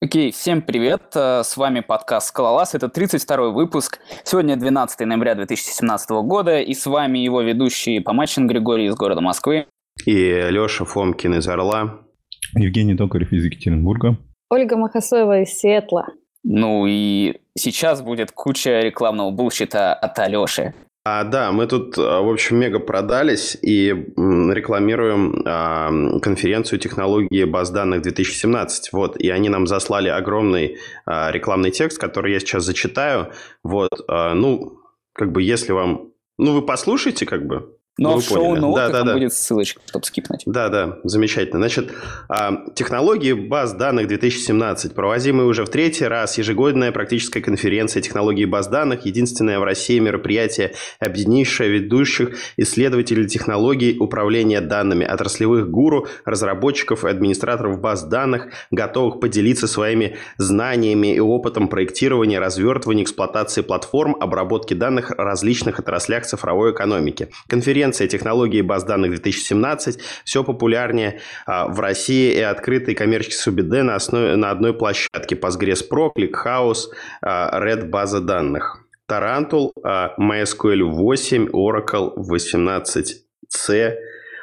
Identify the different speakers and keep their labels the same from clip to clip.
Speaker 1: Окей, всем привет, э, с вами подкаст «Скалолаз», это 32-й выпуск, сегодня 12 ноября 2017 года, и с вами его ведущий Помачин Григорий из города Москвы.
Speaker 2: И Леша Фомкин из Орла.
Speaker 3: Евгений Токарев из Екатеринбурга.
Speaker 4: Ольга Махасоева из Сиэтла.
Speaker 1: Ну и сейчас будет куча рекламного булщита от Алеши.
Speaker 2: А, да, мы тут, а, в общем, мега продались и рекламируем а, конференцию технологии баз данных 2017. Вот, и они нам заслали огромный а, рекламный текст, который я сейчас зачитаю. Вот, а, ну, как бы, если вам... Ну, вы послушайте, как бы,
Speaker 1: но ну, в шоу-ноутах да, да, да. будет ссылочка, чтобы скипнуть.
Speaker 2: Да, да, замечательно. Значит, а, технологии баз данных 2017, проводимые уже в третий раз, ежегодная практическая конференция технологий баз данных, единственное в России мероприятие, объединившее ведущих исследователей технологий управления данными, отраслевых гуру, разработчиков и администраторов баз данных, готовых поделиться своими знаниями и опытом проектирования, развертывания, эксплуатации платформ, обработки данных в различных отраслях цифровой экономики. Конференция конференция технологии баз данных 2017 все популярнее а, в России и открытый коммерческий СУБД на, основе, на одной площадке PostgreSPro, ClickHouse, а, Red база данных. Tarantul, а, MySQL 8, Oracle 18C,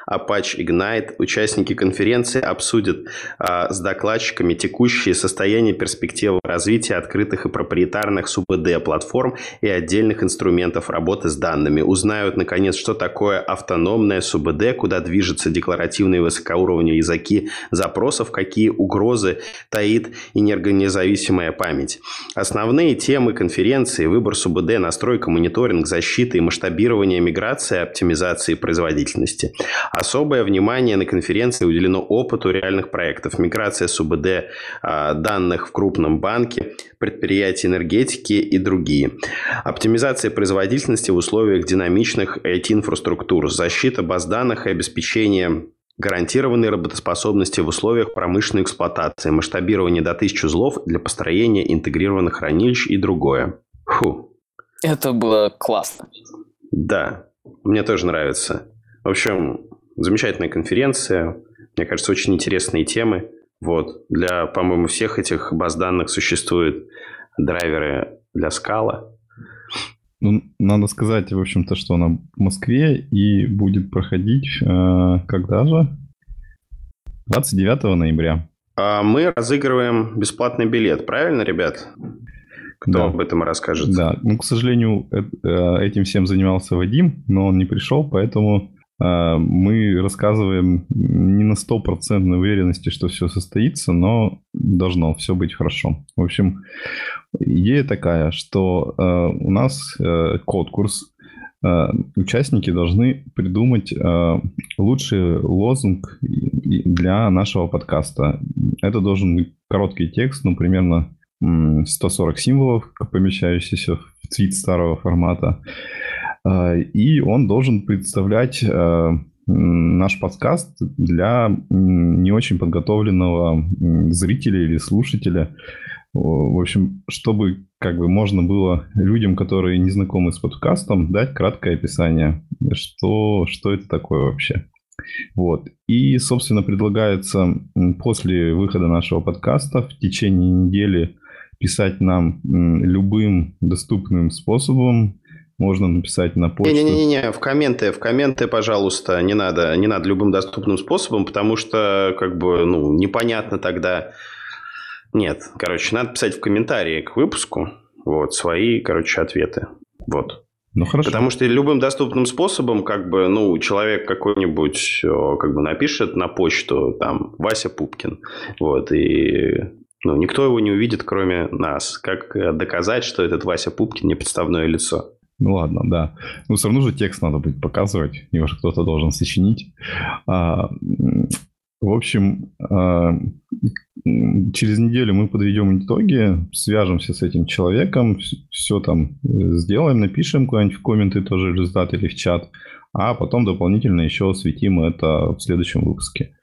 Speaker 2: Apache Ignite. Участники конференции обсудят а, с докладчиками текущие состояния перспективы развития открытых и проприетарных СУБД-платформ и отдельных инструментов работы с данными. Узнают, наконец, что такое автономная СУБД, куда движутся декларативные высокоуровневые языки запросов, какие угрозы таит энергонезависимая память. Основные темы конференции – выбор СУБД, настройка, мониторинг, защита и масштабирование миграции, оптимизации производительности. Особое внимание на конференции уделено опыту реальных проектов. Миграция СУБД а, данных в крупном банке, предприятия энергетики и другие. Оптимизация производительности в условиях динамичных IT-инфраструктур. Защита баз данных и обеспечение гарантированной работоспособности в условиях промышленной эксплуатации, масштабирование до 1000 узлов для построения интегрированных хранилищ и другое. Фу.
Speaker 1: Это было классно.
Speaker 2: Да, мне тоже нравится. В общем, Замечательная конференция. Мне кажется, очень интересные темы. Вот. Для, по-моему, всех этих баз данных существуют драйверы для скала.
Speaker 3: Ну, надо сказать, в общем-то, что она в Москве и будет проходить э, когда же? 29 ноября.
Speaker 2: А мы разыгрываем бесплатный билет, правильно, ребят? Кто да. об этом расскажет?
Speaker 3: Да, ну, к сожалению, э, этим всем занимался Вадим, но он не пришел, поэтому мы рассказываем не на стопроцентной уверенности, что все состоится, но должно все быть хорошо. В общем, идея такая, что а, у нас э, конкурс, участники должны придумать лучший лозунг для нашего подкаста. Это должен быть короткий текст, ну, примерно 140 символов, помещающийся в твит старого формата. А, и он должен представлять а, наш подкаст для не очень подготовленного зрителя или слушателя. В общем, чтобы как бы можно было людям, которые не знакомы с подкастом, дать краткое описание, что, что это такое вообще. Вот. И, собственно, предлагается после выхода нашего подкаста в течение недели писать нам любым доступным способом можно написать на почту.
Speaker 2: Не-не-не, в комменты, в комменты, пожалуйста, не надо, не надо любым доступным способом, потому что, как бы, ну, непонятно тогда. Нет, короче, надо писать в комментарии к выпуску, вот, свои, короче, ответы. Вот.
Speaker 3: Ну, хорошо.
Speaker 2: Потому что любым доступным способом, как бы, ну, человек какой-нибудь, как бы, напишет на почту, там, Вася Пупкин, вот, и ну, никто его не увидит, кроме нас. Как доказать, что этот Вася Пупкин не подставное лицо?
Speaker 3: Ну ладно, да. Ну все равно же текст надо будет показывать. Его же кто-то должен сочинить. А, в общем, а, через неделю мы подведем итоги, свяжемся с этим человеком, все там э, сделаем, напишем куда-нибудь в комменты тоже результат или в чат, а потом дополнительно еще осветим это в следующем выпуске.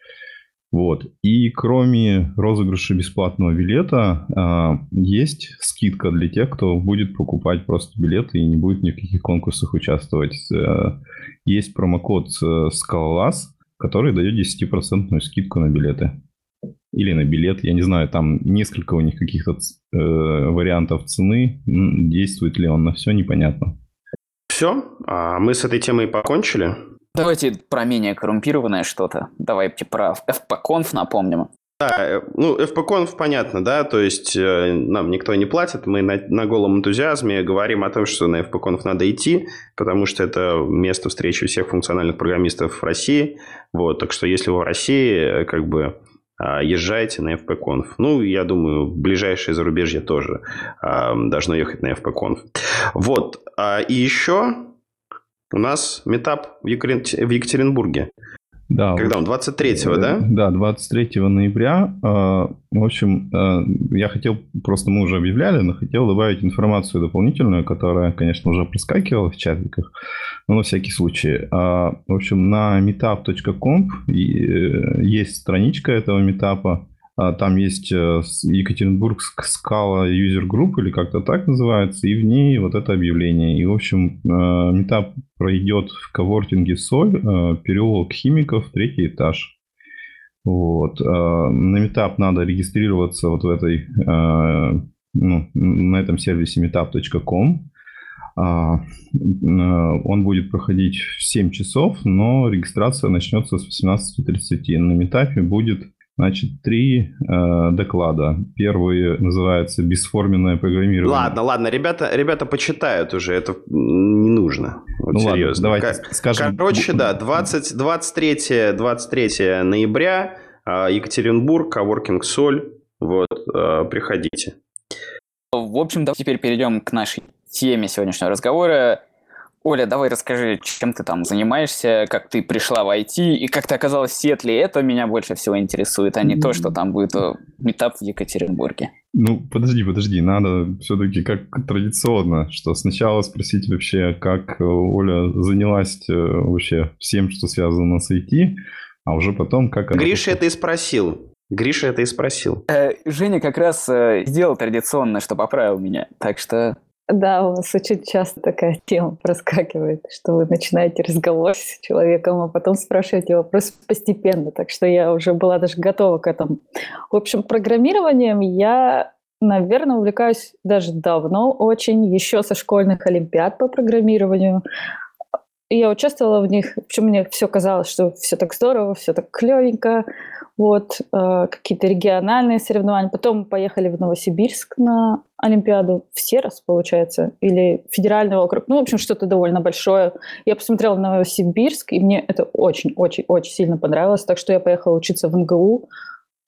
Speaker 3: Вот. И кроме розыгрыша бесплатного билета, а, есть скидка для тех, кто будет покупать просто билеты и не будет в никаких конкурсах участвовать. Э, есть промокод э, Скалолаз, который дает 10% скидку на билеты. или на билет. Я не знаю, там несколько у них каких-то э, вариантов цены. Действует ли он на все, непонятно.
Speaker 2: Все, а мы с этой темой покончили.
Speaker 1: Давайте про менее коррумпированное что-то. Давайте про FPConf напомним.
Speaker 2: Да, э, ну, FPConf понятно, да, то есть э, нам никто не платит, мы на, на голом энтузиазме говорим о том, что на FPConf надо идти, потому что это место встречи всех функциональных программистов в России, вот, так что если вы в России, э, как бы, а, езжайте на FPConf. Ну, я думаю, ближайшее зарубежье тоже а, должно ехать на FPConf. Вот, а, и еще у нас метап в Екатеринбурге.
Speaker 3: Да,
Speaker 2: Когда он? 23-го, да?
Speaker 3: Да, 23 ноября. А, в общем, а, я хотел, просто мы уже объявляли, но хотел добавить информацию дополнительную, которая, конечно, уже проскакивала в чатиках, но на всякий случай. В общем, на meetup.com э, есть страничка этого метапа, там есть э, Екатеринбург скала юзер групп или как-то так называется, и в ней вот это объявление. И, в общем, э, метап пройдет в коворкинге Соль, э, переулок Химиков, третий этаж. Вот. На метап надо регистрироваться вот в этой, ну, на этом сервисе meetup.com. А, он будет проходить в 7 часов, но регистрация начнется с 18.30. На метапе будет Значит, три э, доклада. Первый называется «Бесформенное программирование».
Speaker 2: Ладно, ладно, ребята, ребята почитают уже, это не нужно. Вот
Speaker 3: ну
Speaker 2: серьезно.
Speaker 3: ладно, давайте К- скажем.
Speaker 2: Короче, да, 20, 23, 23 ноября, э, Екатеринбург, Коворкинг Соль, вот, э, приходите.
Speaker 1: В общем, давайте теперь перейдем к нашей теме сегодняшнего разговора. Оля, давай расскажи, чем ты там занимаешься, как ты пришла в IT и как ты оказалась в Сиэтле. Это меня больше всего интересует, а не то, что там будет э, метап в Екатеринбурге.
Speaker 3: Ну, подожди, подожди, надо все-таки как традиционно, что сначала спросить вообще, как э, Оля занялась э, вообще всем, что связано с IT, а уже потом, как
Speaker 2: она... Гриша это и спросил. Гриша это и спросил.
Speaker 1: Женя как раз сделал традиционно, что поправил меня, так что
Speaker 4: да, у вас очень часто такая тема проскакивает, что вы начинаете разговор с человеком, а потом спрашиваете вопрос постепенно. Так что я уже была даже готова к этому. В общем, программированием я, наверное, увлекаюсь даже давно очень, еще со школьных олимпиад по программированию. Я участвовала в них, причем мне все казалось, что все так здорово, все так клевенько вот, э, какие-то региональные соревнования. Потом мы поехали в Новосибирск на Олимпиаду, все раз, получается, или федеральный округ, ну, в общем, что-то довольно большое. Я посмотрела на Новосибирск, и мне это очень-очень-очень сильно понравилось, так что я поехала учиться в НГУ.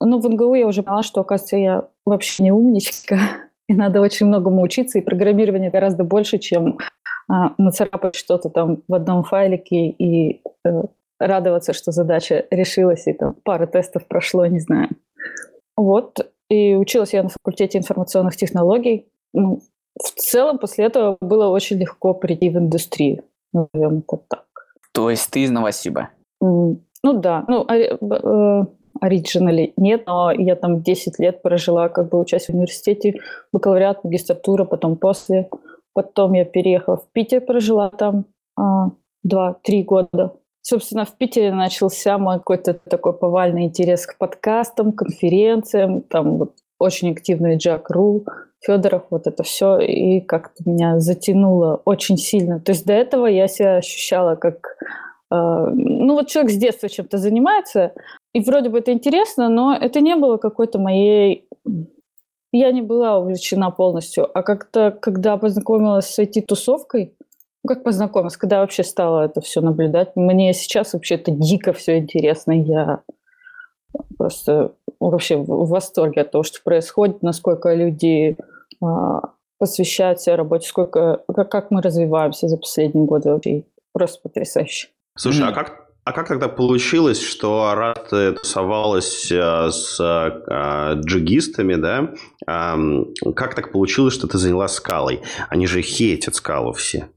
Speaker 4: Ну, в НГУ я уже поняла, что, оказывается, я вообще не умничка, и надо очень многому учиться, и программирование гораздо больше, чем а, нацарапать что-то там в одном файлике и э, радоваться, что задача решилась, и там пара тестов прошло, не знаю. Вот. И училась я на факультете информационных технологий. Ну, в целом после этого было очень легко прийти в индустрию. Наверное, это так.
Speaker 1: То есть ты из Новосиба?
Speaker 4: Ну да. Ну, оригинали нет, но я там 10 лет прожила, как бы учась в университете, бакалавриат, магистратура, потом после. Потом я переехала в Питер, прожила там а, 2-3 года. Собственно, в Питере начался мой какой-то такой повальный интерес к подкастам, конференциям, там вот очень активный Джак Ру, Федоров, вот это все, и как-то меня затянуло очень сильно. То есть до этого я себя ощущала как... Э, ну вот человек с детства чем-то занимается, и вроде бы это интересно, но это не было какой-то моей... Я не была увлечена полностью. А как-то, когда познакомилась с IT-тусовкой, как познакомилась, когда вообще стала это все наблюдать? Мне сейчас вообще это дико все интересно. Я просто вообще в восторге от того, что происходит, насколько люди а, посвящают себя работе, сколько, как, как мы развиваемся за последние годы. Вообще просто потрясающе.
Speaker 2: Слушай, mm. а как а как тогда получилось, что Арат тусовалась а, с а, джигистами, да? А, как так получилось, что ты занялась скалой? Они же хейтят скалу все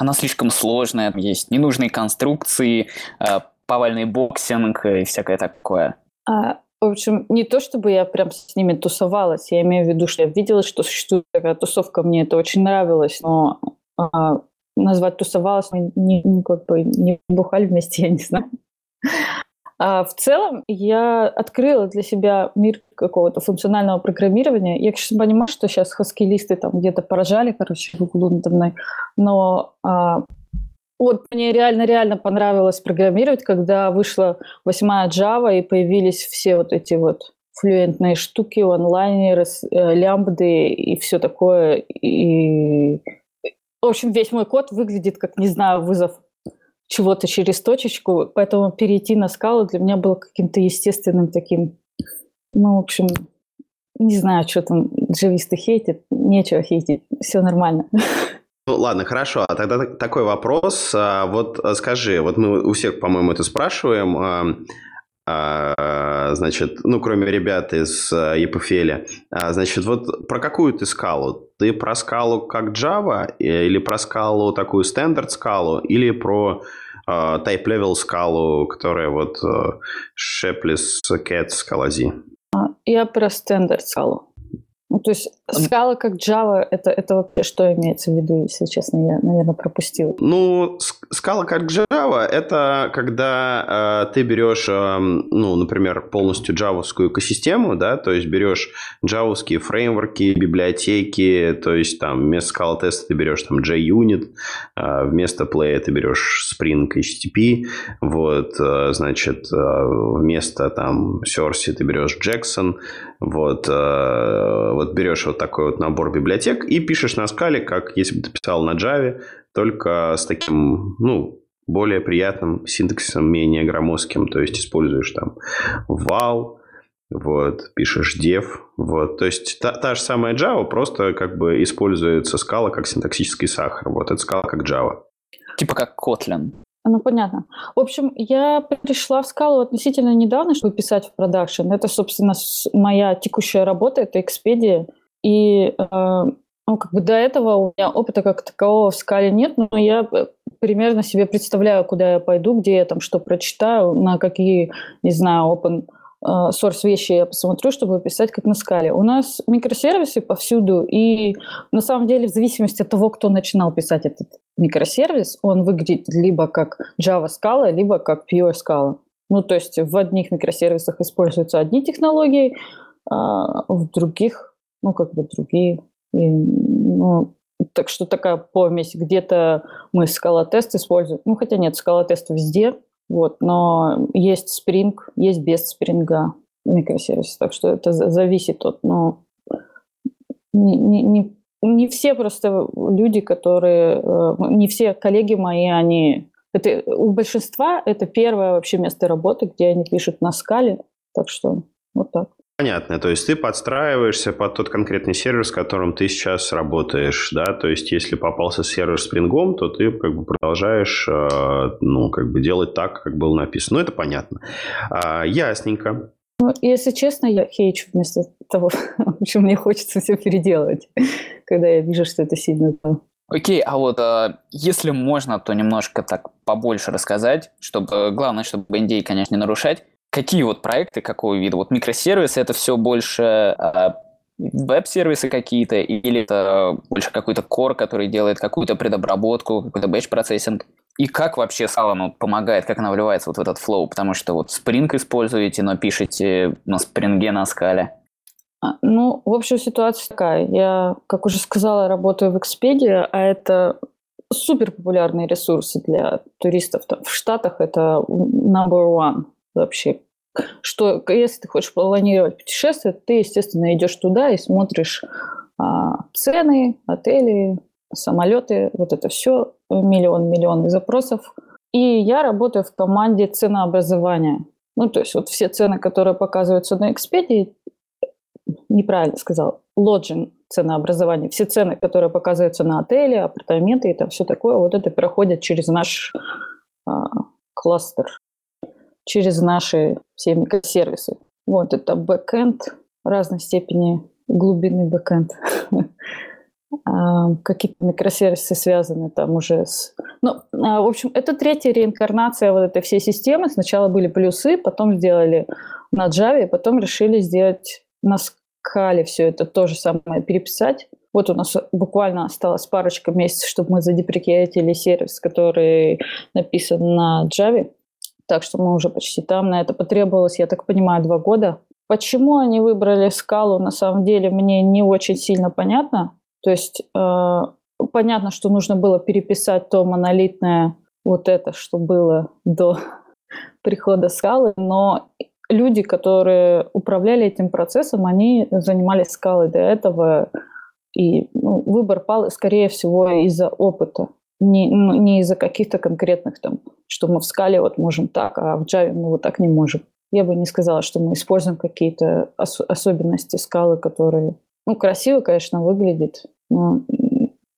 Speaker 1: она слишком сложная, есть ненужные конструкции, э, повальный боксинг и всякое такое.
Speaker 4: А, в общем, не то чтобы я прям с ними тусовалась, я имею в виду, что я видела, что существует такая тусовка, мне это очень нравилось, но а, назвать тусовалась, мы не, не, как бы не бухали вместе, я не знаю. А в целом я открыла для себя мир какого-то функционального программирования. Я, конечно, понимаю, что сейчас хаскилисты там где-то поражали, короче, в углу надо мной. Но а, вот мне реально-реально понравилось программировать, когда вышла восьмая Java и появились все вот эти вот флюентные штуки, онлайнеры, э, лямбды и все такое. И, в общем, весь мой код выглядит как, не знаю, вызов чего-то через точечку, поэтому перейти на скалу для меня было каким-то естественным таким, ну, в общем, не знаю, что там джависты хейтят, нечего хейтить, все нормально.
Speaker 2: Ну ладно, хорошо. А тогда такой вопрос. А, вот скажи, вот мы у всех, по-моему, это спрашиваем. А, а, значит, ну, кроме ребят из EPFL. Значит, вот про какую ты скалу? Ты про скалу как Java или про скалу такую стандарт скалу или про type level скалу, которая вот Shepless Cat скалази?
Speaker 4: Я про стандарт скалу. Ну, то есть скала как Java, это, это вообще что имеется в виду, если честно, я, наверное, пропустил.
Speaker 2: Ну, скала как Java, это когда э, ты берешь, э, ну, например, полностью джавовскую экосистему, да, то есть берешь джавовские фреймворки, библиотеки, то есть там вместо скала теста ты берешь там JUnit, э, вместо Play ты берешь Spring HTTP, вот, э, значит, э, вместо там Source ты берешь Jackson, вот, э, вот берешь вот такой вот набор библиотек и пишешь на скале, как если бы ты писал на Java, только с таким, ну, более приятным синтаксисом, менее громоздким. То есть используешь там val, вот, пишешь dev, вот, то есть та, та же самая Java, просто как бы используется скала как синтаксический сахар, вот, это скала как Java.
Speaker 1: Типа как Kotlin.
Speaker 4: Ну, понятно. В общем, я пришла в скалу относительно недавно, чтобы писать в продакшн. Это, собственно, моя текущая работа, это Expedia. И э, ну, как бы до этого у меня опыта как такового в скале нет, но я э, примерно себе представляю, куда я пойду, где я там что прочитаю, на какие, не знаю, open Э, source вещи я посмотрю, чтобы писать как на скале. У нас микросервисы повсюду, и на самом деле в зависимости от того, кто начинал писать этот микросервис, он выглядит либо как Java Scala, либо как Pure Scala. Ну, то есть в одних микросервисах используются одни технологии, а в других, ну, как бы другие. И, ну, так что такая помесь. Где-то мы скала-тест используем. Ну, хотя нет, скала-тест везде – вот, но есть Spring, есть без спринга микросервисы, так что это зависит от, но не, не, не, не все просто люди, которые, э, не все коллеги мои, они, это у большинства это первое вообще место работы, где они пишут на скале, так что вот так.
Speaker 2: Понятно. То есть ты подстраиваешься под тот конкретный сервер, с которым ты сейчас работаешь, да? То есть если попался сервер с спрингом, то ты как бы продолжаешь, э, ну, как бы делать так, как было написано. Ну, это понятно. А, ясненько.
Speaker 4: Ну, если честно, я хейчу вместо того, в общем, мне хочется все переделывать, когда я вижу, что это сильно
Speaker 1: Окей, а вот а, если можно, то немножко так побольше рассказать, чтобы главное, чтобы NDA, конечно, не нарушать. Какие вот проекты, какого вида? Вот микросервисы это все больше а, веб-сервисы какие-то, или это больше какой-то core, который делает какую-то предобработку, какой-то batch processing? И как вообще Scala ну, помогает, как она вливается вот в этот flow? Потому что вот Spring используете, но пишете на Spring на Скале.
Speaker 4: А, ну, в общем, ситуация такая. Я, как уже сказала, работаю в Expedia, а это супер популярные ресурсы для туристов. Там, в Штатах это number one вообще. Что, если ты хочешь планировать путешествие, ты, естественно, идешь туда и смотришь а, цены, отели, самолеты, вот это все, миллион-миллион запросов. И я работаю в команде ценообразования. Ну, то есть вот все цены, которые показываются на Expedia, неправильно сказал, lodging ценообразование, все цены, которые показываются на отели, апартаменты и там все такое, вот это проходит через наш а, кластер через наши все микросервисы. Вот это бэкэнд разной степени глубины бэкэнд. А, какие-то микросервисы связаны там уже с... Ну, а, в общем, это третья реинкарнация вот этой всей системы. Сначала были плюсы, потом сделали на Java, потом решили сделать на скале все это то же самое переписать. Вот у нас буквально осталось парочка месяцев, чтобы мы задеприкетили сервис, который написан на Java. Так что мы уже почти там. На это потребовалось, я так понимаю, два года. Почему они выбрали скалу, на самом деле, мне не очень сильно понятно. То есть э, понятно, что нужно было переписать то монолитное вот это, что было до прихода скалы, но люди, которые управляли этим процессом, они занимались скалой до этого, и ну, выбор пал, скорее всего, из-за опыта, не, ну, не из-за каких-то конкретных там, что мы в скале вот можем так, а в Java мы вот так не можем. Я бы не сказала, что мы используем какие-то ос- особенности скалы, которые, ну, красиво, конечно, выглядит, но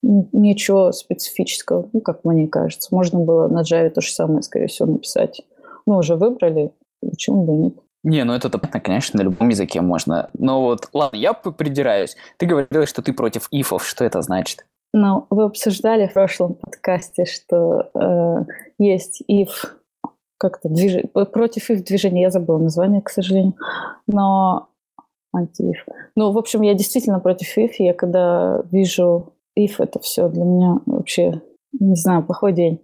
Speaker 4: ничего специфического, ну, как мне кажется. Можно было на Java то же самое, скорее всего, написать. Мы уже выбрали, почему бы нет.
Speaker 1: Не, ну это понятно, конечно, на любом языке можно. Но вот, ладно, я придираюсь. Ты говорила, что ты против ифов. Что это значит?
Speaker 4: Ну, вы обсуждали в прошлом подкасте, что э, есть if, как-то движ... против if движения, я забыла название, к сожалению, но анти-if. Ну, в общем, я действительно против if, я когда вижу if, это все для меня вообще, не знаю, плохой день.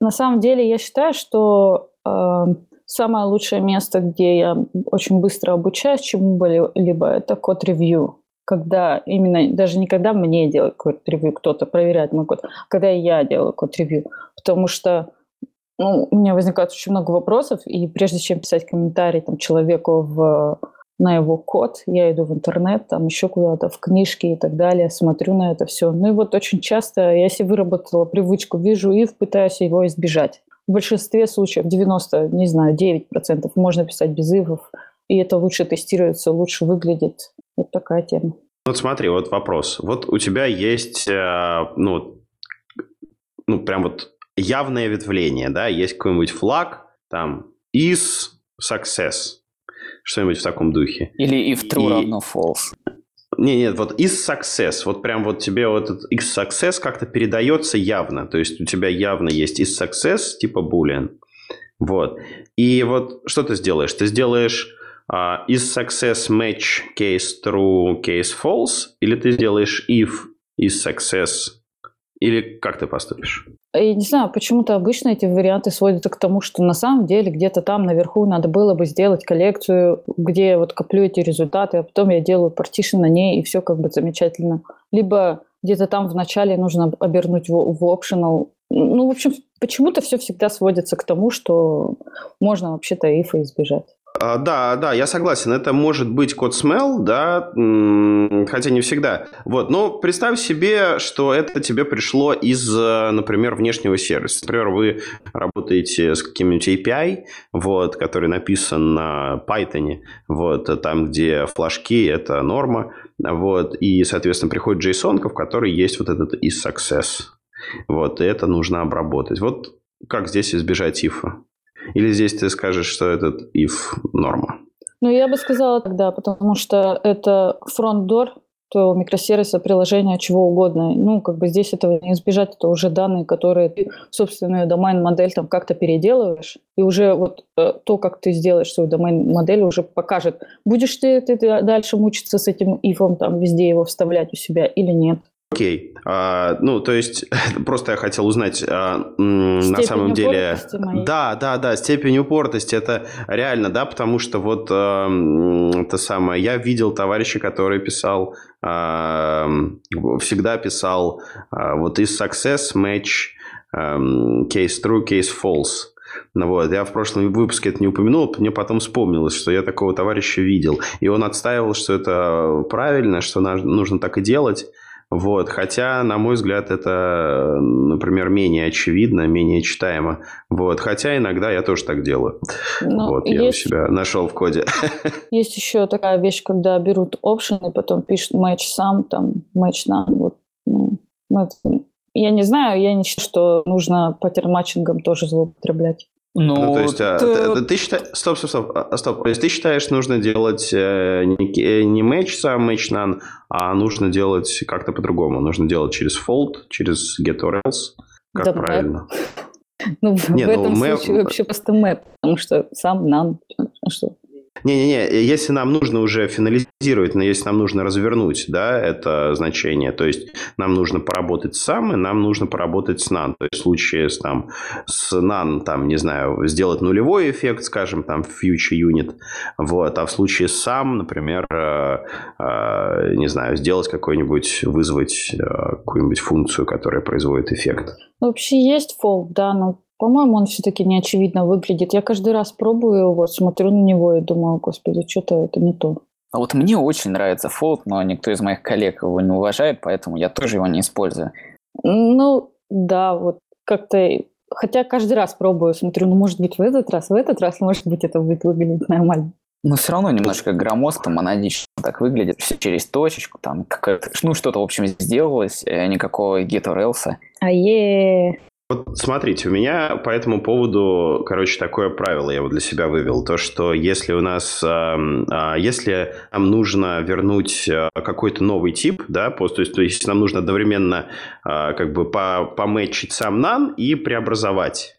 Speaker 4: На самом деле я считаю, что э, самое лучшее место, где я очень быстро обучаюсь чему-либо, это код-ревью. Когда именно, даже не когда мне делать код-ревью, кто-то проверяет мой код, а когда я делаю код-ревью. Потому что ну, у меня возникает очень много вопросов, и прежде чем писать комментарий там, человеку в, на его код, я иду в интернет, там еще куда-то, в книжки и так далее, смотрю на это все. Ну и вот очень часто я себе выработала привычку, вижу и пытаюсь его избежать в большинстве случаев, 90, не знаю, 9% можно писать без ивов, и это лучше тестируется, лучше выглядит. Вот такая тема.
Speaker 2: Вот смотри, вот вопрос. Вот у тебя есть, э, ну, ну, прям вот явное ветвление, да, есть какой-нибудь флаг, там, is success, что-нибудь в таком духе.
Speaker 1: Или if true и... равно false.
Speaker 2: Не, нет, вот из success, вот прям вот тебе вот этот из success как-то передается явно. То есть у тебя явно есть из success типа boolean. Вот. И вот что ты сделаешь? Ты сделаешь uh, is success match case true, case false, или ты сделаешь if is success, или как ты поступишь?
Speaker 4: Я не знаю, почему-то обычно эти варианты сводятся к тому, что на самом деле где-то там наверху надо было бы сделать коллекцию, где я вот коплю эти результаты, а потом я делаю партишн на ней, и все как бы замечательно. Либо где-то там в начале нужно обернуть в, в optional. Ну, в общем, почему-то все всегда сводится к тому, что можно вообще-то ифа избежать.
Speaker 2: А, да, да, я согласен. Это может быть код smell, да, хотя не всегда. Вот, но представь себе, что это тебе пришло из, например, внешнего сервиса. Например, вы работаете с каким-нибудь API, вот, который написан на Python, вот, там, где флажки – это норма, вот, и, соответственно, приходит JSON, в которой есть вот этот is success. Вот, и это нужно обработать. Вот как здесь избежать ифа? Или здесь ты скажешь, что этот if норма?
Speaker 4: Ну, я бы сказала тогда, потому что это фронт-дор твоего микросервиса, приложения, чего угодно. Ну, как бы здесь этого не избежать, это уже данные, которые ты собственную домен-модель там как-то переделываешь, и уже вот э, то, как ты сделаешь свою домен-модель, уже покажет, будешь ты, ты, ты дальше мучиться с этим ифом, там везде его вставлять у себя или нет.
Speaker 2: Окей. А, ну, то есть, просто я хотел узнать, а, на самом деле...
Speaker 4: Моей.
Speaker 2: Да, да, да, степень упортости, это реально, да, потому что вот а, это самое, я видел товарища, который писал, а, всегда писал а, вот из success match а, case true, case false. Ну, вот. Я в прошлом выпуске это не упомянул, мне потом вспомнилось, что я такого товарища видел. И он отстаивал, что это правильно, что нужно так и делать. Вот. Хотя, на мой взгляд, это, например, менее очевидно, менее читаемо. Вот. Хотя иногда я тоже так делаю. Но ну, вот, я есть... у себя нашел в коде.
Speaker 4: Есть еще такая вещь, когда берут option и потом пишут match Some, там, match None. Вот. Ну, это... Я не знаю, я не считаю, что нужно pattern matching'ом тоже злоупотреблять.
Speaker 2: Ну, ну, то есть, а, ты, ты, ты считаешь... Стоп, стоп, стоп, а, стоп. То есть, ты считаешь, нужно делать э, не, э, не match Some, match None, а нужно делать как-то по-другому. Нужно делать через fold, через get or else. Как да, правильно?
Speaker 4: Ну, в, не, в ну, этом map... случае вообще просто map, потому что сам none.
Speaker 2: Что? Не-не-не, если нам нужно уже финализировать, но если нам нужно развернуть, да, это значение, то есть нам нужно поработать с SAM, и нам нужно поработать с NaN. То есть в случае с, там, с NaN, там, не знаю, сделать нулевой эффект, скажем, там, future unit, вот, а в случае с SAM, например, э, э, не знаю, сделать какой-нибудь, вызвать э, какую-нибудь функцию, которая производит эффект.
Speaker 4: Вообще есть фолд, да, но по-моему, он все-таки неочевидно выглядит. Я каждый раз пробую его, смотрю на него и думаю, господи, что-то это не то.
Speaker 1: А вот мне очень нравится Fold, но никто из моих коллег его не уважает, поэтому я тоже его не использую.
Speaker 4: Ну, да, вот как-то... Хотя каждый раз пробую, смотрю, ну, может быть, в этот раз, в этот раз, может быть, это будет выглядеть нормально.
Speaker 1: Но все равно немножко громоздко, монадично так выглядит. Все через точечку, там, как ну, что-то, в общем, сделалось, э, никакого else.
Speaker 4: А е
Speaker 2: вот смотрите, у меня по этому поводу, короче, такое правило я вот для себя вывел. То, что если у нас, э, э, если нам нужно вернуть э, какой-то новый тип, да, то есть, то нам нужно одновременно э, как бы по, помэтчить сам nan и преобразовать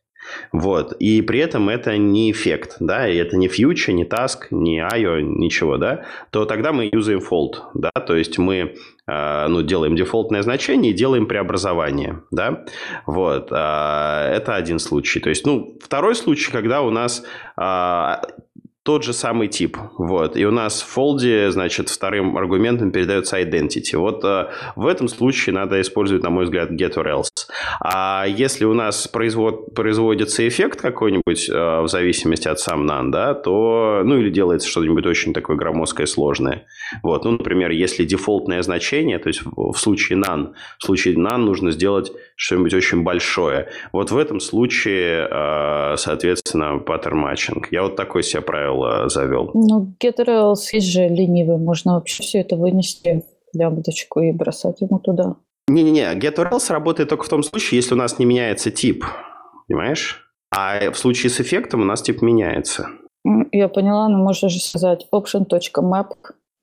Speaker 2: вот. И при этом это не эффект, да, и это не фьючер, не task, не IO, ничего, да, то тогда мы юзаем fold, да, то есть мы э, ну, делаем дефолтное значение и делаем преобразование, да, вот, э, это один случай. То есть, ну, второй случай, когда у нас э, тот же самый тип. Вот. И у нас в фолде, значит, вторым аргументом передается identity. Вот э, в этом случае надо использовать, на мой взгляд, get or else. А если у нас производ, производится эффект какой-нибудь э, в зависимости от сам none, да, то, ну, или делается что-нибудь очень такое громоздкое, сложное. Вот. Ну, например, если дефолтное значение, то есть в, случае none, в случае none нужно сделать что-нибудь очень большое. Вот в этом случае, э, соответственно, паттерн матчинг. Я вот такой себе правило завел.
Speaker 4: Ну, GetRails есть же ленивый. Можно вообще все это вынести в лямбдочку и бросать ему туда.
Speaker 2: Не-не-не, GetRails работает только в том случае, если у нас не меняется тип. Понимаешь? А в случае с эффектом у нас тип меняется.
Speaker 4: Я поняла, но можно же сказать option.map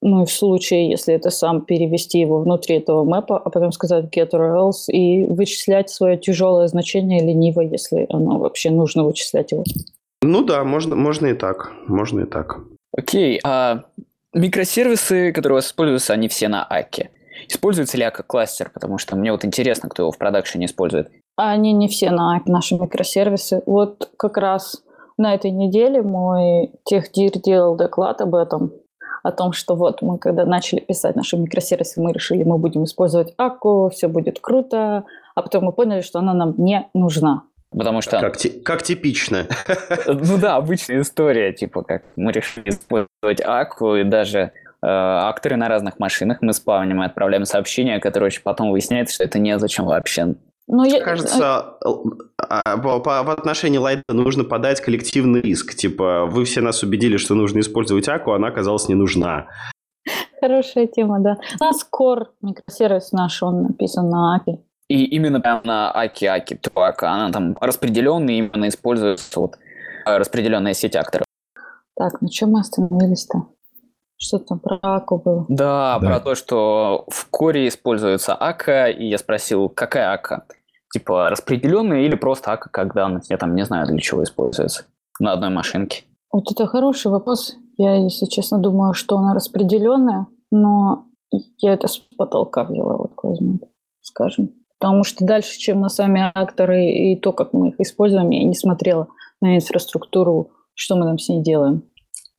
Speaker 4: ну и в случае, если это сам перевести его внутри этого мэпа, а потом сказать get or else и вычислять свое тяжелое значение лениво, если оно вообще нужно вычислять его.
Speaker 2: Ну да, можно, можно и так. Можно и так.
Speaker 1: Окей, а микросервисы, которые у вас используются, они все на Аке. Используется ли Ака кластер? Потому что мне вот интересно, кто его в продакшене использует.
Speaker 4: Они не все на Аке, наши микросервисы. Вот как раз на этой неделе мой техдир делал доклад об этом о том, что вот мы когда начали писать наши микросервисы, мы решили, мы будем использовать Аку, все будет круто, а потом мы поняли, что она нам не нужна.
Speaker 1: Потому что...
Speaker 2: Как, как типично.
Speaker 1: Ну да, обычная история, типа как мы решили использовать Аку, и даже э, акторы на разных машинах мы спавним и отправляем сообщения, которые очень потом выясняется, что это незачем вообще.
Speaker 2: Но Мне я... кажется, а, по, по, в отношении Лайта нужно подать коллективный риск. Типа, вы все нас убедили, что нужно использовать Аку, она оказалась не нужна.
Speaker 4: Хорошая тема, да. У нас Core микросервис наш, он написан на Аки.
Speaker 1: И именно на Аки Аки Туака, она там распределенная, именно используется вот э, распределенная сеть акторов.
Speaker 4: Так, на чем мы остановились-то? Что там про Аку было?
Speaker 1: Да, да, про то, что в коре используется Ака, и я спросил, какая Ака? Типа распределенная или просто Ака, как данность? Я там не знаю, для чего используется на одной машинке.
Speaker 4: Вот это хороший вопрос. Я, если честно, думаю, что она распределенная, но я это с потолка взяла, вот возьму, скажем. Потому что дальше, чем на сами акторы и то, как мы их используем, я не смотрела на инфраструктуру, что мы там с ней делаем.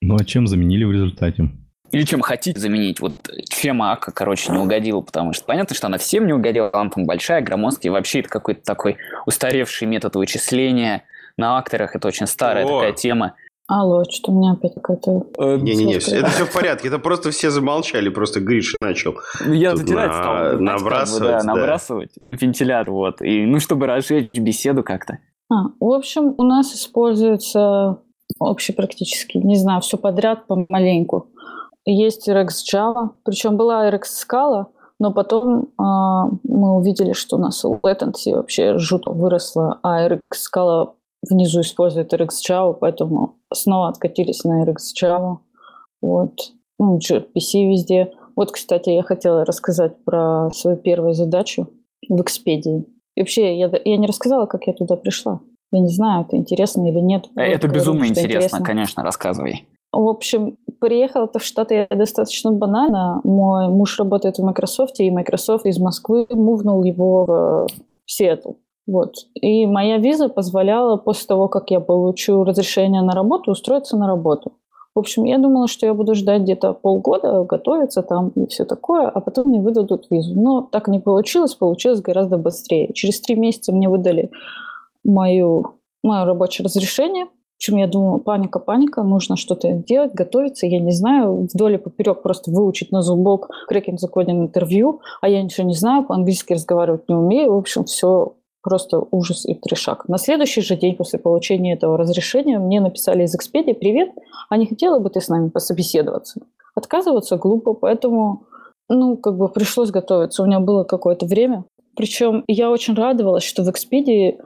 Speaker 3: Ну а чем заменили в результате?
Speaker 1: Или чем хотите заменить. Вот чем Ака, короче, не угодила, потому что понятно, что она всем не угодила, она там большая, громоздкая, и вообще это какой-то такой устаревший метод вычисления. На акторах это очень старая О! такая тема.
Speaker 4: Алло, что у меня опять какая-то...
Speaker 2: Э, Не-не-не, это все в порядке. Это просто все замолчали, просто Гриша начал.
Speaker 1: Ну, я затирать на... стал. Набрасывать, как бы, да, да. Набрасывать вентилятор, вот. И, ну, чтобы разжечь беседу как-то.
Speaker 4: А, в общем, у нас используется общепрактически, не знаю, все подряд помаленьку. Есть Rex Java, причем была Rex Scala, но потом э, мы увидели, что у нас latency вообще жутко выросла, а Rex Scala внизу использует RX Java, поэтому снова откатились на RX Java. Вот. Ну, gRPC везде. Вот, кстати, я хотела рассказать про свою первую задачу в Экспедии. И вообще, я, я не рассказала, как я туда пришла. Я не знаю, это интересно или нет.
Speaker 1: Это безумно интересно, интересно, конечно, рассказывай.
Speaker 4: В общем, приехала-то в Штаты я достаточно банально. Мой муж работает в Microsoft, и Microsoft из Москвы мувнул его в Сиэтл. Вот. И моя виза позволяла после того, как я получу разрешение на работу, устроиться на работу. В общем, я думала, что я буду ждать где-то полгода, готовиться там и все такое, а потом мне выдадут визу. Но так не получилось, получилось гораздо быстрее. Через три месяца мне выдали мою, мое рабочее разрешение. Общем, я думала, паника, паника, нужно что-то делать, готовиться. Я не знаю, вдоль и поперек просто выучить на зубок крекинг закодинг интервью, а я ничего не знаю, по-английски разговаривать не умею. В общем, все Просто ужас и трешак. На следующий же день после получения этого разрешения мне написали из Expedia «Привет, а не хотела бы ты с нами пособеседоваться?» Отказываться глупо, поэтому ну, как бы пришлось готовиться. У меня было какое-то время. Причем я очень радовалась, что в Expedia,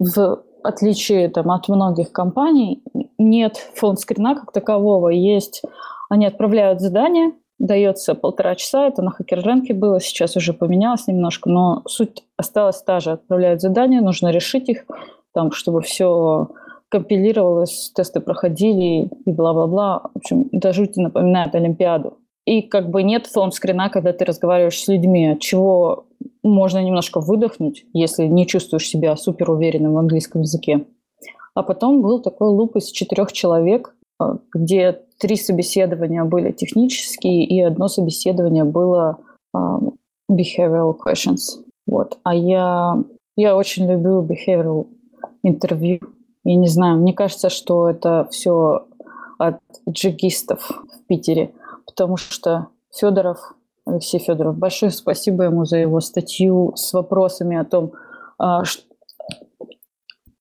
Speaker 4: в отличие там, от многих компаний, нет фон-скрина как такового. Есть, они отправляют задание, дается полтора часа, это на хакер-рынке было, сейчас уже поменялось немножко, но суть осталась та же. Отправляют задания, нужно решить их, там, чтобы все компилировалось, тесты проходили и бла-бла-бла. В общем, до жути напоминает Олимпиаду. И как бы нет фон-скрина, когда ты разговариваешь с людьми, чего можно немножко выдохнуть, если не чувствуешь себя супер уверенным в английском языке. А потом был такой луп из четырех человек, а, где три собеседования были технические, и одно собеседование было um, behavioral questions. Вот. А я, я очень люблю behavioral интервью. Я не знаю, мне кажется, что это все от джигистов в Питере, потому что Федоров, Алексей Федоров, большое спасибо ему за его статью с вопросами о том, а,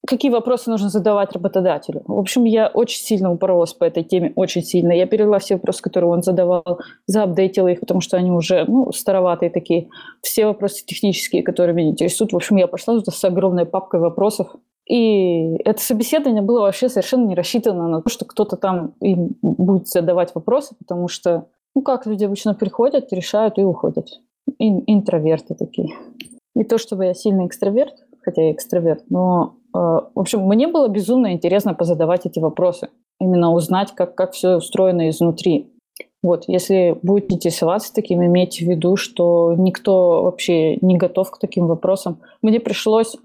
Speaker 4: какие вопросы нужно задавать работодателю. В общем, я очень сильно упоролась по этой теме, очень сильно. Я перевела все вопросы, которые он задавал, заапдейтила их, потому что они уже ну, староватые такие. Все вопросы технические, которые меня интересуют. В общем, я пошла туда с огромной папкой вопросов. И это собеседование было вообще совершенно не рассчитано на то, что кто-то там им будет задавать вопросы, потому что, ну как люди обычно приходят, решают и уходят. Ин- интроверты такие. Не то чтобы я сильный экстраверт, хотя я экстраверт, но Э, в общем, мне было безумно интересно позадавать эти вопросы, именно узнать, как, как все устроено изнутри. Вот, если будете интересоваться таким, имейте в виду, что никто вообще не готов к таким вопросам. Мне пришлось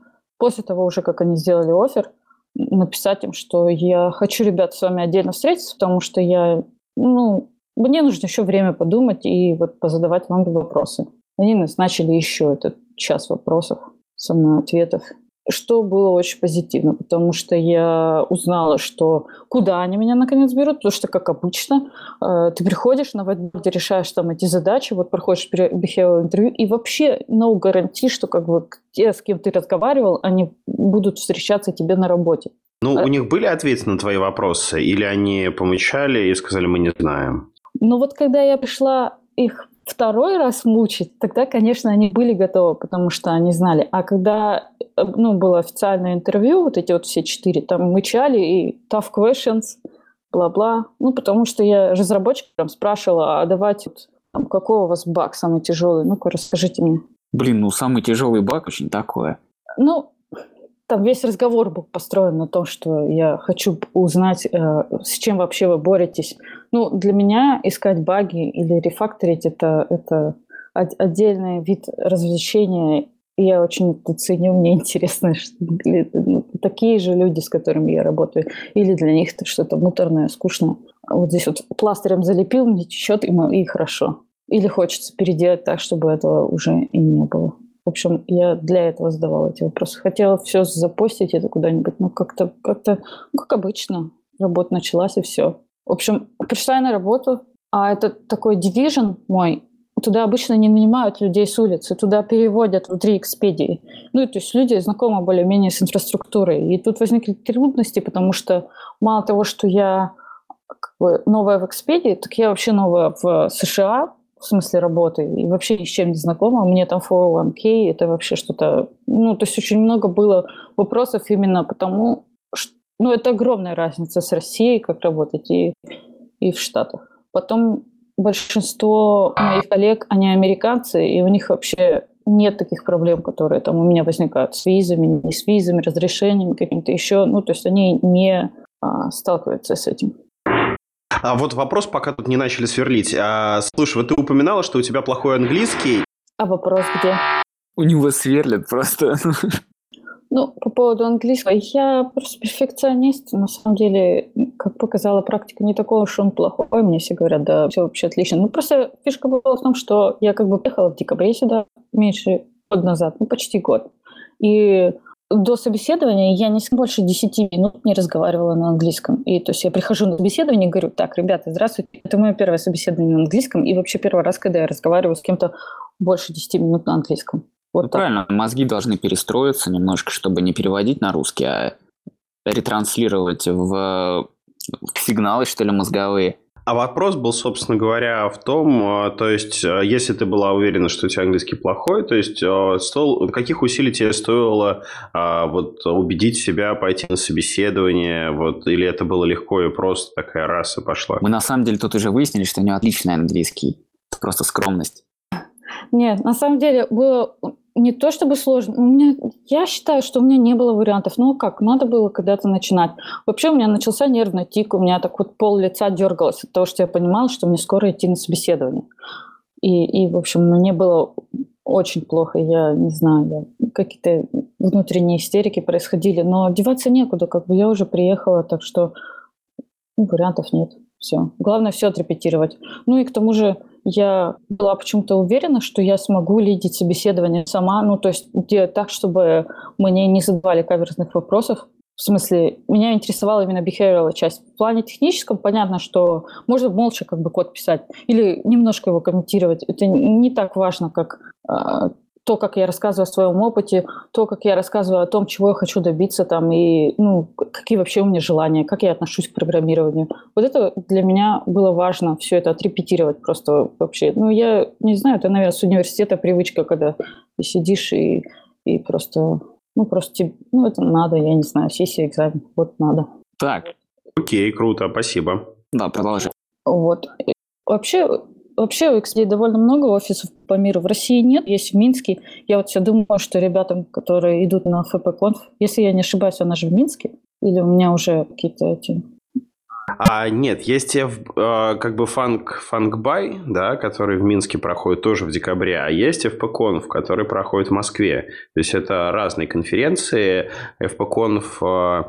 Speaker 4: после того уже, как они сделали офер, написать им, что я хочу, ребят, с вами отдельно встретиться, потому что я, ну, мне нужно еще время подумать и вот позадавать вам вопросы. Они назначили еще этот час вопросов со мной ответов что было очень позитивно, потому что я узнала, что куда они меня наконец берут, потому что, как обычно, э, ты приходишь на whiteboard, решаешь там эти задачи, вот проходишь behavioral интервью, и вообще no гарантии, что как бы те, с кем ты разговаривал, они будут встречаться тебе на работе.
Speaker 2: Ну, а... у них были ответы на твои вопросы, или они помычали и сказали, мы не знаем?
Speaker 4: Ну вот когда я пришла их второй раз мучить, тогда, конечно, они были готовы, потому что они знали. А когда э, ну, было официальное интервью, вот эти вот все четыре, там мычали и tough questions, бла-бла. Ну, потому что я разработчикам спрашивала, а давайте, там, какой у вас баг самый тяжелый? Ну-ка, расскажите мне.
Speaker 1: Блин, ну самый тяжелый баг очень такое.
Speaker 4: Ну, там весь разговор был построен на том, что я хочу узнать, э, с чем вообще вы боретесь. Ну, для меня искать баги или рефакторить это, это отдельный вид развлечения. И я очень это ценю, мне интересно, что ну, такие же люди, с которыми я работаю, или для них это что-то муторное, скучное. Вот здесь вот пластырем залепил, мне течет, и, и хорошо. Или хочется переделать так, чтобы этого уже и не было. В общем, я для этого задавала эти вопросы. Хотела все запостить это куда-нибудь, но как-то, как-то, ну, как обычно, работа началась и все. В общем, пришла я на работу, а это такой division мой, туда обычно не нанимают людей с улицы, туда переводят внутри экспедии. Ну, и то есть люди знакомы более-менее с инфраструктурой. И тут возникли трудности, потому что мало того, что я как бы новая в экспедии, так я вообще новая в США, в смысле работы, и вообще ни с чем не знакома. Мне там 401k, это вообще что-то... Ну, то есть очень много было вопросов именно потому. Ну, это огромная разница с Россией, как работать, и, и в Штатах. Потом большинство моих коллег, они американцы, и у них вообще нет таких проблем, которые там у меня возникают с визами, не с визами, разрешениями каким-то еще. Ну, то есть они не а, сталкиваются с этим.
Speaker 2: А вот вопрос, пока тут не начали сверлить. А, слушай, вот ты упоминала, что у тебя плохой английский.
Speaker 4: А вопрос где?
Speaker 1: У него сверлят просто.
Speaker 4: Ну, по поводу английского, я просто перфекционист. На самом деле, как показала практика, не такой уж он плохой. Мне все говорят, да, все вообще отлично. Ну, просто фишка была в том, что я как бы приехала в декабре сюда, меньше года назад, ну, почти год. И до собеседования я не больше 10 минут не разговаривала на английском. И то есть я прихожу на собеседование и говорю, так, ребята, здравствуйте, это мое первое собеседование на английском, и вообще первый раз, когда я разговариваю с кем-то больше 10 минут на английском.
Speaker 1: Вот ну, правильно, мозги должны перестроиться немножко, чтобы не переводить на русский, а ретранслировать в, в сигналы, что ли, мозговые.
Speaker 2: А вопрос был, собственно говоря, в том, а, то есть, а, если ты была уверена, что у тебя английский плохой, то есть, а, стоил, каких усилий тебе стоило вот, убедить себя пойти на собеседование, вот, или это было легко и просто такая раса пошла?
Speaker 1: Мы на самом деле тут уже выяснили, что у него отличный английский, это просто скромность.
Speaker 4: Нет, на самом деле было не то чтобы сложно. У меня, я считаю, что у меня не было вариантов. Ну как, надо было когда-то начинать. Вообще у меня начался нервный тик, у меня так вот пол лица дергалось от того, что я понимала, что мне скоро идти на собеседование. И, и в общем, мне было очень плохо. Я не знаю, какие-то внутренние истерики происходили. Но деваться некуда, как бы я уже приехала, так что ну, вариантов нет. Все. Главное все отрепетировать. Ну и к тому же я была почему-то уверена, что я смогу лидить собеседование сама, ну, то есть делать так, чтобы мне не задавали каверзных вопросов. В смысле, меня интересовала именно behavioral часть. В плане техническом понятно, что можно молча как бы код писать или немножко его комментировать. Это не так важно, как а, то, как я рассказываю о своем опыте, то, как я рассказываю о том, чего я хочу добиться там, и ну, какие вообще у меня желания, как я отношусь к программированию. Вот это для меня было важно, все это отрепетировать просто вообще. Ну, я не знаю, это, наверное, с университета привычка, когда ты сидишь и, и просто, ну, просто тебе, ну, это надо, я не знаю, сессия, экзамен, вот надо.
Speaker 1: Так.
Speaker 2: Окей, круто, спасибо.
Speaker 1: Да, продолжи.
Speaker 4: Вот. Вообще, Вообще у XD довольно много офисов по миру. В России нет, есть в Минске. Я вот все думаю, что ребятам, которые идут на ФПКонф, если я не ошибаюсь, она же в Минске? Или у меня уже какие-то эти
Speaker 2: а, нет, есть э, как бы фанк, фанкбай, да, который в Минске проходит тоже в декабре, а есть FPConf, который проходит в Москве. То есть это разные конференции. FPConf э,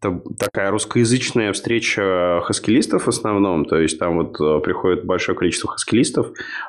Speaker 2: это такая русскоязычная встреча хаскилистов в основном, то есть там вот э, приходит большое количество хаскилистов,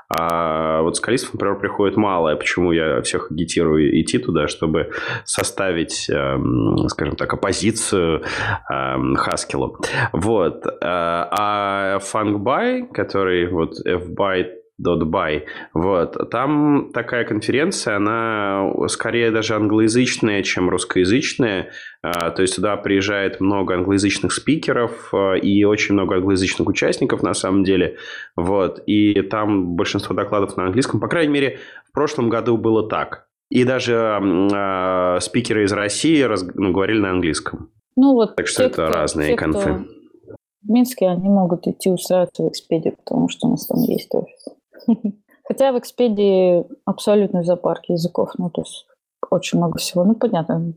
Speaker 2: а вот скалистов, например, приходит малое. Почему я всех агитирую идти туда, чтобы составить, эм, скажем так, оппозицию эм, хаскилу. Вот. Э, а фангбай, который вот fbyte .by. Вот. Там такая конференция, она скорее даже англоязычная, чем русскоязычная. А, то есть туда приезжает много англоязычных спикеров а, и очень много англоязычных участников на самом деле. Вот. И там большинство докладов на английском. По крайней мере, в прошлом году было так. И даже э, спикеры из России раз, ну, говорили на английском.
Speaker 4: Ну, вот
Speaker 2: так что это кто, разные те, конфы. Кто
Speaker 4: в Минске они могут идти устраиваться в Экспедию, потому что у нас там есть офис. Хотя в Экспедии абсолютно зоопарк языков, ну, то есть очень много всего. Ну, понятно,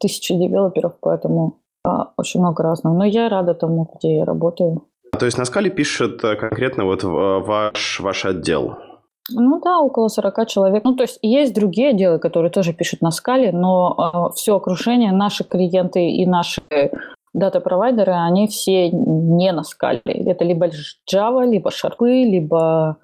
Speaker 4: тысячи девелоперов, поэтому а, очень много разного. Но я рада тому, где я работаю.
Speaker 2: То есть на скале пишет э, конкретно вот э, ваш, ваш отдел?
Speaker 4: Ну да, около 40 человек. Ну, то есть есть другие отделы, которые тоже пишут на скале, но э, а, все окружение, наши клиенты и наши дата-провайдеры, они все не на скале. Это либо Java, либо шарпы, либо а,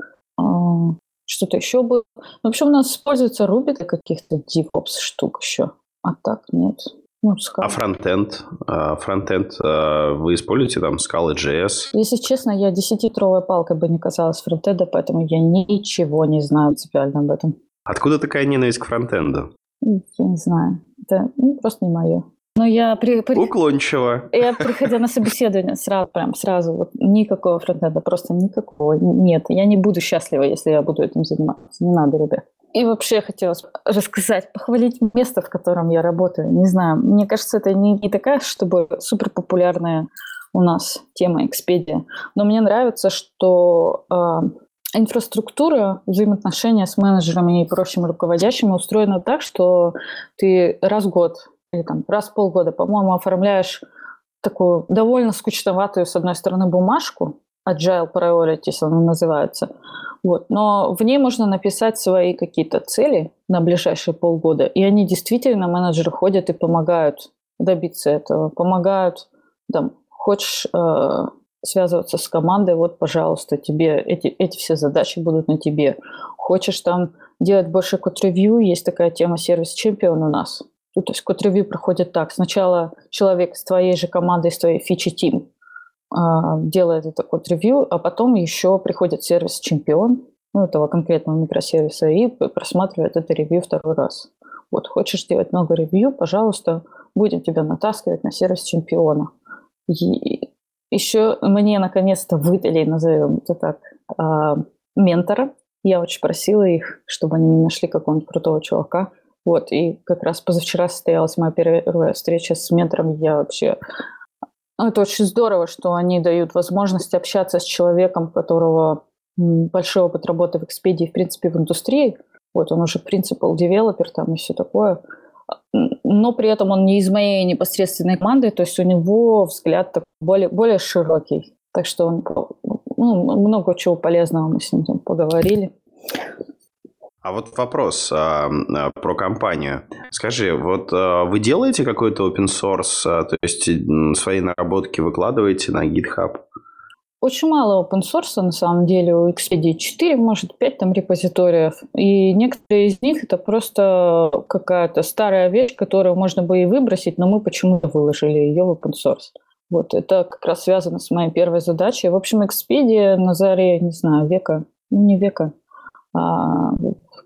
Speaker 4: что-то еще было. В общем, у нас используется Ruby для каких-то DevOps штук еще. А так нет.
Speaker 2: Ну, Scala. А фронтенд? А, фронтенд а, вы используете там Scala JS?
Speaker 4: Если честно, я десятитровой палкой бы не казалась фронтенда, поэтому я ничего не знаю принципиально об этом.
Speaker 2: Откуда такая ненависть к фронтенду?
Speaker 4: Я не знаю. Это ну, просто не мое. Но я при, при...
Speaker 2: Уклончиво.
Speaker 4: Я, приходя на собеседование, сразу, прям сразу, вот никакого фронтенда, просто никакого. Нет, я не буду счастлива, если я буду этим заниматься. Не надо, ребят. И вообще хотелось рассказать, похвалить место, в котором я работаю. Не знаю, мне кажется, это не, не такая, чтобы супер популярная у нас тема Экспедия. Но мне нравится, что э, инфраструктура, взаимоотношения с менеджерами и прочими руководящими устроена так, что ты раз в год или там раз в полгода, по-моему, оформляешь такую довольно скучноватую, с одной стороны, бумажку, Agile Priorities она называется. Вот. Но в ней можно написать свои какие-то цели на ближайшие полгода, и они действительно, менеджеры ходят и помогают добиться этого, помогают, там, хочешь э, связываться с командой, вот, пожалуйста, тебе эти, эти все задачи будут на тебе. Хочешь там делать больше код-ревью, есть такая тема сервис-чемпион у нас. Ну, то есть код-ревью проходит так. Сначала человек с твоей же командой, с твоей фичи-тим а, делает это код-ревью, а потом еще приходит сервис-чемпион, ну, этого конкретного микросервиса, и просматривает это ревью второй раз. Вот, хочешь делать много ревью, пожалуйста, будем тебя натаскивать на сервис чемпиона. И еще мне наконец-то выдали, назовем это так, а, ментора. Я очень просила их, чтобы они нашли какого-нибудь крутого чувака. Вот, и как раз позавчера состоялась моя первая встреча с ментором. Я вообще ну, это очень здорово, что они дают возможность общаться с человеком, у которого большой опыт работы в Экспедии, в принципе, в индустрии. Вот он уже принципал девелопер там и все такое. Но при этом он не из моей непосредственной команды, то есть у него взгляд более, более широкий. Так что он, ну, много чего полезного мы с ним там поговорили.
Speaker 2: А вот вопрос а, а, про компанию. Скажи, вот а, вы делаете какой-то open source, а, то есть свои наработки выкладываете на GitHub?
Speaker 4: Очень мало open source на самом деле. У Expedia 4, может, 5 там репозиториев. И некоторые из них это просто какая-то старая вещь, которую можно бы и выбросить, но мы почему-то выложили ее в open source. Вот, это как раз связано с моей первой задачей. В общем, Expedia на заре, не знаю, века, ну не века, а,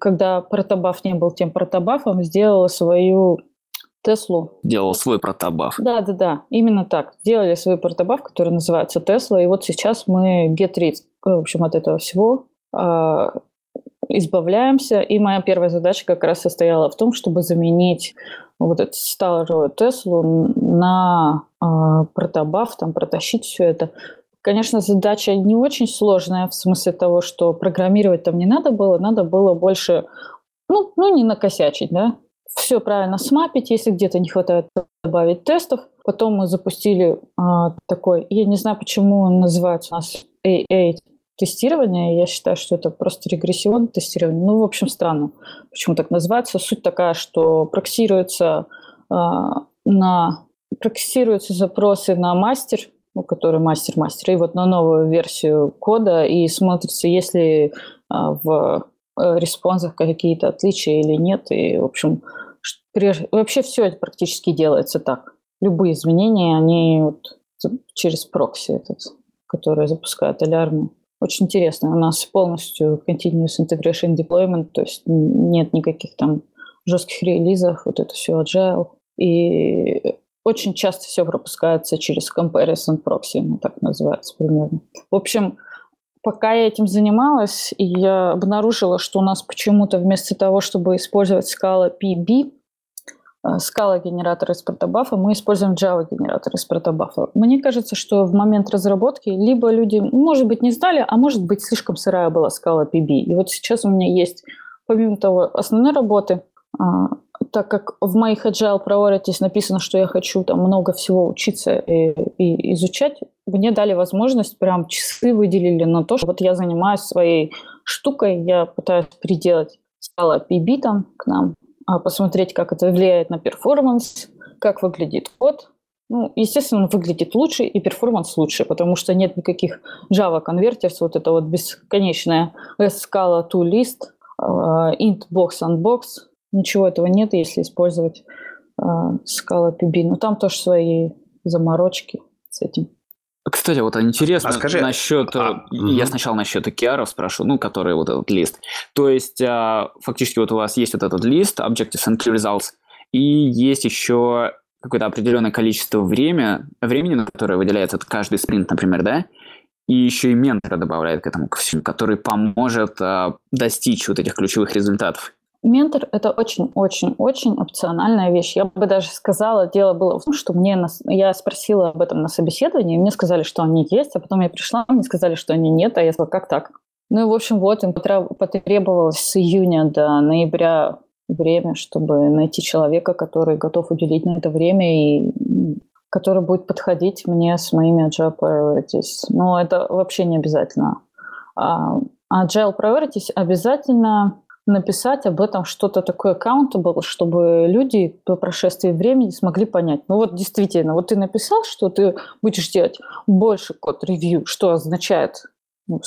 Speaker 4: когда протобаф не был тем протобафом, сделала свою Теслу.
Speaker 1: Делал свой протобаф.
Speaker 4: Да, да, да, именно так. Сделали свой протобаф, который называется Тесла, и вот сейчас мы get rid, в общем, от этого всего э, избавляемся. И моя первая задача как раз состояла в том, чтобы заменить вот эту старую Теслу на э, протобаф, там протащить все это. Конечно, задача не очень сложная, в смысле того, что программировать там не надо было, надо было больше, ну, ну не накосячить, да, все правильно смапить, если где-то не хватает добавить тестов. Потом мы запустили а, такой, я не знаю, почему он называется у нас AA тестирование. Я считаю, что это просто регрессионное тестирование. Ну, в общем, странно, почему так называется. Суть такая, что проксируется а, на проксируются запросы на мастер, ну, который мастер-мастер, и вот на новую версию кода, и смотрится, если а, в э, респонсах какие-то отличия или нет. И, в общем, вообще все это практически делается так. Любые изменения, они вот через прокси этот, который запускает алярмы. Очень интересно. У нас полностью continuous integration deployment, то есть нет никаких там жестких релизов, вот это все agile. И очень часто все пропускается через comparison proxy, ну, так называется примерно. В общем, пока я этим занималась, я обнаружила, что у нас почему-то вместо того, чтобы использовать скала PB, скала генератор из протобафа, мы используем Java генератор из протобафа. Мне кажется, что в момент разработки либо люди, может быть, не знали, а может быть, слишком сырая была скала PB. И вот сейчас у меня есть, помимо того, основной работы, а, так как в моих agile priorities написано, что я хочу там много всего учиться и, и изучать, мне дали возможность, прям часы выделили на то, что вот я занимаюсь своей штукой, я пытаюсь приделать ScalaPB там к нам, а, посмотреть, как это влияет на performance, как выглядит код. Ну, естественно, он выглядит лучше и performance лучше, потому что нет никаких Java converters, вот это вот бесконечная scala to list, а, int box unbox, ничего этого нет, если использовать Scala PB. Но там тоже свои заморочки с этим.
Speaker 1: Кстати, вот интересно а скажи, насчет... А, я угу. сначала насчет OKR спрошу, ну, который вот этот лист. То есть, а, фактически вот у вас есть вот этот лист, Objectives and Key Results, и есть еще какое-то определенное количество время, времени, на которое выделяется каждый спринт, например, да? И еще и ментора добавляет к этому ко всему, который поможет а, достичь вот этих ключевых результатов.
Speaker 4: Ментор – это очень-очень-очень опциональная вещь. Я бы даже сказала, дело было в том, что мне на, я спросила об этом на собеседовании, мне сказали, что они есть, а потом я пришла, мне сказали, что они нет, а я сказала, как так? Ну и, в общем, вот им потребовалось с июня до ноября время, чтобы найти человека, который готов уделить на это время и который будет подходить мне с моими agile priorities. Но это вообще не обязательно. А, agile priorities обязательно написать об этом что-то такое accountable, чтобы люди по прошествии времени смогли понять. Ну вот действительно, вот ты написал, что ты будешь делать больше код-ревью, что означает, ну,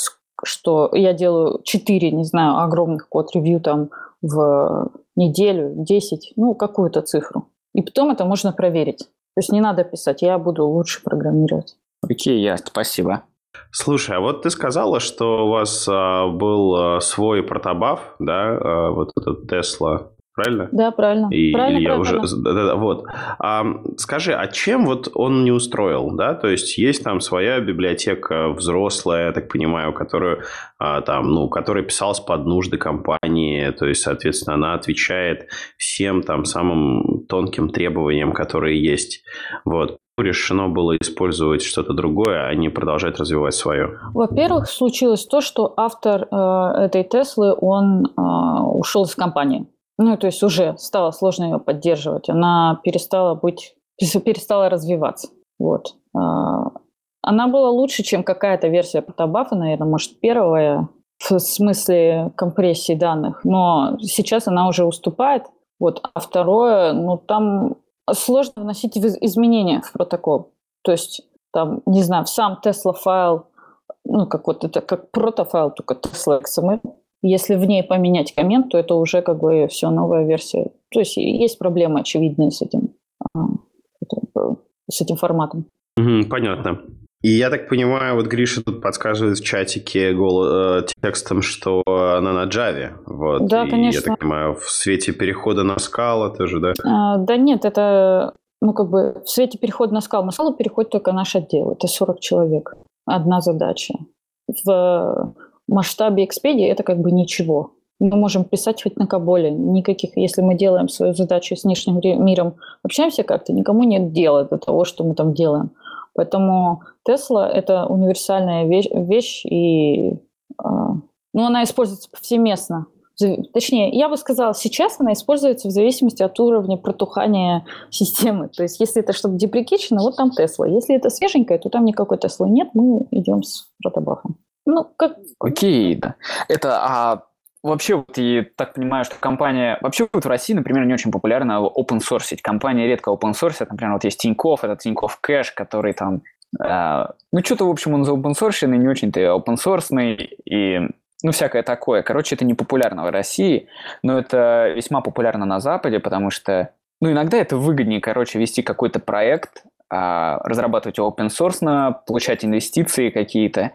Speaker 4: что я делаю 4, не знаю, огромных код-ревью там в неделю, 10, ну какую-то цифру. И потом это можно проверить. То есть не надо писать, я буду лучше программировать.
Speaker 1: Окей, я, спасибо.
Speaker 2: Слушай, а вот ты сказала, что у вас а, был а, свой протобаф, да, а, вот этот Тесла, правильно?
Speaker 4: Да, правильно.
Speaker 2: И,
Speaker 4: правильно,
Speaker 2: я
Speaker 4: правильно.
Speaker 2: уже, да, да, вот. А, скажи, а чем вот он не устроил, да? То есть есть там своя библиотека взрослая, я так понимаю, которую а, там, ну, которая писалась под нужды компании, то есть, соответственно, она отвечает всем там самым тонким требованиям, которые есть. Вот решено было использовать что-то другое, а не продолжать развивать свое?
Speaker 4: Во-первых, случилось то, что автор э, этой Теслы, он э, ушел из компании. Ну, то есть уже стало сложно ее поддерживать. Она перестала быть, перестала развиваться. Вот. Э, она была лучше, чем какая-то версия Протобафа, наверное, может, первая в смысле компрессии данных, но сейчас она уже уступает. Вот. А второе, ну, там сложно вносить изменения в протокол. То есть, там, не знаю, в сам Tesla файл, ну, как вот это, как протофайл, только Tesla XML, если в ней поменять коммент, то это уже как бы все новая версия. То есть есть проблемы очевидные с этим, а, с этим форматом.
Speaker 2: понятно. И я так понимаю, вот Гриша тут подсказывает в чатике гол, э, текстом, что она на Java. Вот.
Speaker 4: Да,
Speaker 2: и,
Speaker 4: конечно.
Speaker 2: Я так понимаю, в свете перехода на скала тоже, да?
Speaker 4: А, да нет, это ну, как бы в свете перехода на скалу. На скалу переходит только наш отдел. Это 40 человек. Одна задача. В масштабе Expedia это как бы ничего. Мы можем писать хоть на Каболе. Никаких, если мы делаем свою задачу с внешним миром, общаемся как-то, никому нет дела до того, что мы там делаем. Поэтому Тесла – это универсальная вещь, вещь и а, ну, она используется повсеместно. Точнее, я бы сказала, сейчас она используется в зависимости от уровня протухания системы. То есть, если это что-то деприкичено, вот там Тесла. Если это свеженькое, то там никакой Теслы нет, мы идем с протобафом.
Speaker 1: Ну, как... Окей, да. Это, а Вообще, вот, и так понимаю, что компания... Вообще, вот в России, например, не очень популярно open source. Компания редко open source. Например, вот есть Тинькофф, это Тинькофф Кэш, который там... Э, ну, что-то, в общем, он за open source, не очень-то open source, и ну, всякое такое. Короче, это не популярно в России, но это весьма популярно на Западе, потому что, ну, иногда это выгоднее, короче, вести какой-то проект, а, разрабатывать open source, получать инвестиции какие-то,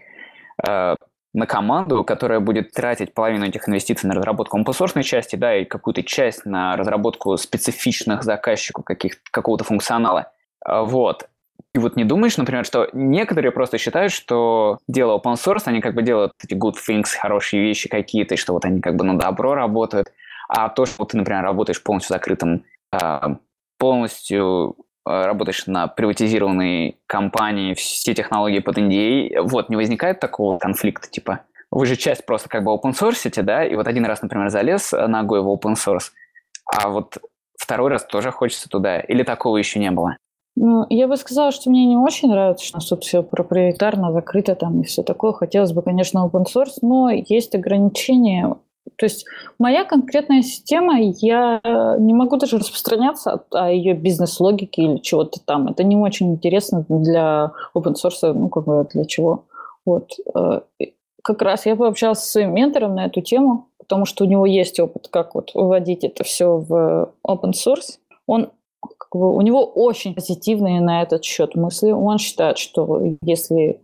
Speaker 1: на команду, которая будет тратить половину этих инвестиций на разработку open части, да, и какую-то часть на разработку специфичных заказчику каких какого-то функционала. А, вот. И вот не думаешь, например, что некоторые просто считают, что дело open source, они как бы делают эти good things, хорошие вещи какие-то, и что вот они как бы на добро работают, а то, что ты, например, работаешь полностью закрытым, а, полностью работаешь на приватизированной компании, все технологии под NDA, вот, не возникает такого конфликта, типа, вы же часть просто как бы open source, да, и вот один раз, например, залез ногой в open source, а вот второй раз тоже хочется туда, или такого еще не было?
Speaker 4: Ну, я бы сказала, что мне не очень нравится, что нас тут все проприетарно, закрыто там и все такое. Хотелось бы, конечно, open source, но есть ограничения. То есть моя конкретная система, я не могу даже распространяться о ее бизнес-логике или чего-то там. Это не очень интересно для open source, ну, как бы для чего. Вот. Э, как раз я пообщалась со своим ментором на эту тему, потому что у него есть опыт, как вот выводить это все в open source. Он как бы, у него очень позитивные на этот счет мысли. Он считает, что если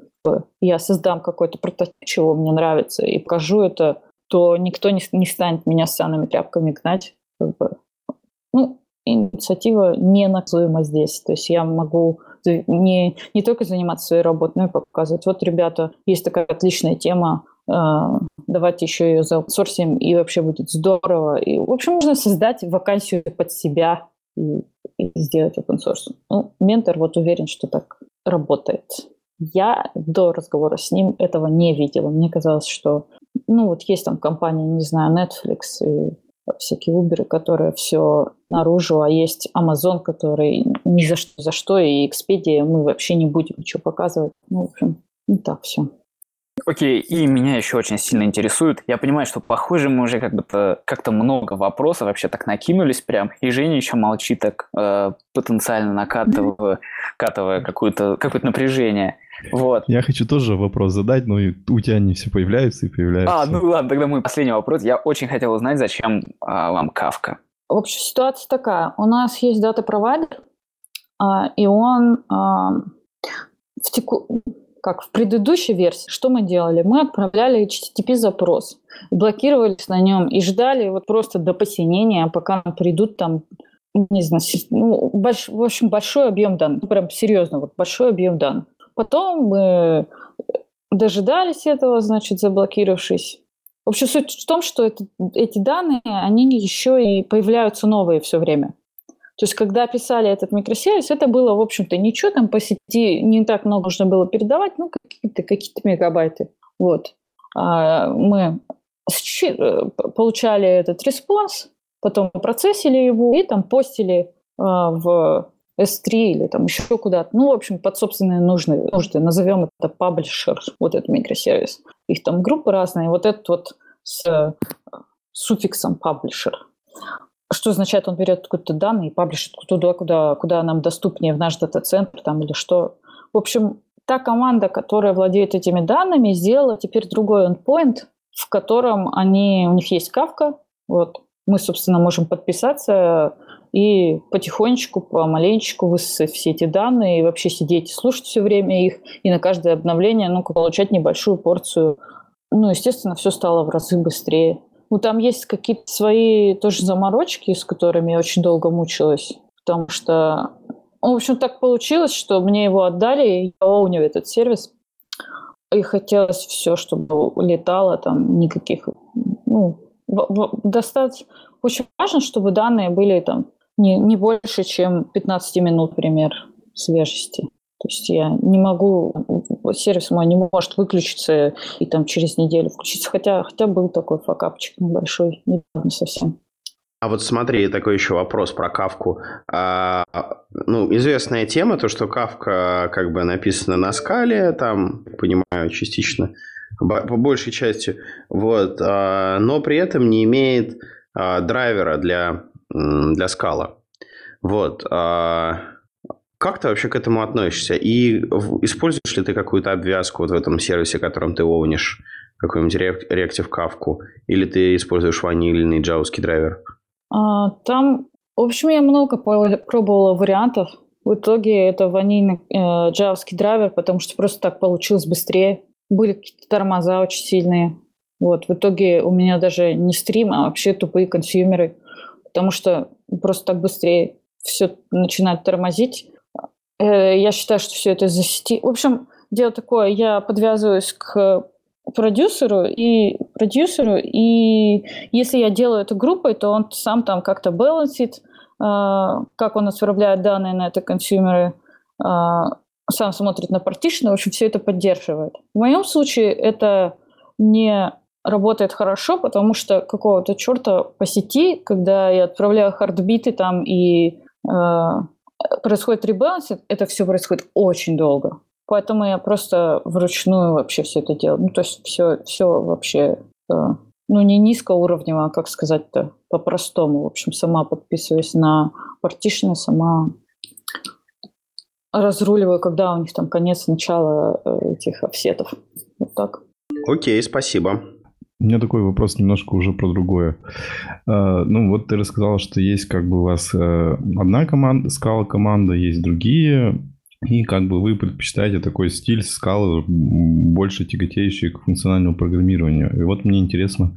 Speaker 4: я создам какой-то прототип, чего мне нравится, и покажу это, то никто не, не станет меня с санными тряпками гнать. Как бы. Ну, инициатива не наказуема здесь. То есть я могу не, не только заниматься своей работой, но и показывать. Вот, ребята, есть такая отличная тема, э, давайте еще ее заутсорсим, и вообще будет здорово. И, в общем, можно создать вакансию под себя и и сделать open source. Ну, ментор вот уверен, что так работает. Я до разговора с ним этого не видела. Мне казалось, что, ну, вот есть там компания, не знаю, Netflix, и всякие Uber, которые все наружу, а есть Amazon, который ни за что, за что, и Expedia мы вообще не будем ничего показывать. Ну, в общем, не так все.
Speaker 1: Окей, и меня еще очень сильно интересует. Я понимаю, что, похоже, мы уже как бы как-то много вопросов вообще так накинулись прям, и Женя еще молчит так э, потенциально накатывая, накатывая какое-то какое напряжение. Вот.
Speaker 3: Я хочу тоже вопрос задать, но у тебя не все появляются и появляются.
Speaker 1: А, ну ладно, тогда мой последний вопрос. Я очень хотел узнать, зачем а, вам Кавка?
Speaker 4: В общем, ситуация такая. У нас есть дата-провайдер, а, и он а, в теку как в предыдущей версии, что мы делали? Мы отправляли HTTP-запрос, блокировались на нем и ждали вот просто до посинения, пока придут там, не знаю, ну, больш, в общем, большой объем данных, прям серьезно, вот большой объем данных. Потом мы дожидались этого, значит, заблокировавшись. В общем, суть в том, что это, эти данные, они еще и появляются новые все время. То есть, когда писали этот микросервис, это было, в общем-то, ничего там по сети, не так много нужно было передавать, ну, какие-то какие мегабайты. Вот. А мы э, получали этот response, потом процессили его и там постили а, в S3 или там еще куда-то. Ну, в общем, под собственные нужды, нужды. Назовем это publisher, вот этот микросервис. Их там группы разные. Вот этот вот с э, суффиксом publisher что означает, он берет какие-то данные и паблишит туда, куда, куда нам доступнее в наш дата-центр там, или что. В общем, та команда, которая владеет этими данными, сделала теперь другой endpoint, в котором они, у них есть кавка. Вот. Мы, собственно, можем подписаться и потихонечку, помаленечку высосать все эти данные и вообще сидеть и слушать все время их, и на каждое обновление ну, получать небольшую порцию. Ну, естественно, все стало в разы быстрее. Ну, там есть какие-то свои тоже заморочки, с которыми я очень долго мучилась, потому что, в общем, так получилось, что мне его отдали, и я оуню этот сервис, и хотелось все, чтобы летало, там никаких, ну, достаточно, очень важно, чтобы данные были там не, не больше, чем 15 минут, например, свежести. То есть я не могу, сервис мой не может выключиться и там через неделю включиться, хотя, хотя был такой факапчик небольшой, недавно совсем.
Speaker 2: А вот смотри, такой еще вопрос про кавку. А, ну, известная тема, то, что кавка как бы написана на скале, там, понимаю, частично, по большей части, вот, а, но при этом не имеет а, драйвера для, для скала. Вот. А, как ты вообще к этому относишься? И используешь ли ты какую-то обвязку вот в этом сервисе, которым ты овнишь? Какой-нибудь Reactive Kafka? Или ты используешь ванильный джавский драйвер?
Speaker 4: А, там, в общем, я много пробовала вариантов. В итоге это ванильный э, джавский драйвер, потому что просто так получилось быстрее. Были какие-то тормоза очень сильные. Вот, в итоге у меня даже не стрим, а вообще тупые консюмеры, потому что просто так быстрее все начинает тормозить. Э, я считаю, что все это из-за сети. В общем, дело такое, я подвязываюсь к продюсеру и продюсеру, и если я делаю это группой, то он сам там как-то балансит, э, как он отправляет данные на это консюмеры, э, сам смотрит на партишны, в общем, все это поддерживает. В моем случае это не работает хорошо, потому что какого-то черта по сети, когда я отправляю хардбиты там и происходит ребалансинг, это все происходит очень долго. Поэтому я просто вручную вообще все это делаю. Ну, то есть все, все вообще, э, ну, не низкоуровнево, а как сказать-то, по-простому. В общем, сама подписываюсь на партишны, сама разруливаю, когда у них там конец, начало э, этих офсетов. Вот так.
Speaker 2: Окей, спасибо.
Speaker 3: У меня такой вопрос немножко уже про другое. А, ну, вот ты рассказал, что есть как бы у вас э, одна команда, скала команда, есть другие, и как бы вы предпочитаете такой стиль скалы, больше тяготеющий к функциональному программированию. И вот мне интересно,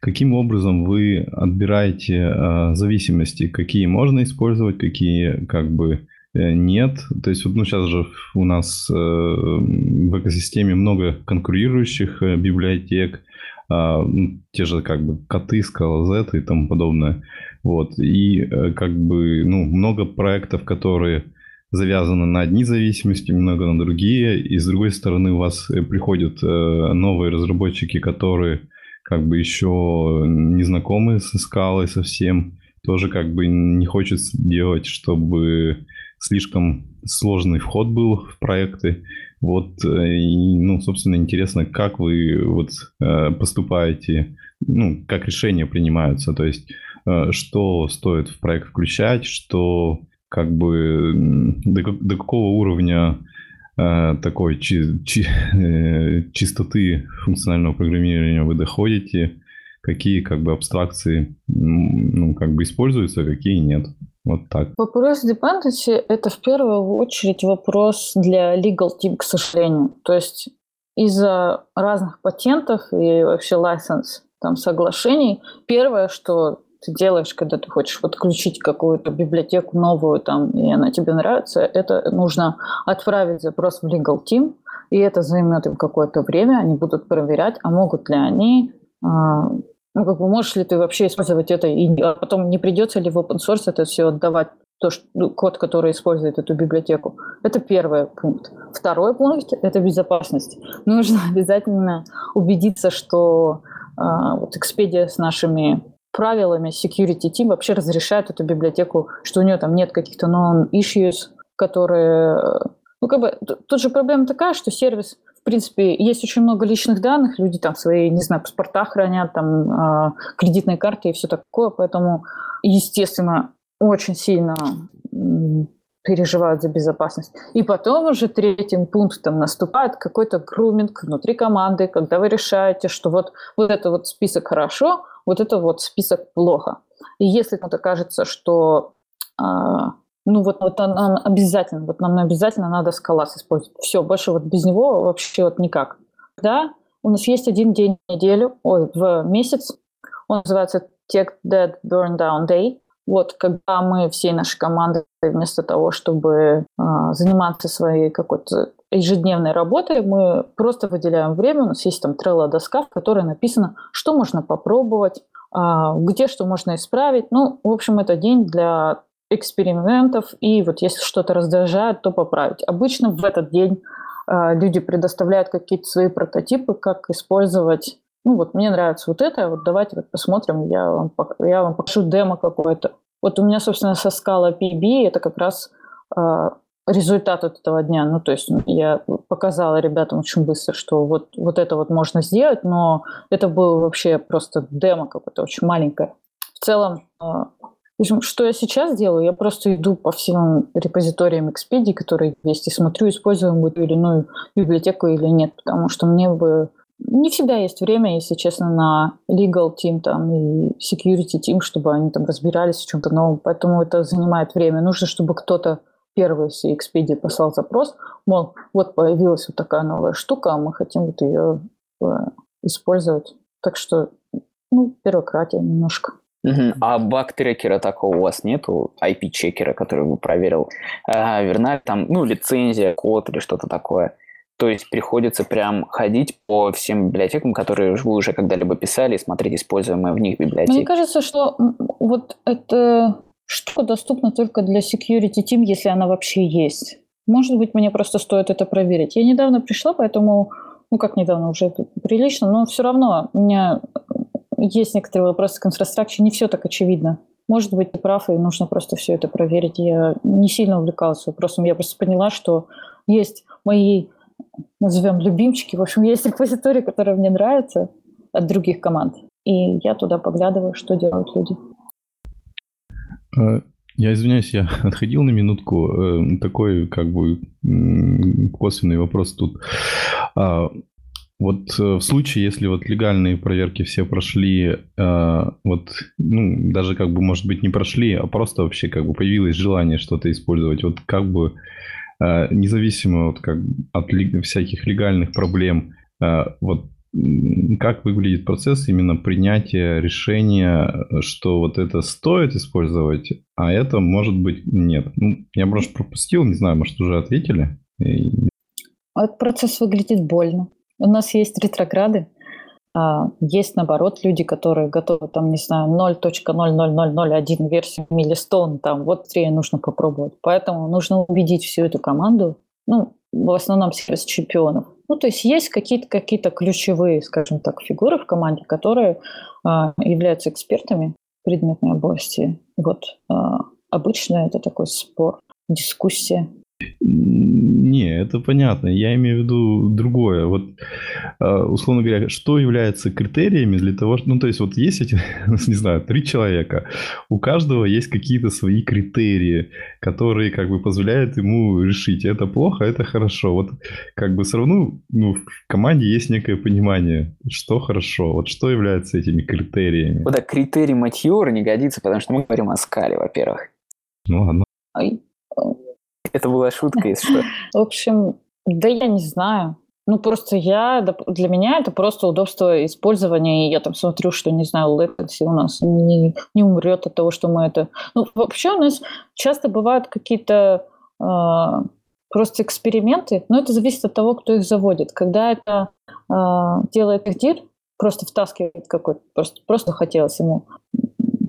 Speaker 3: каким образом вы отбираете э, зависимости, какие можно использовать, какие как бы э, нет. То есть вот ну, сейчас же у нас в экосистеме много конкурирующих библиотек, а, ну, те же как бы коты, скала и тому подобное. Вот. И э, как бы, ну, много проектов, которые завязаны на одни зависимости, много на другие. И с другой стороны, у вас э, приходят э, новые разработчики, которые как бы еще не знакомы со скалой совсем, тоже как бы не хочет делать, чтобы слишком сложный вход был в проекты. Вот, э, и, ну, собственно, интересно, как вы вот э, поступаете, ну, как решения принимаются, то есть э, что стоит в проект включать, что как бы до, до какого уровня такой чи, чи, чистоты функционального программирования вы доходите, какие как бы абстракции ну, как бы используются, а какие нет. Вот так.
Speaker 4: Вопрос dependency – это в первую очередь вопрос для legal team, к сожалению. То есть из-за разных патентов и вообще license там, соглашений, первое, что ты делаешь, когда ты хочешь подключить какую-то библиотеку новую, там, и она тебе нравится, это нужно отправить запрос в legal team, и это займет им какое-то время, они будут проверять, а могут ли они а, ну, как бы можешь ли ты вообще использовать это, и а потом не придется ли в open source это все отдавать, то, что, ну, код, который использует эту библиотеку. Это первый пункт. Второй пункт – это безопасность. Нужно обязательно убедиться, что а, вот Expedia с нашими правилами security team вообще разрешает эту библиотеку, что у нее там нет каких-то non-issues, которые... Ну, как бы, тут же проблема такая, что сервис принципе, есть очень много личных данных, люди там свои, не знаю, паспорта хранят, там, э, кредитные карты и все такое, поэтому, естественно, очень сильно переживают за безопасность. И потом уже третьим пунктом наступает какой-то груминг внутри команды, когда вы решаете, что вот, вот это вот список хорошо, вот это вот список плохо. И если кому-то кажется, что э, ну вот, вот нам обязательно, вот нам обязательно надо скалас использовать. Все, больше вот без него вообще вот никак. Да, у нас есть один день в неделю, ой, в месяц, он называется Tech Dead Burn Down Day. Вот, когда мы всей нашей командой вместо того, чтобы э, заниматься своей какой-то ежедневной работой, мы просто выделяем время, у нас есть там трелла-доска, в которой написано, что можно попробовать, э, где что можно исправить. Ну, в общем, это день для экспериментов, и вот если что-то раздражает, то поправить. Обычно в этот день э, люди предоставляют какие-то свои прототипы, как использовать. Ну вот мне нравится вот это, вот давайте вот посмотрим, я вам, я вам покажу демо какое-то. Вот у меня, собственно, со скала PB это как раз э, результат от этого дня. Ну, то есть я показала ребятам очень быстро, что вот, вот это вот можно сделать, но это было вообще просто демо какое-то очень маленькое. В целом, э, что я сейчас делаю? Я просто иду по всем репозиториям Expedia, которые есть, и смотрю, используем ту или иную библиотеку или нет, потому что мне бы не всегда есть время, если честно, на legal team там и security team, чтобы они там разбирались в чем-то новом. Поэтому это занимает время. Нужно, чтобы кто-то первый с Expedia послал запрос, мол, вот появилась вот такая новая штука, а мы хотим вот ее э, использовать. Так что, ну, бюрократия немножко.
Speaker 1: Угу. А баг-трекера такого у вас нету? IP-чекера, который бы проверил, а, верна там, ну, лицензия, код или что-то такое? То есть приходится прям ходить по всем библиотекам, которые вы уже когда-либо писали, и смотреть используемые в них библиотеки.
Speaker 4: Мне кажется, что вот эта штука доступна только для security team, если она вообще есть. Может быть, мне просто стоит это проверить. Я недавно пришла, поэтому, ну как недавно, уже прилично, но все равно у меня есть некоторые вопросы к инфраструктуре, не все так очевидно. Может быть, ты прав, и нужно просто все это проверить. Я не сильно увлекалась вопросом. Я просто поняла, что есть мои, назовем, любимчики. В общем, есть репозитории, которые мне нравятся от других команд. И я туда поглядываю, что делают люди.
Speaker 3: Э, я извиняюсь, я отходил на минутку. Э, такой как бы косвенный вопрос тут. Вот э, в случае, если вот легальные проверки все прошли, э, вот, ну, даже как бы, может быть, не прошли, а просто вообще как бы появилось желание что-то использовать, вот как бы э, независимо вот как от всяких легальных проблем, вот как выглядит процесс именно принятия решения, что вот это стоит использовать, а это, может быть, нет. Ну, я просто пропустил, не знаю, может, уже ответили?
Speaker 4: Этот процесс выглядит больно. У нас есть ретрограды, а, есть, наоборот, люди, которые готовы, там, не знаю, 0.00001 версию Миллистон, там, вот три нужно попробовать. Поэтому нужно убедить всю эту команду, ну, в основном сервис чемпионов, Ну, то есть есть какие-то какие ключевые, скажем так, фигуры в команде, которые а, являются экспертами в предметной области. Вот а, обычно это такой спор, дискуссия.
Speaker 3: Не, это понятно. Я имею в виду другое. Вот, а, условно говоря, что является критериями для того, что... Ну, то есть, вот есть эти, не знаю, три человека. У каждого есть какие-то свои критерии, которые как бы позволяют ему решить, это плохо, это хорошо. Вот как бы все равно ну, в команде есть некое понимание, что хорошо. Вот что является этими критериями.
Speaker 1: Вот, да, критерий матьюра не годится, потому что мы говорим о скале, во-первых.
Speaker 3: Ну, ладно.
Speaker 1: Это была шутка, если что.
Speaker 4: В общем, да я не знаю. Ну, просто я, для меня это просто удобство использования, и я там смотрю, что, не знаю, latency у нас не, не умрет от того, что мы это... Ну, вообще у нас часто бывают какие-то э, просто эксперименты, но это зависит от того, кто их заводит. Когда это э, делает их просто втаскивает какой-то, просто, просто хотелось ему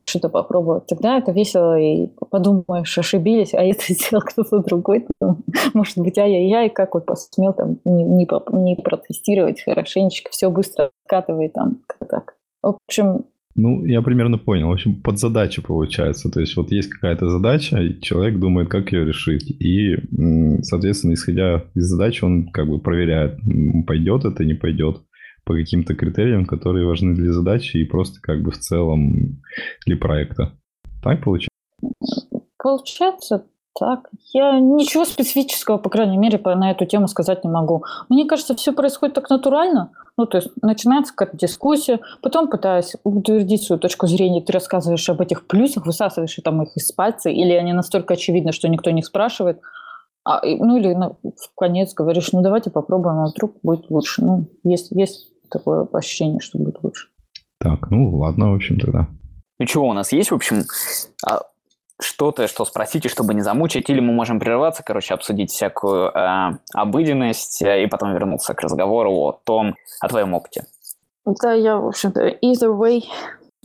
Speaker 4: что-то попробовать. Тогда это весело, и подумаешь, ошибились, а это сделал кто-то другой. Там, может быть, ай-яй-яй, как вот посмел там не, не, не протестировать хорошенечко, все быстро откатывает там, как так. В общем,
Speaker 3: ну, я примерно понял. В общем, под задачу получается. То есть вот есть какая-то задача, и человек думает, как ее решить. И, соответственно, исходя из задачи, он как бы проверяет, пойдет это, не пойдет по каким-то критериям, которые важны для задачи и просто как бы в целом для проекта. Так получается?
Speaker 4: Получается так. Я ничего специфического, по крайней мере, на эту тему сказать не могу. Мне кажется, все происходит так натурально. Ну, то есть начинается какая-то дискуссия, потом, пытаясь утвердить свою точку зрения, ты рассказываешь об этих плюсах, высасываешь там их из пальца, или они настолько очевидны, что никто не спрашивает. А, ну, или ну, в конец говоришь, ну, давайте попробуем, а вдруг будет лучше. Ну, есть, есть такое ощущение, что будет лучше.
Speaker 3: Так, ну ладно, в общем, тогда.
Speaker 1: Ну чего, у нас есть, в общем, а, что-то, что спросите, чтобы не замучить, или мы можем прерваться, короче, обсудить всякую э, обыденность, э, и потом вернуться к разговору о том, о твоем опыте.
Speaker 4: Да, я, в общем-то, either way.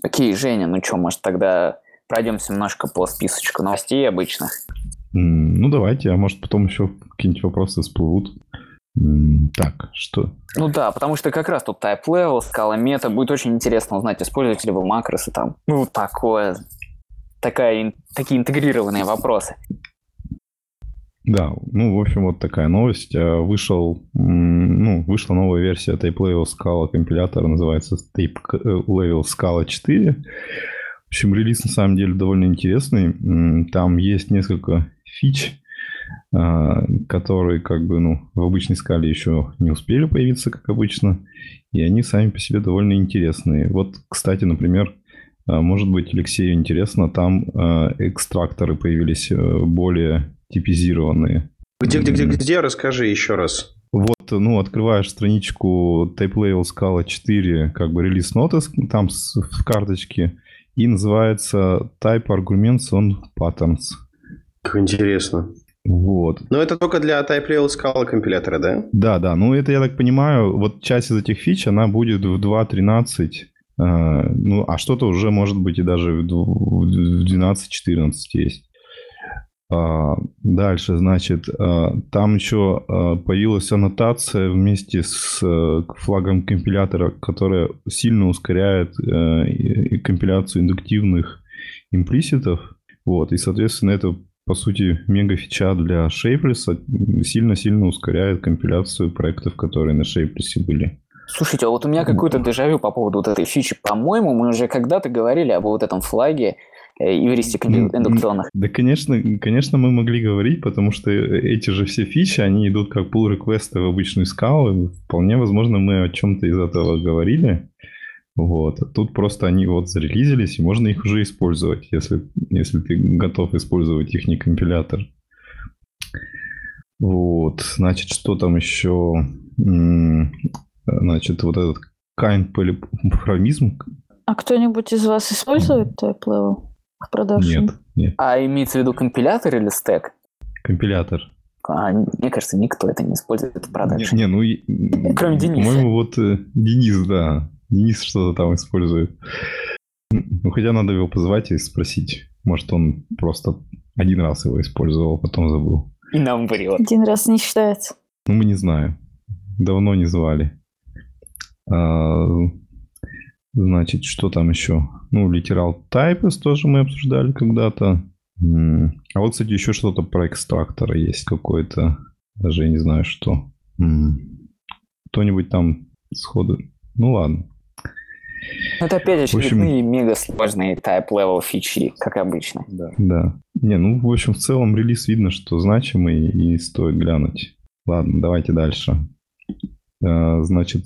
Speaker 1: Окей, Женя, ну что, может, тогда пройдемся немножко по списочку новостей обычных?
Speaker 3: Ну, давайте, а может, потом еще какие-нибудь вопросы всплывут. Так, что?
Speaker 1: Ну да, потому что как раз тут type level, скала мета. Будет очень интересно узнать, используете ли вы макросы там. Ну, такое. Такая, такие интегрированные вопросы.
Speaker 3: Да, ну, в общем, вот такая новость. Э, вышел, ну, вышла новая версия Type Level Scala компилятора, называется Type Level Scala 4. В общем, релиз на самом деле довольно интересный. Там есть несколько фич, а, которые как бы ну, в обычной скале еще не успели появиться, как обычно, и они сами по себе довольно интересные. Вот, кстати, например, а, может быть, Алексею интересно, там а, экстракторы появились э, более типизированные.
Speaker 2: Где, где, где, где? Расскажи еще раз.
Speaker 3: Вот, ну, открываешь страничку Type Level Scala 4, как бы релиз notice, там в карточке, и называется Type Arguments on Patterns.
Speaker 2: Как интересно.
Speaker 3: Вот.
Speaker 2: Но это только для Type Real Scala компилятора, да?
Speaker 3: Да, да. Ну, это, я так понимаю, вот часть из этих фич, она будет в 2.13. Э, ну, а что-то уже, может быть, и даже в 12.14 есть. А, дальше, значит, а, там еще а, появилась аннотация вместе с э, флагом компилятора, которая сильно ускоряет э, компиляцию индуктивных имплиситов. Вот, и, соответственно, это по сути, мега-фича для Shapeless сильно-сильно ускоряет компиляцию проектов, которые на Shapeless были.
Speaker 1: Слушайте, а вот у меня какой-то дежавю по поводу вот этой фичи. По-моему, мы уже когда-то говорили об вот этом флаге эвристик индукционных.
Speaker 3: Да, конечно, конечно, мы могли говорить, потому что эти же все фичи, они идут как pull реквесты в обычную скалу. Вполне возможно, мы о чем-то из этого говорили. Вот. Тут просто они вот зарелизились, и можно их уже использовать, если, если ты готов использовать их не компилятор. Вот. Значит, что там еще? Значит, вот этот kind полипромизм.
Speaker 4: А кто-нибудь из вас использует type level в продаже?
Speaker 3: Нет, нет.
Speaker 1: А имеется в виду компилятор или стек?
Speaker 3: Компилятор.
Speaker 1: А, мне кажется, никто это не использует в продаже.
Speaker 3: Не, ну,
Speaker 1: кроме Дениса.
Speaker 3: По-моему, вот э, Денис, да, Денис что-то там использует. Ну, хотя надо его позвать и спросить. Может, он просто один раз его использовал, потом забыл.
Speaker 1: И нам врет.
Speaker 4: Один раз не считается.
Speaker 3: Ну, мы не знаем. давно не звали. А, значит, что там еще? Ну, Literal Types тоже мы обсуждали когда-то. А вот, кстати, еще что-то про экстрактора есть какое-то. Даже я не знаю, что. Кто-нибудь там сходу... Ну, ладно.
Speaker 1: Это опять очередные общем... мега сложные type-level фичи, как обычно.
Speaker 3: Да. да. Не, ну, в общем, в целом релиз видно, что значимый и стоит глянуть. Ладно, давайте дальше. А, значит,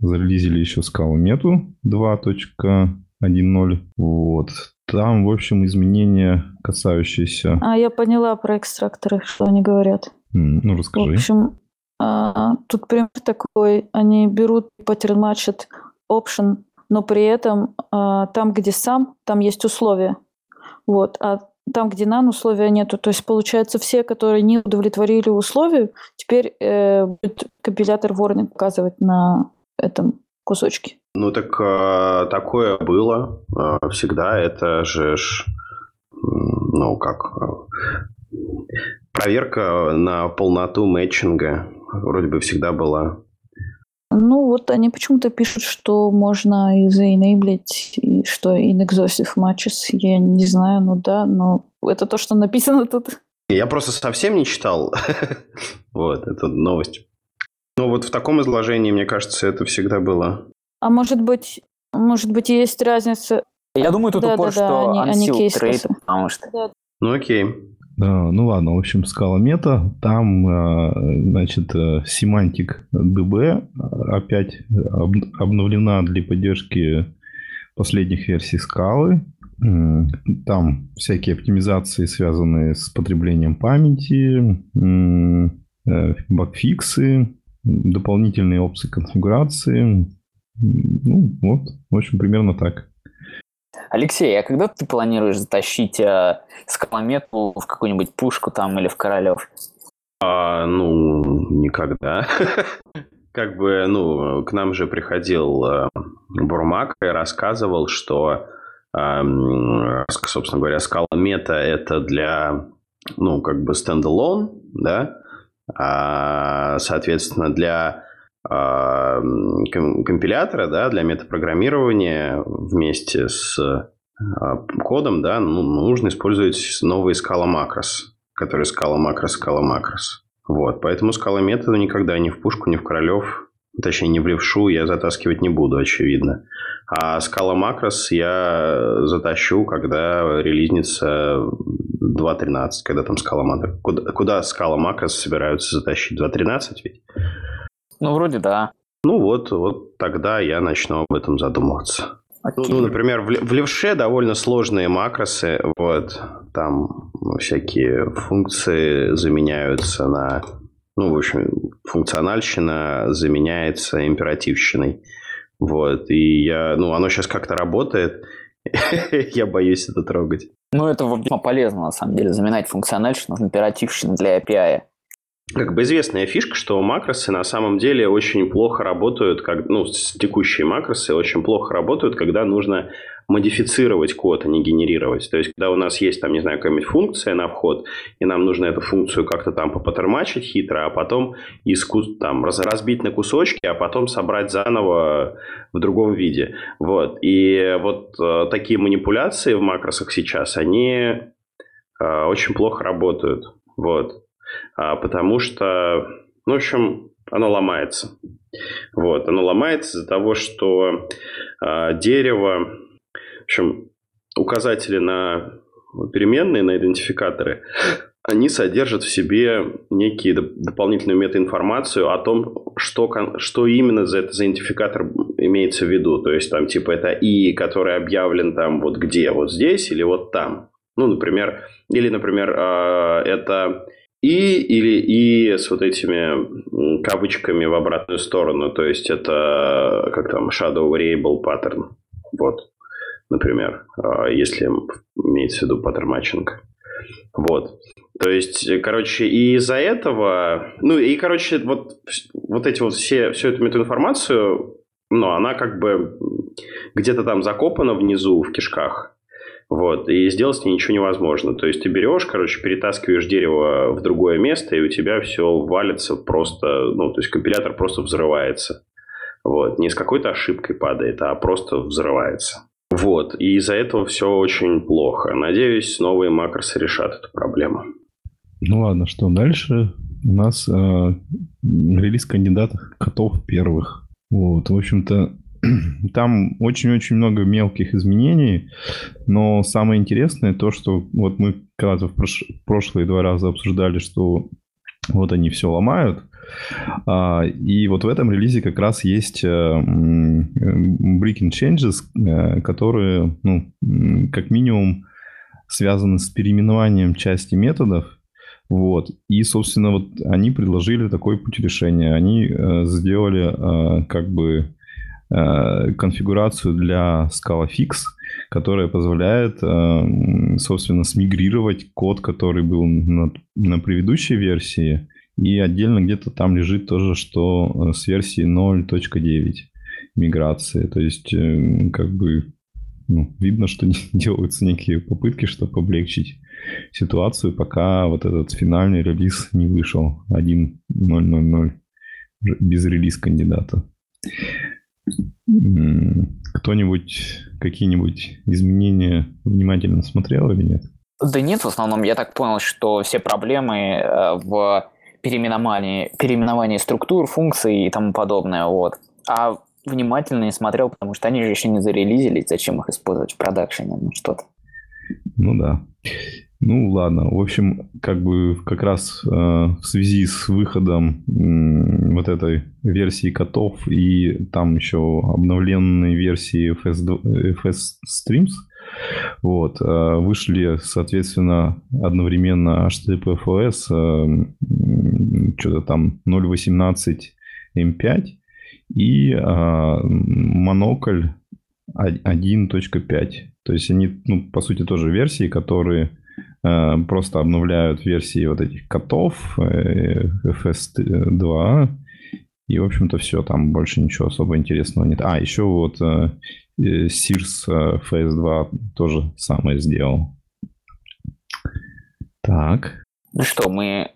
Speaker 3: зарелизили еще скалу мету 2.1.0. Вот. Там, в общем, изменения, касающиеся...
Speaker 4: А, я поняла про экстракторы, что они говорят.
Speaker 3: Ну, расскажи.
Speaker 4: В общем, а, тут пример такой. Они берут pattern matched option но при этом э, там, где сам, там есть условия. Вот. А там, где нан, условия нету. То есть, получается, все, которые не удовлетворили условию, теперь э, будет компилятор warning показывать на этом кусочке.
Speaker 2: Ну, так э, такое было э, всегда. Это же, ну, как проверка на полноту мэтчинга вроде бы всегда была.
Speaker 4: Ну, вот они почему-то пишут, что можно и заинейблить, и что inexhaustive matches. Я не знаю, ну да, но это то, что написано тут.
Speaker 2: Я просто совсем не читал. вот, это новость. Но вот в таком изложении, мне кажется, это всегда было.
Speaker 4: А может быть, может быть, есть разница.
Speaker 1: Я думаю, тут да, упор, да, что да, они, они трейд, потому что...
Speaker 2: Да. Ну окей.
Speaker 3: Ну ладно, в общем, скала мета, там, э, значит, семантик э, DB опять обновлена для поддержки последних версий скалы. Там всякие оптимизации, связанные с потреблением памяти, э, багфиксы, дополнительные опции конфигурации. Ну, вот, в общем, примерно так.
Speaker 1: Алексей, а когда ты планируешь затащить э, скаломету в какую-нибудь пушку там или в Королев?
Speaker 2: А, ну, никогда. Как бы, ну, к нам же приходил э, Бурмак и рассказывал, что, э, собственно говоря, скаломета это для, ну, как бы стендалон, да, а, соответственно, для компилятора, да, для метапрограммирования вместе с а, кодом, да, ну, нужно использовать новые скала макрос, которые скала макрос, скала макрос. Вот, поэтому скала метода никогда ни в пушку, ни в королев, точнее, не в левшу я затаскивать не буду, очевидно. А скала макрос я затащу, когда релизнится 2.13, когда там скала макрос. Куда, куда скала макрос собираются затащить? 2.13 ведь?
Speaker 1: Ну, вроде да.
Speaker 2: Ну вот, вот тогда я начну об этом задумываться. Okay. Ну, например, в, в левше довольно сложные макросы, вот, там всякие функции заменяются на, ну, в общем, функциональщина заменяется императивщиной, вот, и я, ну, оно сейчас как-то работает, я боюсь это трогать.
Speaker 1: Ну, это весьма полезно, на самом деле, заменять функциональщину императивщину для API
Speaker 2: как бы известная фишка, что макросы на самом деле очень плохо работают, как, ну, текущие макросы очень плохо работают, когда нужно модифицировать код, а не генерировать. То есть, когда у нас есть, там, не знаю, какая-нибудь функция на вход, и нам нужно эту функцию как-то там попатермачить хитро, а потом из, там, разбить на кусочки, а потом собрать заново в другом виде. Вот. И вот э, такие манипуляции в макросах сейчас, они э, очень плохо работают. Вот. А, потому что, ну, в общем, оно ломается. Вот, оно ломается из-за того, что а, дерево, в общем, указатели на переменные, на идентификаторы, они содержат в себе некие дополнительную метаинформацию о том, что, что именно за этот идентификатор имеется в виду. То есть, там, типа, это и, который объявлен там вот где, вот здесь или вот там. Ну, например, или, например, а, это и или и с вот этими кавычками в обратную сторону. То есть это как там shadow variable pattern. Вот, например, а, если имеется в виду паттерн матчинг. Вот. То есть, короче, и из-за этого, ну и, короче, вот, вот эти вот все, всю эту метаинформацию, ну, она как бы где-то там закопана внизу в кишках, Вот, и сделать с ней ничего невозможно. То есть ты берешь, короче, перетаскиваешь дерево в другое место, и у тебя все валится просто, ну, то есть компилятор просто взрывается. Вот, не с какой-то ошибкой падает, а просто взрывается. Вот, и из-за этого все очень плохо. Надеюсь, новые макросы решат эту проблему.
Speaker 3: Ну ладно, что дальше? У нас э, релиз кандидатов котов первых. Вот, в общем-то, там очень-очень много мелких изменений, но самое интересное то, что вот мы когда-то в прош... прошлые два раза обсуждали, что вот они все ломают, а, и вот в этом релизе как раз есть э, breaking changes, э, которые, ну, как минимум, связаны с переименованием части методов, вот. И, собственно, вот они предложили такой путь решения. Они э, сделали э, как бы э, конфигурацию для ScalaFix, которая позволяет, э, собственно, смигрировать код, который был на, на предыдущей версии, и отдельно где-то там лежит тоже, что э, с версии 0.9 миграции. То есть, э, как бы, ну, видно, что делаются некие попытки, чтобы облегчить ситуацию, пока вот этот финальный релиз не вышел 1.0.0.0 без релиз кандидата. Кто-нибудь какие-нибудь изменения внимательно смотрел или нет?
Speaker 1: Да нет, в основном я так понял, что все проблемы э, в переименовании, переименовании структур, функций и тому подобное. Вот. А внимательно не смотрел, потому что они же еще не зарелизились, зачем их использовать в продакшене, ну что-то.
Speaker 3: Ну да. Ну ладно, в общем, как бы как раз э, в связи с выходом э, вот этой версии котов и там еще обновленной версии FS, FS Streams, вот, э, вышли, соответственно, одновременно HTTPFS, э, что-то там 0.18 M5 и э, монокль 1.5. То есть они, ну, по сути, тоже версии, которые Э, просто обновляют версии вот этих котов э, FS2, и, в общем-то, все, там больше ничего особо интересного нет. А, еще вот э, Sears FS2 тоже самое сделал. Так.
Speaker 1: Ну что, мы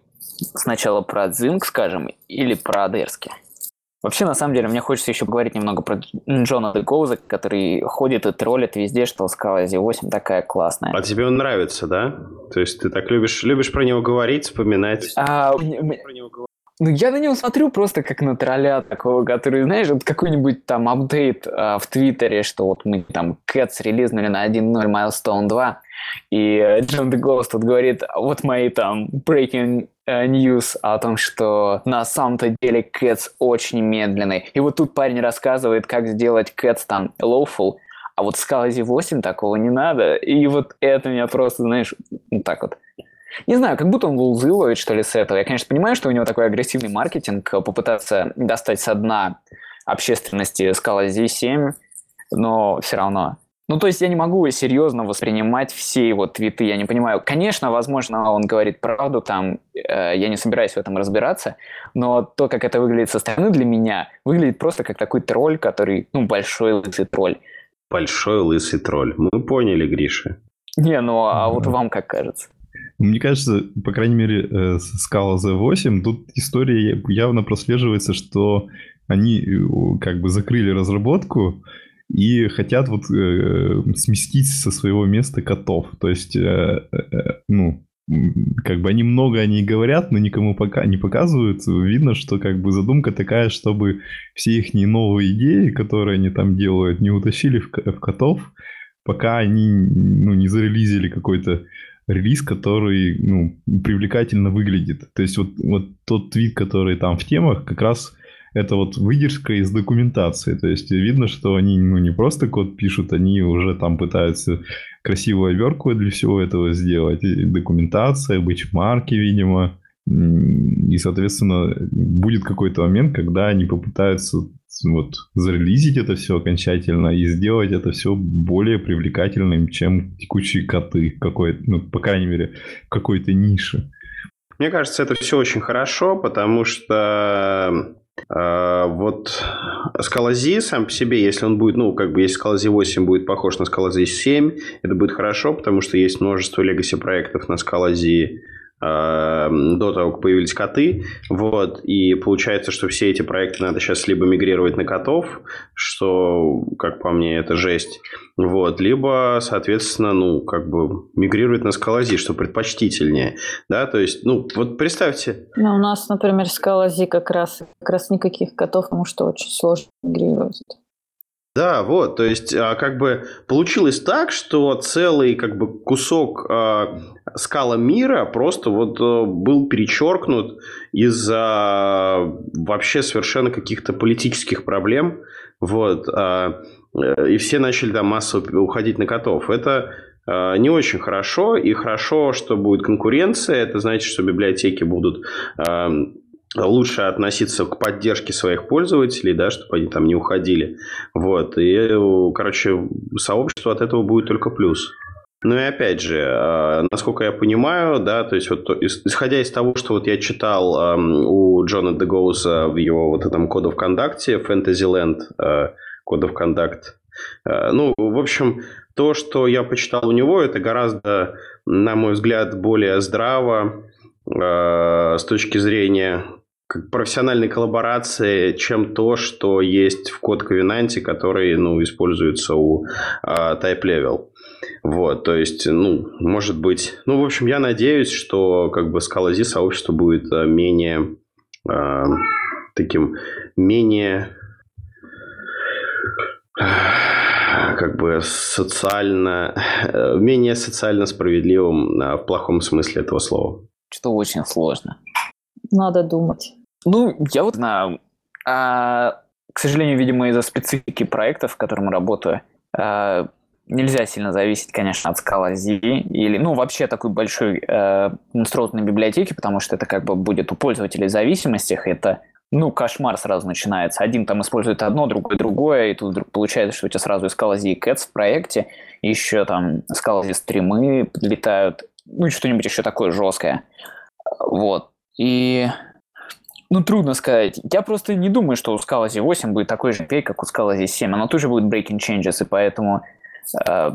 Speaker 1: сначала про Zinc скажем или про Адерски? Вообще, на самом деле, мне хочется еще поговорить немного про Джона Декоуза, который ходит и троллит везде, что Scala Z8 такая классная.
Speaker 2: А тебе он нравится, да? То есть ты так любишь, любишь про него говорить, вспоминать?
Speaker 1: А, ну, я на него смотрю просто как на тролля такого, который, знаешь, вот какой-нибудь там апдейт а, в Твиттере, что вот мы там Cats релизнули на 1.0 Milestone 2, и Джон Де Гоуст тут говорит, вот мои там breaking э, news о том, что на самом-то деле Cats очень медленный. И вот тут парень рассказывает, как сделать Cats там lawful, а вот в Scala 8 такого не надо. И вот это меня просто, знаешь, вот так вот не знаю, как будто он лузывает, что ли, с этого. Я, конечно, понимаю, что у него такой агрессивный маркетинг, попытаться достать со дна общественности скала Z7, но все равно. Ну, то есть я не могу серьезно воспринимать все его твиты, я не понимаю. Конечно, возможно, он говорит правду, там, э, я не собираюсь в этом разбираться, но то, как это выглядит со стороны для меня, выглядит просто как такой тролль, который, ну, большой лысый тролль.
Speaker 2: Большой лысый тролль. Мы поняли, Гриша.
Speaker 1: Не, ну, а вот вам как кажется?
Speaker 3: Мне кажется, по крайней мере, Scala э, Z8, тут история явно прослеживается, что они э, как бы закрыли разработку, и хотят вот э, сместить со своего места котов. То есть, э, э, ну, как бы они много о ней говорят, но никому пока не показывают. Видно, что как бы задумка такая, чтобы все их новые идеи, которые они там делают, не утащили в, в котов, пока они ну, не зарелизили какой-то релиз, который ну, привлекательно выглядит. То есть вот, вот тот твит, который там в темах, как раз это вот выдержка из документации. То есть видно, что они ну, не просто код пишут, они уже там пытаются красивую обертку для всего этого сделать. И документация, бычмарки, видимо. И, соответственно, будет какой-то момент, когда они попытаются вот зарелизить это все окончательно и сделать это все более привлекательным, чем текущие коты, какой, ну, по крайней мере, какой-то нише.
Speaker 2: Мне кажется, это все очень хорошо, потому что А, вот Scala сам по себе, если он будет, ну, как бы, если Scala 8 будет похож на Scala 7, это будет хорошо, потому что есть множество legacy проектов на Э, до того, как появились коты. Вот. И получается, что все эти проекты надо сейчас либо мигрировать на котов, что, как по мне, это жесть. Вот. Либо, соответственно, ну, как бы мигрировать на скалази, что предпочтительнее. Да, то есть, ну, вот представьте.
Speaker 4: Ну, у нас, например, скалази как раз, как раз никаких котов, потому что очень сложно мигрировать.
Speaker 2: Да, вот, то есть, а, как бы получилось так, что целый как бы кусок э, скала мира просто вот э, был перечеркнут из-за вообще совершенно каких-то политических проблем, вот, э, и все начали там массово уходить на котов. Это не очень хорошо, и хорошо, что будет конкуренция, это значит, что библиотеки будут лучше относиться к поддержке своих пользователей, да, чтобы они там не уходили. Вот. И, короче, сообществу от этого будет только плюс. Ну и опять же, а, насколько я понимаю, да, то есть вот исходя из того, что вот я читал у Джона Дегоуза в его вот этом Code of Conduct, Fantasyland Code of Conduct, ну, в общем, то, что я почитал у него, это гораздо, на мой взгляд, более здраво а, с точки зрения профессиональной коллаборации, чем то, что есть в код Ковенанте, который ну, используется у uh, Type Level. Вот, то есть, ну, может быть... Ну, в общем, я надеюсь, что как бы Scala сообщество будет а, менее э, таким, менее как бы социально, менее социально справедливым в плохом смысле этого слова.
Speaker 1: Что очень сложно.
Speaker 4: Надо думать.
Speaker 1: Ну, я вот знаю. А, к сожалению, видимо, из-за специфики проектов, в котором работаю, а, нельзя сильно зависеть, конечно, от Scala Z или, ну, вообще такой большой э, инструментной библиотеки, потому что это как бы будет у пользователей зависимостях, это ну, кошмар сразу начинается. Один там использует одно, другой другое, и тут вдруг получается, что у тебя сразу и Scala Z и Cats в проекте, еще там Scala Z стримы подлетают, ну, что-нибудь еще такое жесткое. Вот. И ну, трудно сказать. Я просто не думаю, что у Scala Z8 будет такой же пей, как у Scala Z7. Оно тоже будет breaking changes, и поэтому э,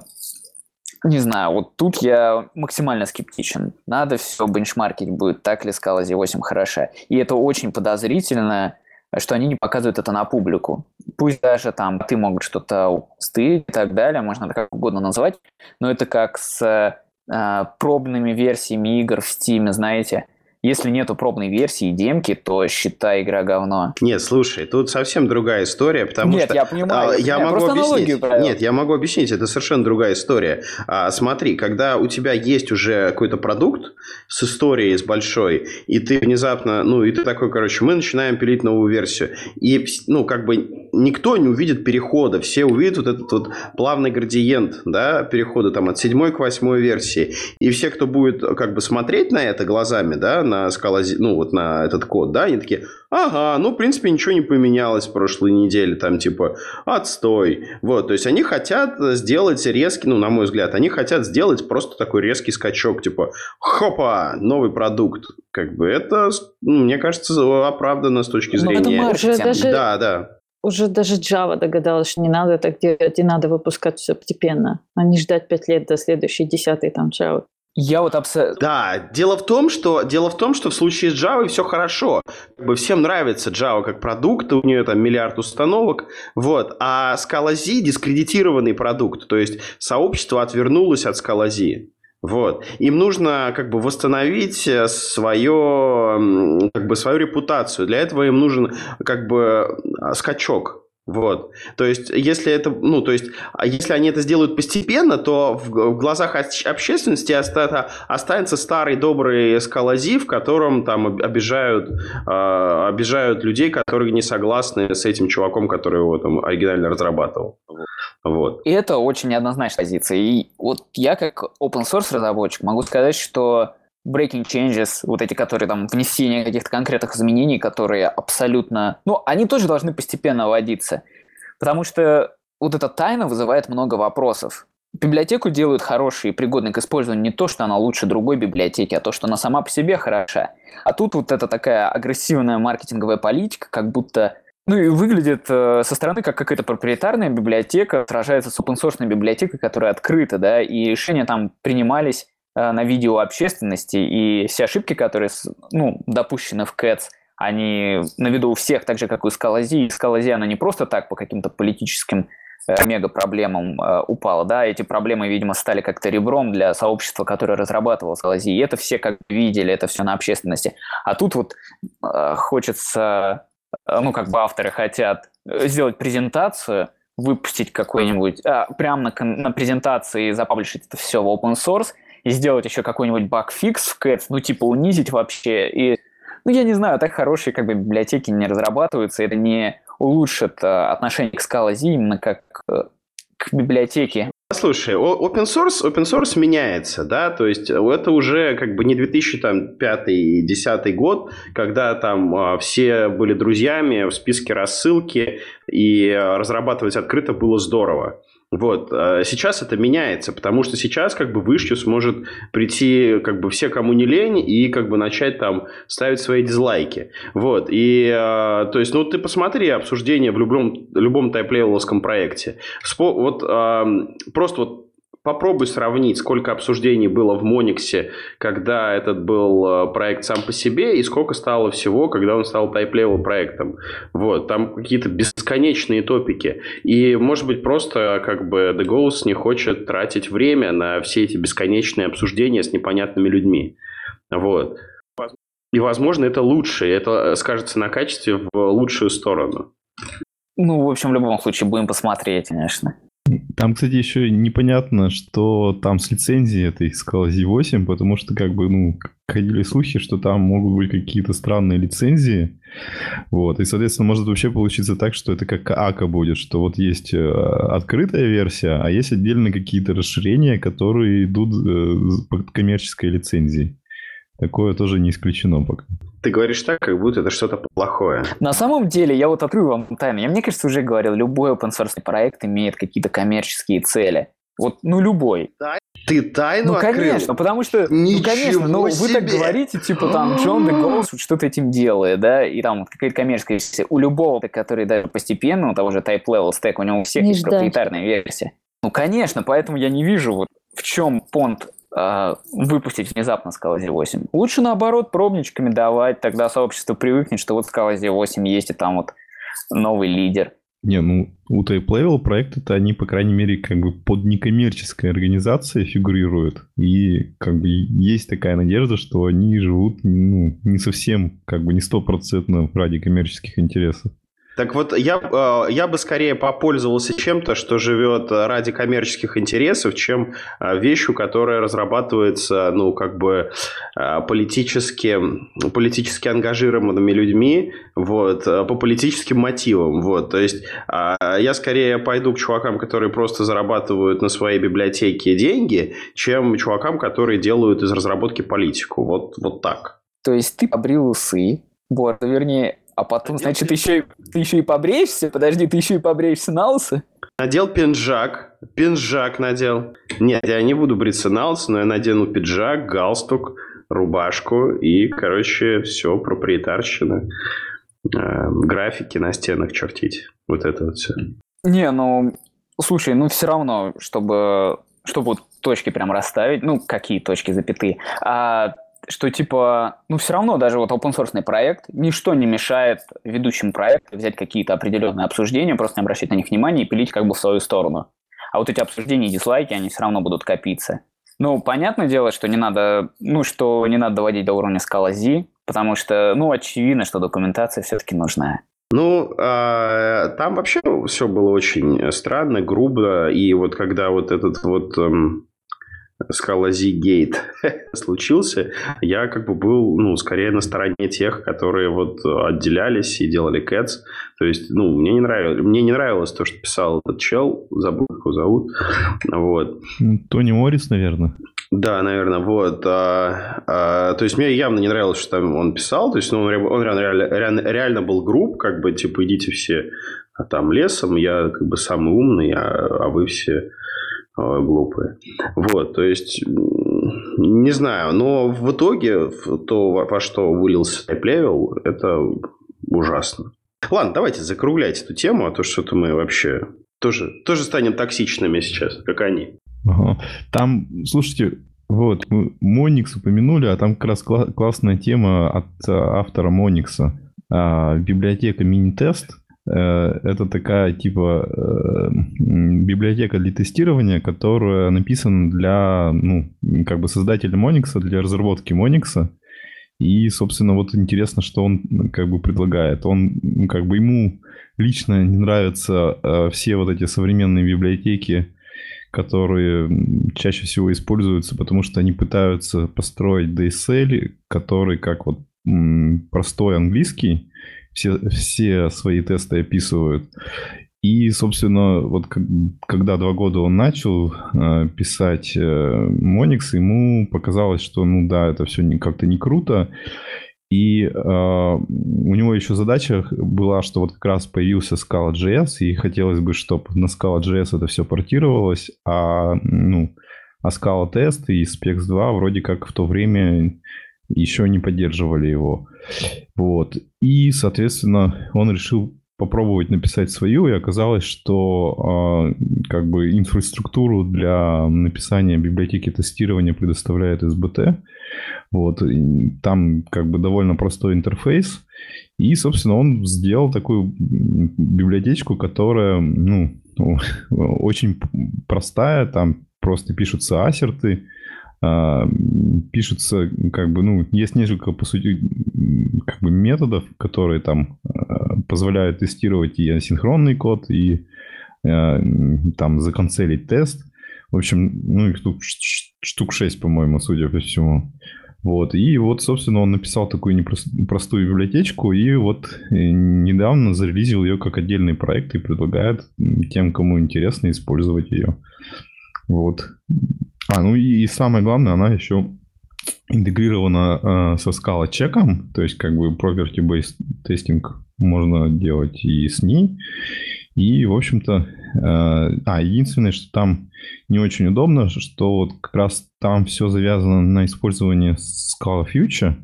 Speaker 1: не знаю, вот тут я максимально скептичен. Надо все бенчмаркить будет, так ли Scala Z8 хороша. И это очень подозрительно, что они не показывают это на публику. Пусть даже там ты могут что-то стырить и так далее, можно это как угодно назвать, но это как с э, пробными версиями игр в Steam, знаете – если нету пробной версии демки, то считай игра говно.
Speaker 2: Нет, слушай, тут совсем другая история, потому
Speaker 1: Нет,
Speaker 2: что...
Speaker 1: я понимаю,
Speaker 2: а, я, я могу объяснить. Нет, я могу объяснить, это совершенно другая история. А, смотри, когда у тебя есть уже какой-то продукт с историей, с большой, и ты внезапно, ну, и ты такой, короче, мы начинаем пилить новую версию, и, ну, как бы никто не увидит перехода, все увидят вот этот вот плавный градиент, да, перехода там от седьмой к восьмой версии, и все, кто будет как бы смотреть на это глазами, да, на скалази, ну вот на этот код, да, они такие, ага, ну, в принципе, ничего не поменялось в прошлой неделе, там, типа, отстой. Вот, то есть, они хотят сделать резкий, ну, на мой взгляд, они хотят сделать просто такой резкий скачок, типа, хопа, новый продукт. Как бы это, ну, мне кажется, оправдано с точки ну, зрения...
Speaker 4: Но это даже...
Speaker 2: Да, да.
Speaker 4: Уже даже Java догадалась, что не надо так делать, и надо выпускать все постепенно, а не ждать пять лет до следующей десятой там Java.
Speaker 1: Я вот абсолютно...
Speaker 2: Да, дело в том, что дело в том, что в случае с Java все хорошо. Как бы всем нравится Java как продукт, у нее там миллиард установок, вот. А Scala Z дискредитированный продукт, то есть сообщество отвернулось от Scala Z. Вот. Им нужно как бы восстановить свое, как бы свою репутацию. Для этого им нужен как бы скачок. Вот. То есть, если это, ну, то есть, а если они это сделают постепенно, то в, в глазах общественности оста, останется старый добрый скалази, в котором там обижают, э, обижают людей, которые не согласны с этим чуваком, который его там оригинально разрабатывал. Вот.
Speaker 1: И это очень неоднозначная позиция. И вот я как open source разработчик могу сказать, что breaking changes, вот эти, которые там внесение каких-то конкретных изменений, которые абсолютно... Ну, они тоже должны постепенно вводиться. Потому что вот эта тайна вызывает много вопросов. библиотеку делают хорошей и пригодной к использованию не то, что она лучше другой библиотеки, а то, что она сама по себе хороша. А тут вот это такая агрессивная маркетинговая политика, как будто ну и выглядит э, со стороны как какая-то проприетарная библиотека, сражается с open-source библиотекой, которая открыта, да, и решения там принимались на видео общественности, и все ошибки, которые, ну, допущены в CATS, они на виду у всех, так же, как и у Скалази. И Скалази, она не просто так по каким-то политическим э, мега-проблемам э, упала, да, эти проблемы, видимо, стали как-то ребром для сообщества, которое разрабатывало Скалази, и это все как видели, это все на общественности. А тут вот э, хочется Э, ну, как бы авторы хотят э, сделать презентацию, выпустить какой-нибудь, а, прямо на, на презентации запаблишить это все в open source и сделать еще какой-нибудь багфикс в Cats, ну, типа унизить вообще. И, ну, я не знаю, так хорошие как бы библиотеки не разрабатываются, это не улучшит а, отношение к Scala именно как к библиотеке.
Speaker 2: Слушай, open source, open source меняется, да, то есть это уже как бы не 2005-2010 год, когда там а, все были друзьями в списке рассылки, и разрабатывать открыто было здорово. Вот. А сейчас это меняется, потому что сейчас как бы в сможет прийти как бы все, кому не лень, и как бы начать там ставить свои дизлайки. Вот. И, а, то есть, ну, ты посмотри обсуждение в любом, любом Typelevel овском проекте. Спо, вот а, просто вот попробуй сравнить, сколько обсуждений было в Мониксе, когда этот был э, проект сам по себе, и сколько стало всего, когда он стал type-level проектом. Вот, там какие-то бесконечные топики. И, может быть, просто как бы The Ghost не хочет тратить время на все эти бесконечные обсуждения с непонятными людьми. Вот. И, возможно, это лучше, и это скажется на качестве в лучшую сторону.
Speaker 1: Ну, в общем, в любом случае, будем посмотреть, конечно.
Speaker 3: Там, кстати, еще непонятно, что там с лицензией этой сказала Z8, потому что как бы, ну, ходили слухи, что там могут быть какие-то странные лицензии. Вот. И, соответственно, может вообще получиться так, что это как АКА будет, что вот есть э, открытая версия, а есть отдельно какие-то расширения, которые идут э, под коммерческой лицензией. Такое тоже не исключено пока.
Speaker 2: Ты говоришь так, как будто это что-то плохое.
Speaker 1: На самом деле, я вот открою вам тайну. Я, мне кажется, уже говорил, любой open source проект имеет какие-то коммерческие цели. Вот, ну, любой.
Speaker 2: Ты тайну
Speaker 1: Ну,
Speaker 2: открыл?
Speaker 1: конечно, потому что,
Speaker 2: Ничего
Speaker 1: ну, конечно, но вы так говорите, типа, там, Джон де Голос что-то этим делает, да, и там вот какая-то коммерческая версия. У любого, который даже постепенно, у того же Type Level Stack, у него у всех
Speaker 4: Не
Speaker 1: есть
Speaker 4: ждать.
Speaker 1: проприетарная версия. Ну, конечно, поэтому я не вижу, вот в чем понт выпустить внезапно Scala Z8. Лучше, наоборот, пробничками давать, тогда сообщество привыкнет, что вот Scala Z8 есть, и там вот новый лидер.
Speaker 3: Не, ну, у Type проекты-то они, по крайней мере, как бы под некоммерческой организацией фигурируют. И как бы есть такая надежда, что они живут ну, не совсем, как бы не стопроцентно ради коммерческих интересов.
Speaker 2: Так вот, я, э, я бы скорее попользовался чем-то, что живет ради коммерческих интересов, чем э, вещью, которая разрабатывается, ну, как бы э, политически, политически ангажированными людьми, вот, по политическим мотивам, вот. То есть, я скорее пойду к чувакам, которые просто зарабатывают на своей библиотеке деньги, чем чувакам, которые делают из разработки политику. Вот, вот так.
Speaker 1: То есть ты побрил усы, вот, вернее, а потом, значит, ты еще, и, ты еще и побреешься? Подожди, ты еще и побреешься на лысо?
Speaker 2: Надел пинжак. Пинжак надел. Нет, я не буду бриться на лысо, но я надену пиджак, галстук, рубашку и, короче, все, проприетарщина. Э, графики на стенах чертить. Вот это вот все.
Speaker 1: Не, ну, слушай, ну все равно, чтобы, чтобы вот точки прям расставить, ну, какие точки, запятые, а что типа, ну все равно даже вот open source проект, ничто не мешает ведущим проекту взять какие-то определенные обсуждения, просто не обращать на них внимания и пилить как бы в свою сторону. А вот эти обсуждения и дизлайки, они все равно будут копиться. Ну, понятное дело, что не надо, ну, что не надо доводить до уровня скала Z, потому что, ну, очевидно, что документация все-таки нужна.
Speaker 2: Ну, а, там вообще все было очень странно, грубо, и вот когда вот этот вот эм, Скалази Гейт случился, я как бы был, ну, скорее на стороне тех, которые вот отделялись и делали кэтс. То есть, ну, мне не нравилось, мне не нравилось то, что писал этот чел, забыл, как его зовут. Вот.
Speaker 3: Ну, Тони Моррис, наверное.
Speaker 2: Да, наверное, вот. А, а, то есть мне явно не нравилось, что там он писал. То есть ну, он, он реально, реально, реально был груб, как бы, типа, идите все там лесом, я как бы самый умный, а, а вы все глупые. Вот, то есть, не знаю, но в итоге то, во что вылился Typelevel, это ужасно. Ладно, давайте закруглять эту тему, а то что-то мы вообще тоже, тоже станем токсичными сейчас, как они.
Speaker 3: Там, слушайте, вот, мы Моникс упомянули, а там как раз кла- классная тема от а, автора Моникса. А, библиотека мини-тест. Э, это такая типа э, библиотека для тестирования, которая написана для, ну, как бы создателя Моникса, для разработки Моникса. И, собственно, вот интересно, что он как бы предлагает. Он, как бы ему лично не нравятся э, все вот эти современные библиотеки, которые чаще всего используются, потому что они пытаются построить DSL, который как вот простой английский, все, все свои тесты описывают. И, собственно, вот когда два года он начал э, писать э, Monix, ему показалось, что, ну да, это все как-то не круто. И э, у него еще задача была, что вот как раз появился Scala.js, и хотелось бы, чтобы на Scala.js это все портировалось, а, ну, а Scala тест и Spex 2 вроде как в то время еще не поддерживали его. Вот. И, соответственно, он решил попробовать написать свою, и оказалось, что э, как бы инфраструктуру для написания библиотеки тестирования предоставляет SBT. Вот, и там как бы довольно простой интерфейс. И, собственно, он сделал такую библиотечку, которая, ну, очень простая, там просто пишутся ассерты, а, пишутся, как бы, ну, есть несколько, по сути, как бы методов, которые там а, позволяют тестировать и асинхронный код, и а, там законцелить тест. В общем, ну, их штук, штук 6, по-моему, судя по всему. Вот. И вот, собственно, он написал такую непростую библиотечку, и вот э, недавно зарелизил ее как отдельный проект и предлагает тем, кому интересно, использовать ее. Вот. А, ну и, и самое главное, она еще интегрирована э, со Scala чеком, то есть как бы property-based тестинг можно делать и с ней. И, в общем-то, э, а, единственное, что там не очень удобно, что вот как раз там все завязано на использовании Scala Future,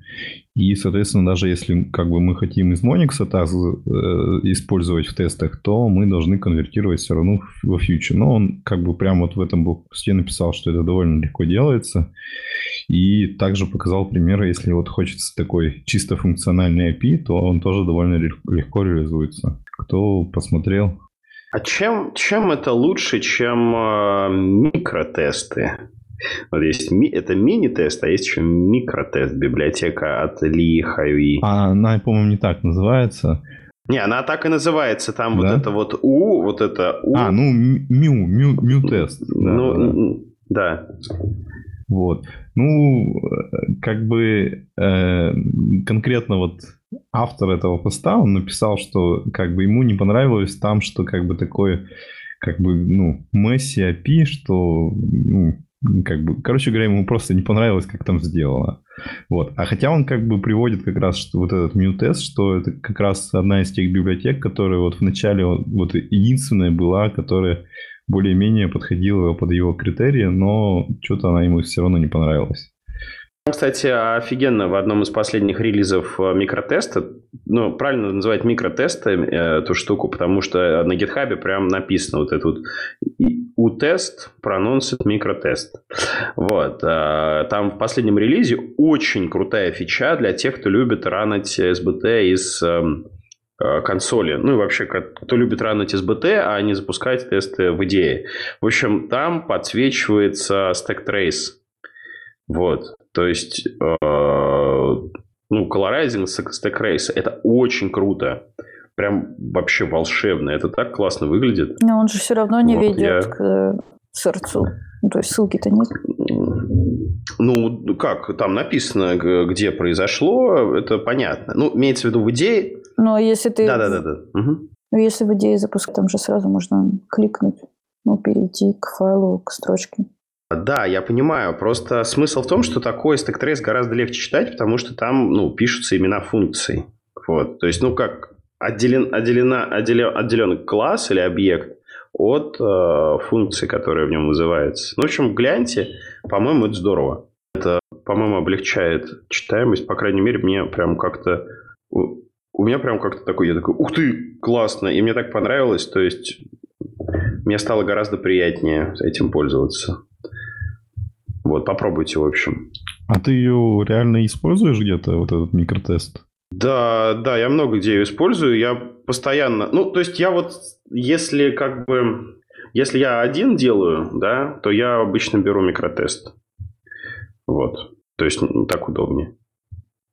Speaker 3: и, соответственно, даже если как бы мы хотим из Monix это э, использовать в тестах, то мы должны конвертировать все равно во Future. Но он как бы прямо вот в этом блокпосте написал, что это довольно легко делается. И также показал примеры, если вот хочется такой чисто функциональный API, то он тоже довольно легко реализуется. Кто посмотрел,
Speaker 2: а чем, чем это лучше, чем э, микротесты? Вот есть ми, это мини-тест, а есть еще микротест, библиотека от Ли Хайви.
Speaker 3: А она, по-моему, не так называется.
Speaker 2: Не, она так и называется. Там да? вот это вот У, вот это У.
Speaker 3: А, ну, мю, мю, мю тест.
Speaker 2: Да, ну, да. да.
Speaker 3: Вот. Ну, как бы э, конкретно вот автор этого поста, он написал, что как бы ему не понравилось там, что как бы такое, как бы, ну, Месси API, что, ну, как бы, короче говоря, ему просто не понравилось, как там сделано. Вот. А хотя он как бы приводит как раз что вот этот мью-тест, что это как раз одна из тех библиотек, которая вот вначале вот единственная была, которая более-менее подходила под его критерии, но что-то она ему все равно не понравилась.
Speaker 2: Кстати, офигенно в одном из последних релизов э, микротеста, ну, правильно называть микротестами э, эту штуку, потому что на GitHub прям написано вот это вот U-тест, pronounced микротест. Вот. Э, там в последнем релизе очень крутая фича для тех, кто любит ранить SBT из консоли. Ну и вообще, кто любит ранить SBT, а не запускать тесты в идее. В общем, там подсвечивается stack trace. Вот. То есть, э, ну, колорайзинг stack race это очень круто. Прям вообще волшебно. Это так классно выглядит.
Speaker 4: Но он же все равно не вот, ведет я... к сердцу. Ну, то есть ссылки-то нет.
Speaker 2: Ну, как, там написано, где произошло, это понятно. Ну, имеется в виду в идее.
Speaker 4: Ну, а если ты...
Speaker 2: Да-да-да. Угу.
Speaker 4: Ну, если в идее запускать, там же сразу можно кликнуть, ну, перейти к файлу, к строчке.
Speaker 2: Да, я понимаю. Просто смысл в том, что такой stack trace гораздо легче читать, потому что там ну, пишутся имена функций. Вот. То есть, ну, как отделен, отделена, отделен, отделен класс или объект от э, функции, которая в нем вызывается. Ну, в общем, гляньте, по-моему, это здорово. Это, по-моему, облегчает читаемость. По крайней мере, мне прям как-то... У меня прям как-то такой, я такой, ух ты, классно. И мне так понравилось. То есть, мне стало гораздо приятнее этим пользоваться. Вот, попробуйте, в общем.
Speaker 3: А ты ее реально используешь где-то, вот этот микротест?
Speaker 2: Да, да, я много где ее использую. Я постоянно... Ну, то есть я вот, если как бы... Если я один делаю, да, то я обычно беру микротест. Вот. То есть ну, так удобнее.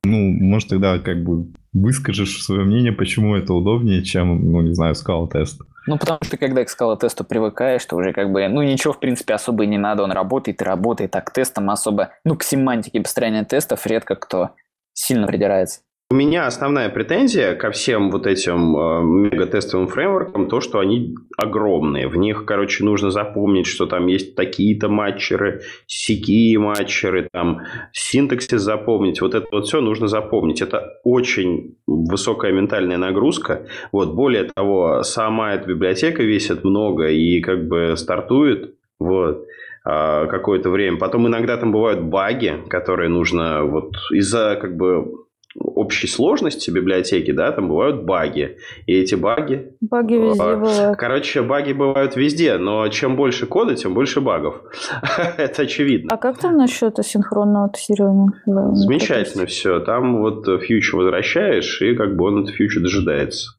Speaker 3: Ну, может, тогда как бы выскажешь свое мнение, почему это удобнее, чем, ну, не знаю, скала-тест.
Speaker 1: Ну, потому что когда к скала-тесту привыкаешь, то уже как бы, ну, ничего, в принципе, особо и не надо, он работает и работает, так к тестам особо, ну, к семантике построения тестов редко кто сильно придирается.
Speaker 2: У меня основная претензия ко всем вот этим э, мегатестовым фреймворкам то, что они огромные. В них, короче, нужно запомнить, что там есть такие-то матчеры, сякие матчеры, там синтаксис запомнить. Вот это вот все нужно запомнить. Это очень высокая ментальная нагрузка. Вот, более того, сама эта библиотека весит много и как бы стартует. Вот а, какое-то время. Потом иногда там бывают баги, которые нужно вот из-за как бы общей сложности библиотеки, да, там бывают баги. И эти баги...
Speaker 4: Баги везде
Speaker 2: а,
Speaker 4: бывают.
Speaker 2: Короче, баги бывают везде, но чем больше кода, тем больше багов. Это очевидно.
Speaker 4: А как там насчет асинхронного тестирования?
Speaker 2: Замечательно все. Там вот фьючер возвращаешь, и как бы он этот фьючер дожидается.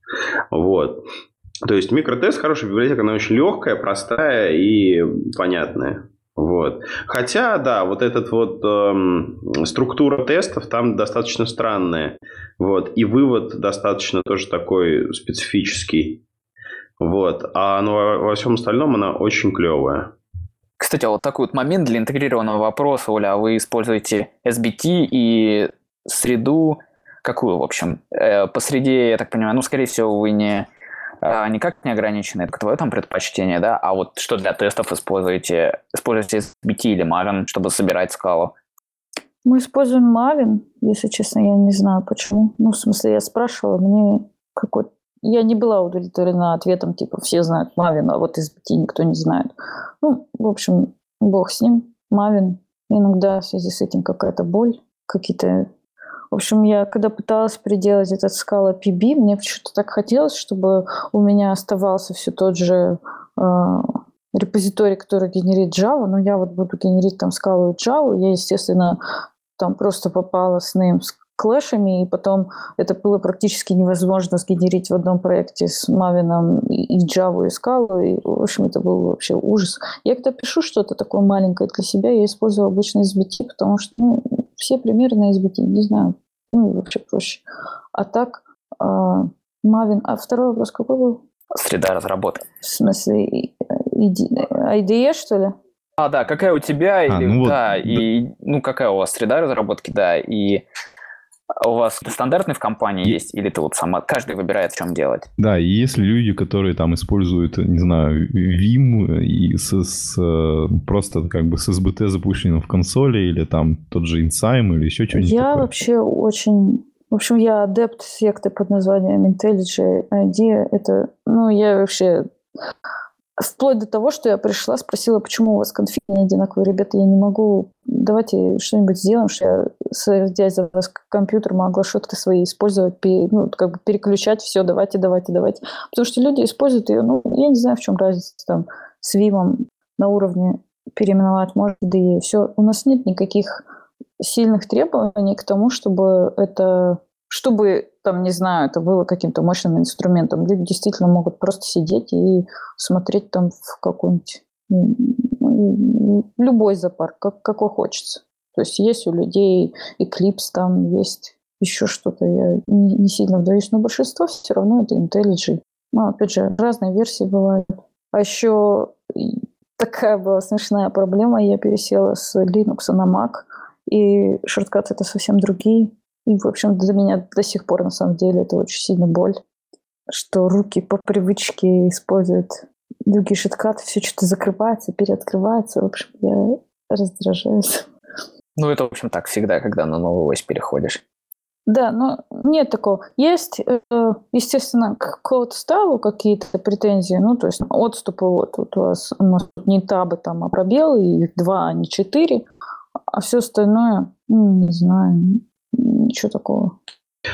Speaker 2: Вот. То есть микротест хорошая библиотека, она очень легкая, простая и понятная. Вот. Хотя, да, вот этот вот эм, структура тестов там достаточно странная. Вот. И вывод достаточно тоже такой специфический. Вот. А но во, во всем остальном она очень клевая.
Speaker 1: Кстати, а вот такой вот момент для интегрированного вопроса, Оля, а вы используете SBT и среду какую, в общем? Э, по среде, я так понимаю, ну, скорее всего, вы не а, никак не ограничены, это твое там предпочтение, да, а вот что для тестов используете? Используете SBT или Maven, чтобы собирать скалу?
Speaker 4: Мы используем Maven, если честно, я не знаю почему. Ну, в смысле, я спрашивала, мне какой я не была удовлетворена ответом, типа, все знают Maven, а вот SBT никто не знает. Ну, в общем, бог с ним, Maven. Иногда в связи с этим какая-то боль, какие-то в общем, я когда пыталась приделать этот скала PB, мне почему-то так хотелось, чтобы у меня оставался все тот же э, репозиторий, который генерит Java, но я вот буду генерить там скалу и Java. Я, естественно, там просто попала с name с клэшами, и потом это было практически невозможно сгенерить в одном проекте с Maven и, Java, и скалу, и, в общем, это был вообще ужас. Я когда пишу что-то такое маленькое для себя, я использую обычно SBT, потому что ну, все примеры на SBT, не знаю, ну, вообще проще. А так, а, Мавин, а второй вопрос какой был?
Speaker 1: Среда разработки.
Speaker 4: В смысле, IDE, что ли?
Speaker 1: А, да, какая у тебя, а, или, ну да, вот, и, ну, какая у вас среда разработки, да, и у вас стандартный в компании есть, или ты вот сама, каждый выбирает, в чем делать?
Speaker 3: Да, и если люди, которые там используют, не знаю, Vim и с, с, просто как бы с SBT запущенным в консоли, или там тот же InSime, или еще что-нибудь
Speaker 4: Я
Speaker 3: такое.
Speaker 4: вообще очень... В общем, я адепт секты под названием IntelliJ ID. Это, ну, я вообще Вплоть до того, что я пришла, спросила, почему у вас конфиг не одинаковые. Ребята, я не могу... Давайте что-нибудь сделаем, что я, садясь за вас компьютер, могла шутки свои использовать, ну, как бы переключать все, давайте, давайте, давайте. Потому что люди используют ее, ну, я не знаю, в чем разница там с Вимом на уровне переименовать может, да и все. У нас нет никаких сильных требований к тому, чтобы это чтобы, там, не знаю, это было каким-то мощным инструментом. Люди действительно могут просто сидеть и смотреть там в какой-нибудь любой зоопарк, как, какой хочется. То есть есть у людей Eclipse, там есть еще что-то, я не, не сильно вдаюсь, но большинство все равно это IntelliJ. Ну, опять же, разные версии бывают. А еще такая была смешная проблема, я пересела с Linux на Mac, и шорткаты это совсем другие. И, в общем, для меня до сих пор, на самом деле, это очень сильно боль, что руки по привычке используют другие шиткаты, все что-то закрывается, переоткрывается. В общем, я раздражаюсь.
Speaker 1: Ну, это, в общем, так всегда, когда на новый ось переходишь.
Speaker 4: Да, но нет такого. Есть, э, естественно, к коду стайлу какие-то претензии, ну, то есть отступы, вот, вот у вас у нас не табы там, а пробелы, их два, а не четыре, а все остальное, ну, не знаю, ничего такого.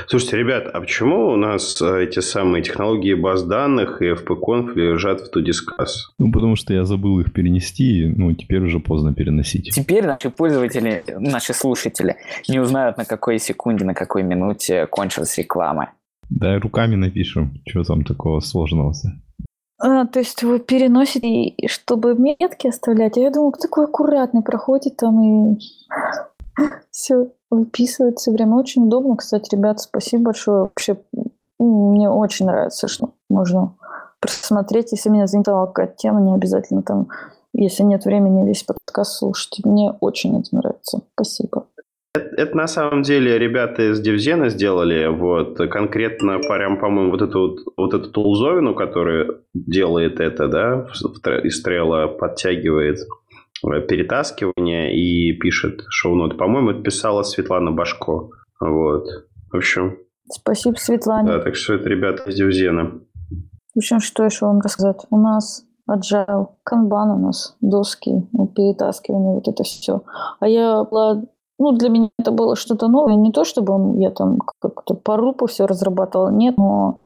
Speaker 2: Слушайте, ребят, а почему у нас э, эти самые технологии баз данных и FP-Conf лежат в ToDiscuss?
Speaker 3: Ну, потому что я забыл их перенести, ну, теперь уже поздно переносить.
Speaker 1: Теперь наши пользователи, наши слушатели не узнают, на какой секунде, на какой минуте кончилась реклама.
Speaker 3: Да, руками напишем, что там такого сложного-то.
Speaker 4: А, то есть вы переносите, чтобы метки оставлять? А я думаю, такой аккуратный проходит там и все выписывает все время. Очень удобно, кстати, ребят, спасибо большое. Вообще, мне очень нравится, что можно просмотреть, если меня заинтересовала какая-то тема, не обязательно там, если нет времени весь подкаст слушать. Мне очень это нравится. Спасибо.
Speaker 2: Это, это на самом деле ребята из Дивзена сделали, вот, конкретно прям, по-моему, вот эту вот, вот эту тулзовину, которая делает это, да, из стрела подтягивает Э, перетаскивание и пишет шоу-ноты. По-моему, это писала Светлана Башко. Вот. В общем...
Speaker 4: Спасибо, Светлане.
Speaker 2: Да, так что это ребята из Дивзена.
Speaker 4: В общем, что еще вам рассказать? У нас agile, канбан у нас, доски, ну, перетаскивание, вот это все. А я была ну, для меня это было что-то новое. Не то, чтобы я там как-то по рупу все разрабатывала, нет, но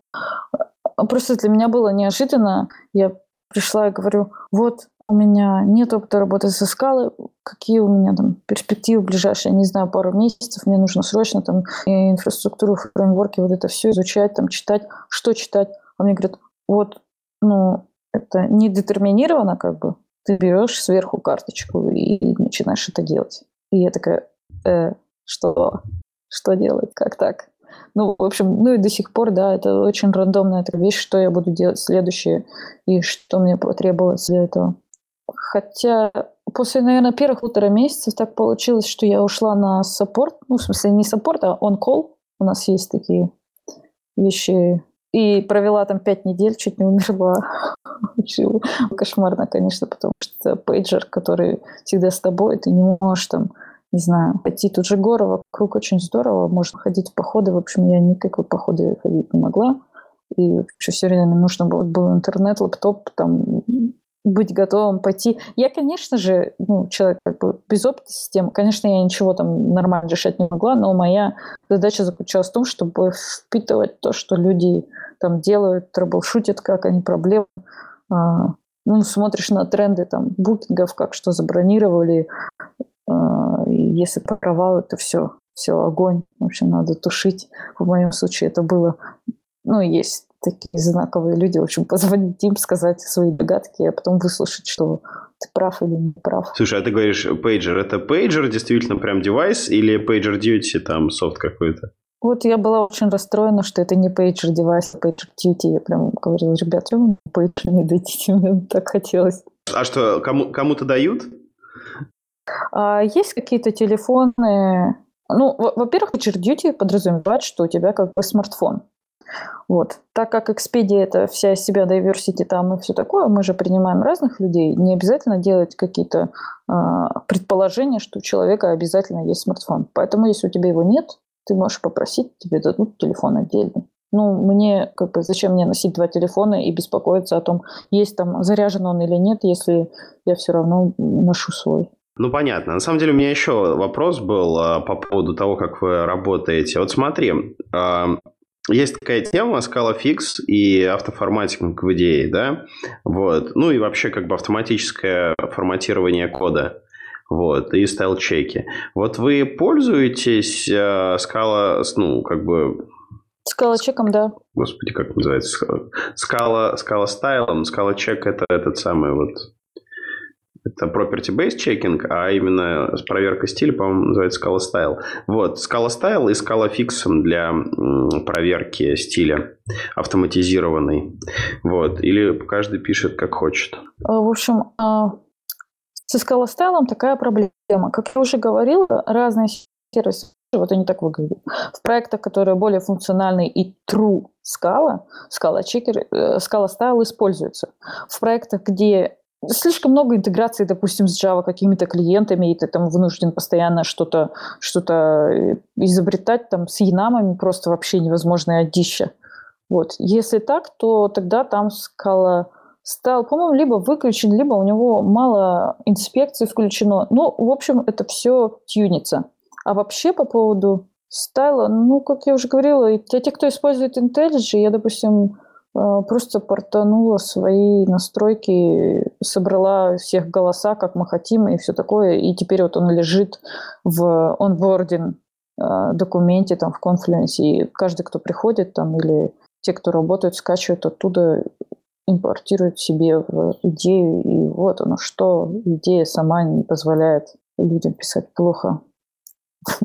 Speaker 4: а просто для меня было неожиданно. Я пришла и говорю, вот у меня нет опыта работы со скалой. Какие у меня там перспективы ближайшие? Не знаю, пару месяцев. Мне нужно срочно там инфраструктуру, фреймворки, вот это все изучать, там читать. Что читать? А мне говорят, вот, ну, это не детерминировано как бы. Ты берешь сверху карточку и начинаешь это делать. И я такая, э, что? Что делать? Как так? Ну, в общем, ну и до сих пор, да, это очень рандомная эта вещь, что я буду делать следующее и что мне потребовалось для этого. Хотя после, наверное, первых полутора месяцев так получилось, что я ушла на саппорт. Ну, в смысле, не саппорт, а on-call. У нас есть такие вещи. И провела там пять недель, чуть не умерла. Кошмарно, конечно, потому что пейджер, который всегда с тобой, ты не можешь там не знаю, пойти тут же горы вокруг очень здорово, можно ходить в походы. В общем, я никакой походы ходить не могла. И еще все время нужно было, был интернет, лаптоп, там быть готовым пойти. Я, конечно же, ну, человек как бы без опыта системы, конечно, я ничего там нормально решать не могла, но моя задача заключалась в том, чтобы впитывать то, что люди там делают, трэблшутят, как они проблемы. А, ну, смотришь на тренды там букингов, как что забронировали, а, и если провал, это все, все огонь. В общем, надо тушить. В моем случае это было ну, есть такие знаковые люди, в общем, позвонить им, сказать свои догадки, а потом выслушать, что ты прав или не прав.
Speaker 2: Слушай, а ты говоришь пейджер, это пейджер действительно прям девайс или PagerDuty, там софт какой-то?
Speaker 4: Вот я была очень расстроена, что это не пейджер девайс, а PagerDuty. Я прям говорила, ребят, вы пейджер не дадите, мне так хотелось.
Speaker 2: А что, кому, кому-то дают?
Speaker 4: А, есть какие-то телефоны, ну, во-первых, PagerDuty подразумевает, что у тебя как бы смартфон. Вот. Так как Expedia это вся из себя diversity там и все такое, мы же принимаем разных людей, не обязательно делать какие-то э, предположения, что у человека обязательно есть смартфон. Поэтому, если у тебя его нет, ты можешь попросить, тебе дадут телефон отдельный. Ну, мне, как бы, зачем мне носить два телефона и беспокоиться о том, есть там заряжен он или нет, если я все равно ношу свой.
Speaker 2: Ну, понятно. На самом деле, у меня еще вопрос был а, по поводу того, как вы работаете. Вот смотри, а, есть такая тема Scala Fix и автоформатинг в идее, да, вот, ну и вообще как бы автоматическое форматирование кода, вот, и стайл-чеки. Вот вы пользуетесь э, Scala, ну, как бы...
Speaker 4: Scala чеком, да.
Speaker 2: Господи, как называется? Scala, Scala стайлом, Scala чек это этот самый вот это property-based checking, а именно с проверкой стиля, по-моему, называется Scala Style. Вот, Scala Style и Scala Fix для проверки стиля автоматизированный. Вот, или каждый пишет как хочет.
Speaker 4: А, в общем, а, со Scala Style такая проблема. Как я уже говорила, разные сервисы вот они так выглядят. В проектах, которые более функциональные и true Scala, Scala Checker, Scala Style используется. В проектах, где слишком много интеграции, допустим, с Java какими-то клиентами, и ты там вынужден постоянно что-то что э, изобретать там с янамами, просто вообще невозможное дища. Вот. Если так, то тогда там скала стал, по-моему, либо выключен, либо у него мало инспекций включено. Ну, в общем, это все тюнится. А вообще по поводу стайла, ну, как я уже говорила, те, те кто использует IntelliJ, я, допустим, просто портанула свои настройки, собрала всех голоса, как мы хотим, и все такое, и теперь вот он лежит в онбординг э, документе там в Confluence, и каждый, кто приходит там, или те, кто работают, скачивают оттуда импортирует себе идею, и вот оно что, идея сама не позволяет людям писать плохо.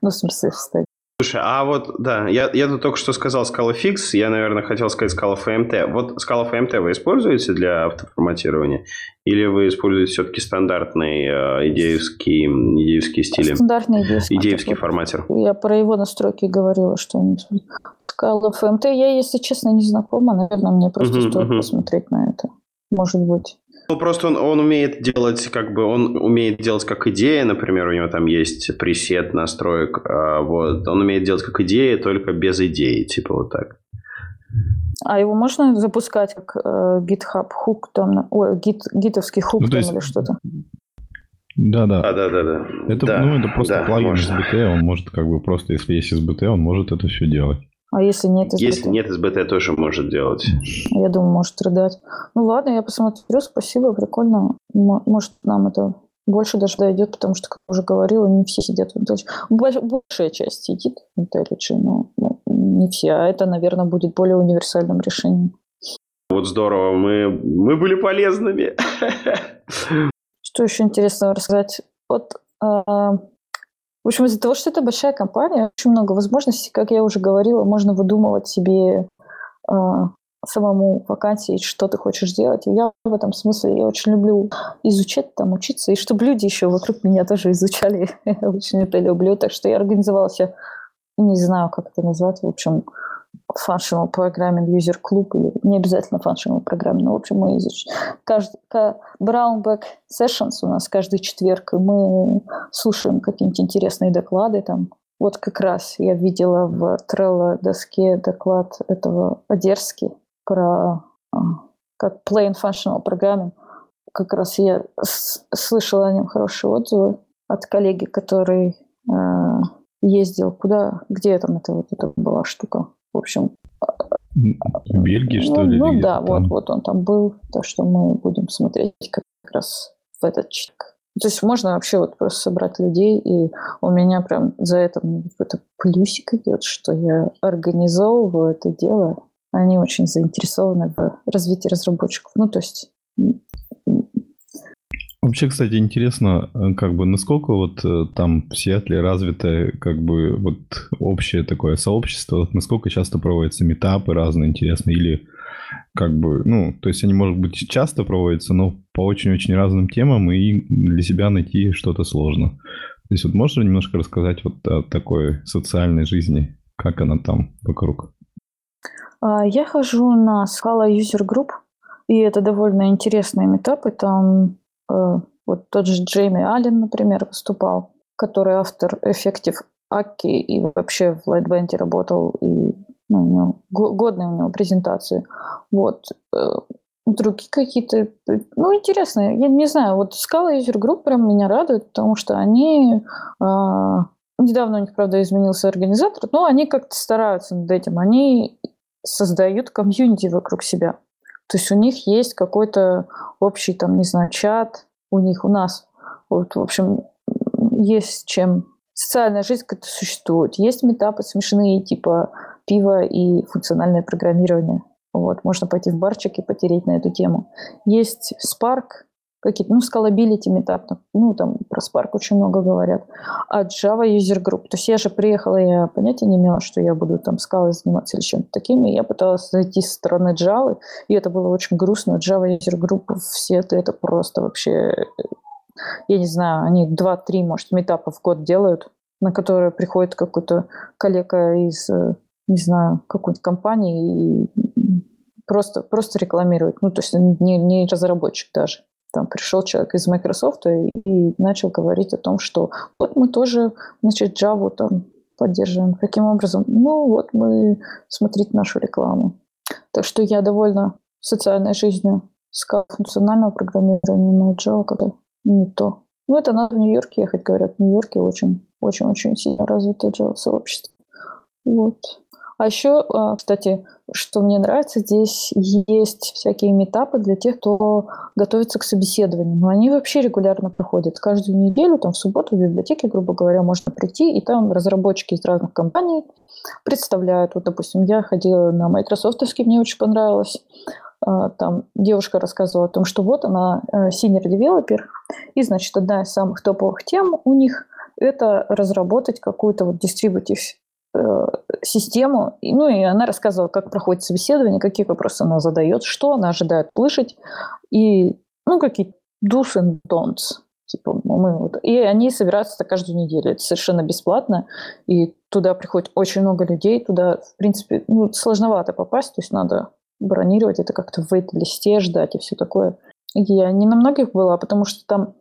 Speaker 4: Ну, в смысле, встать.
Speaker 2: Слушай, а вот, да, я, я тут только что сказал Scala Fix, я, наверное, хотел сказать Scala FMT. Вот Scala FMT вы используете для автоформатирования? Или вы используете все-таки стандартный э, идеевский, идеевский стиль?
Speaker 4: Стандартный идеевский.
Speaker 2: Идеевский форматер.
Speaker 4: Я про его настройки говорила, что он Scala FMT. Я, если честно, не знакома. Наверное, мне просто uh-huh, стоит uh-huh. посмотреть на это. Может быть.
Speaker 2: Ну, просто он, он умеет делать, как бы, он умеет делать как идея, например, у него там есть пресет настроек, а, вот, он умеет делать как идея, только без идеи, типа вот так.
Speaker 4: А его можно запускать как э, GitHub хук там, ой, гит, гитовский хук ну, там есть... или что-то?
Speaker 3: Да, да.
Speaker 2: Да, да, да, да.
Speaker 3: Это,
Speaker 2: да,
Speaker 3: ну, это просто да, плагин можно. SBT, он может как бы просто, если есть SBT, он может это все делать.
Speaker 4: А если нет
Speaker 2: СБТ? Если нет СБТ, тоже может делать.
Speaker 4: Я думаю, может рыдать. Ну ладно, я посмотрю, спасибо, прикольно. Может, нам это больше даже дойдет, потому что, как уже говорила, не все сидят в IntelliJ. Большая часть сидит в IntelliJ, но ну, не все. А это, наверное, будет более универсальным решением.
Speaker 2: Вот здорово, мы, мы были полезными.
Speaker 4: Что еще интересного рассказать? Вот а, в общем, из-за того, что это большая компания, очень много возможностей, как я уже говорила, можно выдумывать себе э, самому вакансии, что ты хочешь делать. И я в этом смысле я очень люблю изучать, там, учиться, и чтобы люди еще вокруг меня тоже изучали. я очень это люблю. Так что я организовала себе, не знаю, как это назвать, в общем, functional programming user клуб или не обязательно functional programming, но в общем мы изучим. Каждый, Brownback Sessions у нас каждый четверг, и мы слушаем какие-нибудь интересные доклады там. Вот как раз я видела в Trello доске доклад этого Одерски про а, как plain functional programming. Как раз я слышала о нем хорошие отзывы от коллеги, который э, ездил куда, где там это вот это была штука, в общем...
Speaker 3: В Бельгии, что ну, ли?
Speaker 4: Ну да, вот, вот он там был, так что мы будем смотреть как раз в этот чек. То есть можно вообще вот просто собрать людей, и у меня прям за это какой-то плюсик идет, что я организовываю это дело. Они очень заинтересованы в развитии разработчиков. Ну, то есть
Speaker 3: Вообще, кстати, интересно, э, как бы насколько вот э, там в Сиэтле развитое как бы вот общее такое сообщество, насколько часто проводятся метапы разные интересные или как бы, ну, то есть они, может быть, часто проводятся, но по очень-очень разным темам, и для себя найти что-то сложно. То есть вот можешь немножко рассказать вот о такой социальной жизни, как она там вокруг?
Speaker 4: А, я хожу на Scala User Group, и это довольно интересные метапы. Там вот тот же Джейми Аллен, например, выступал, который автор Effective Аки и вообще в Lightband работал, и ну, у него, годные у него презентации. Вот. Э, другие какие-то, ну, интересные. Я не знаю, вот Scala User Group прям меня радует, потому что они... Э, недавно у них, правда, изменился организатор, но они как-то стараются над этим. Они создают комьюнити вокруг себя. То есть у них есть какой-то общий, там, не знаю, чат, у них, у нас. Вот, в общем, есть чем социальная жизнь как-то существует. Есть метапы смешные, типа пиво и функциональное программирование. Вот, можно пойти в барчик и потереть на эту тему. Есть Spark, какие-то, ну, scalability метап, ну, там про Spark очень много говорят, а Java User Group. То есть я же приехала, я понятия не имела, что я буду там скалой заниматься или чем-то таким, и я пыталась зайти со стороны Java, и это было очень грустно. Java User Group все это, это просто вообще, я не знаю, они 2-3, может, метапа в год делают, на которые приходит какой-то коллега из, не знаю, какой-то компании и просто, просто рекламирует. Ну, то есть не, не разработчик даже. Там пришел человек из Microsoft и, и начал говорить о том, что вот мы тоже, значит, Java там поддерживаем. Каким образом? Ну, вот мы смотрите нашу рекламу. Так что я довольна социальной жизнью. Скал функционального программирования, но Java когда не то. Ну, это надо в Нью-Йорке ехать, говорят. В Нью-Йорке очень, очень-очень сильно развито Java сообщество. Вот. А еще, а, кстати, что мне нравится, здесь есть всякие метапы для тех, кто готовится к собеседованию. Но они вообще регулярно проходят. Каждую неделю, там в субботу в библиотеке, грубо говоря, можно прийти, и там разработчики из разных компаний представляют. Вот, допустим, я ходила на майкрософтовский, мне очень понравилось. А, там девушка рассказывала о том, что вот она э, senior developer, и, значит, одна из самых топовых тем у них – это разработать какую-то вот distributive систему. Ну и она рассказывала, как проходит собеседование, какие вопросы она задает, что она ожидает слышать, и ну какие do's and don'ts. Типа, мы вот, и они собираются каждую неделю. Это совершенно бесплатно. И туда приходит очень много людей. Туда, в принципе, ну, сложновато попасть. То есть надо бронировать это как-то в вейт-листе ждать и все такое. Я не на многих была, потому что там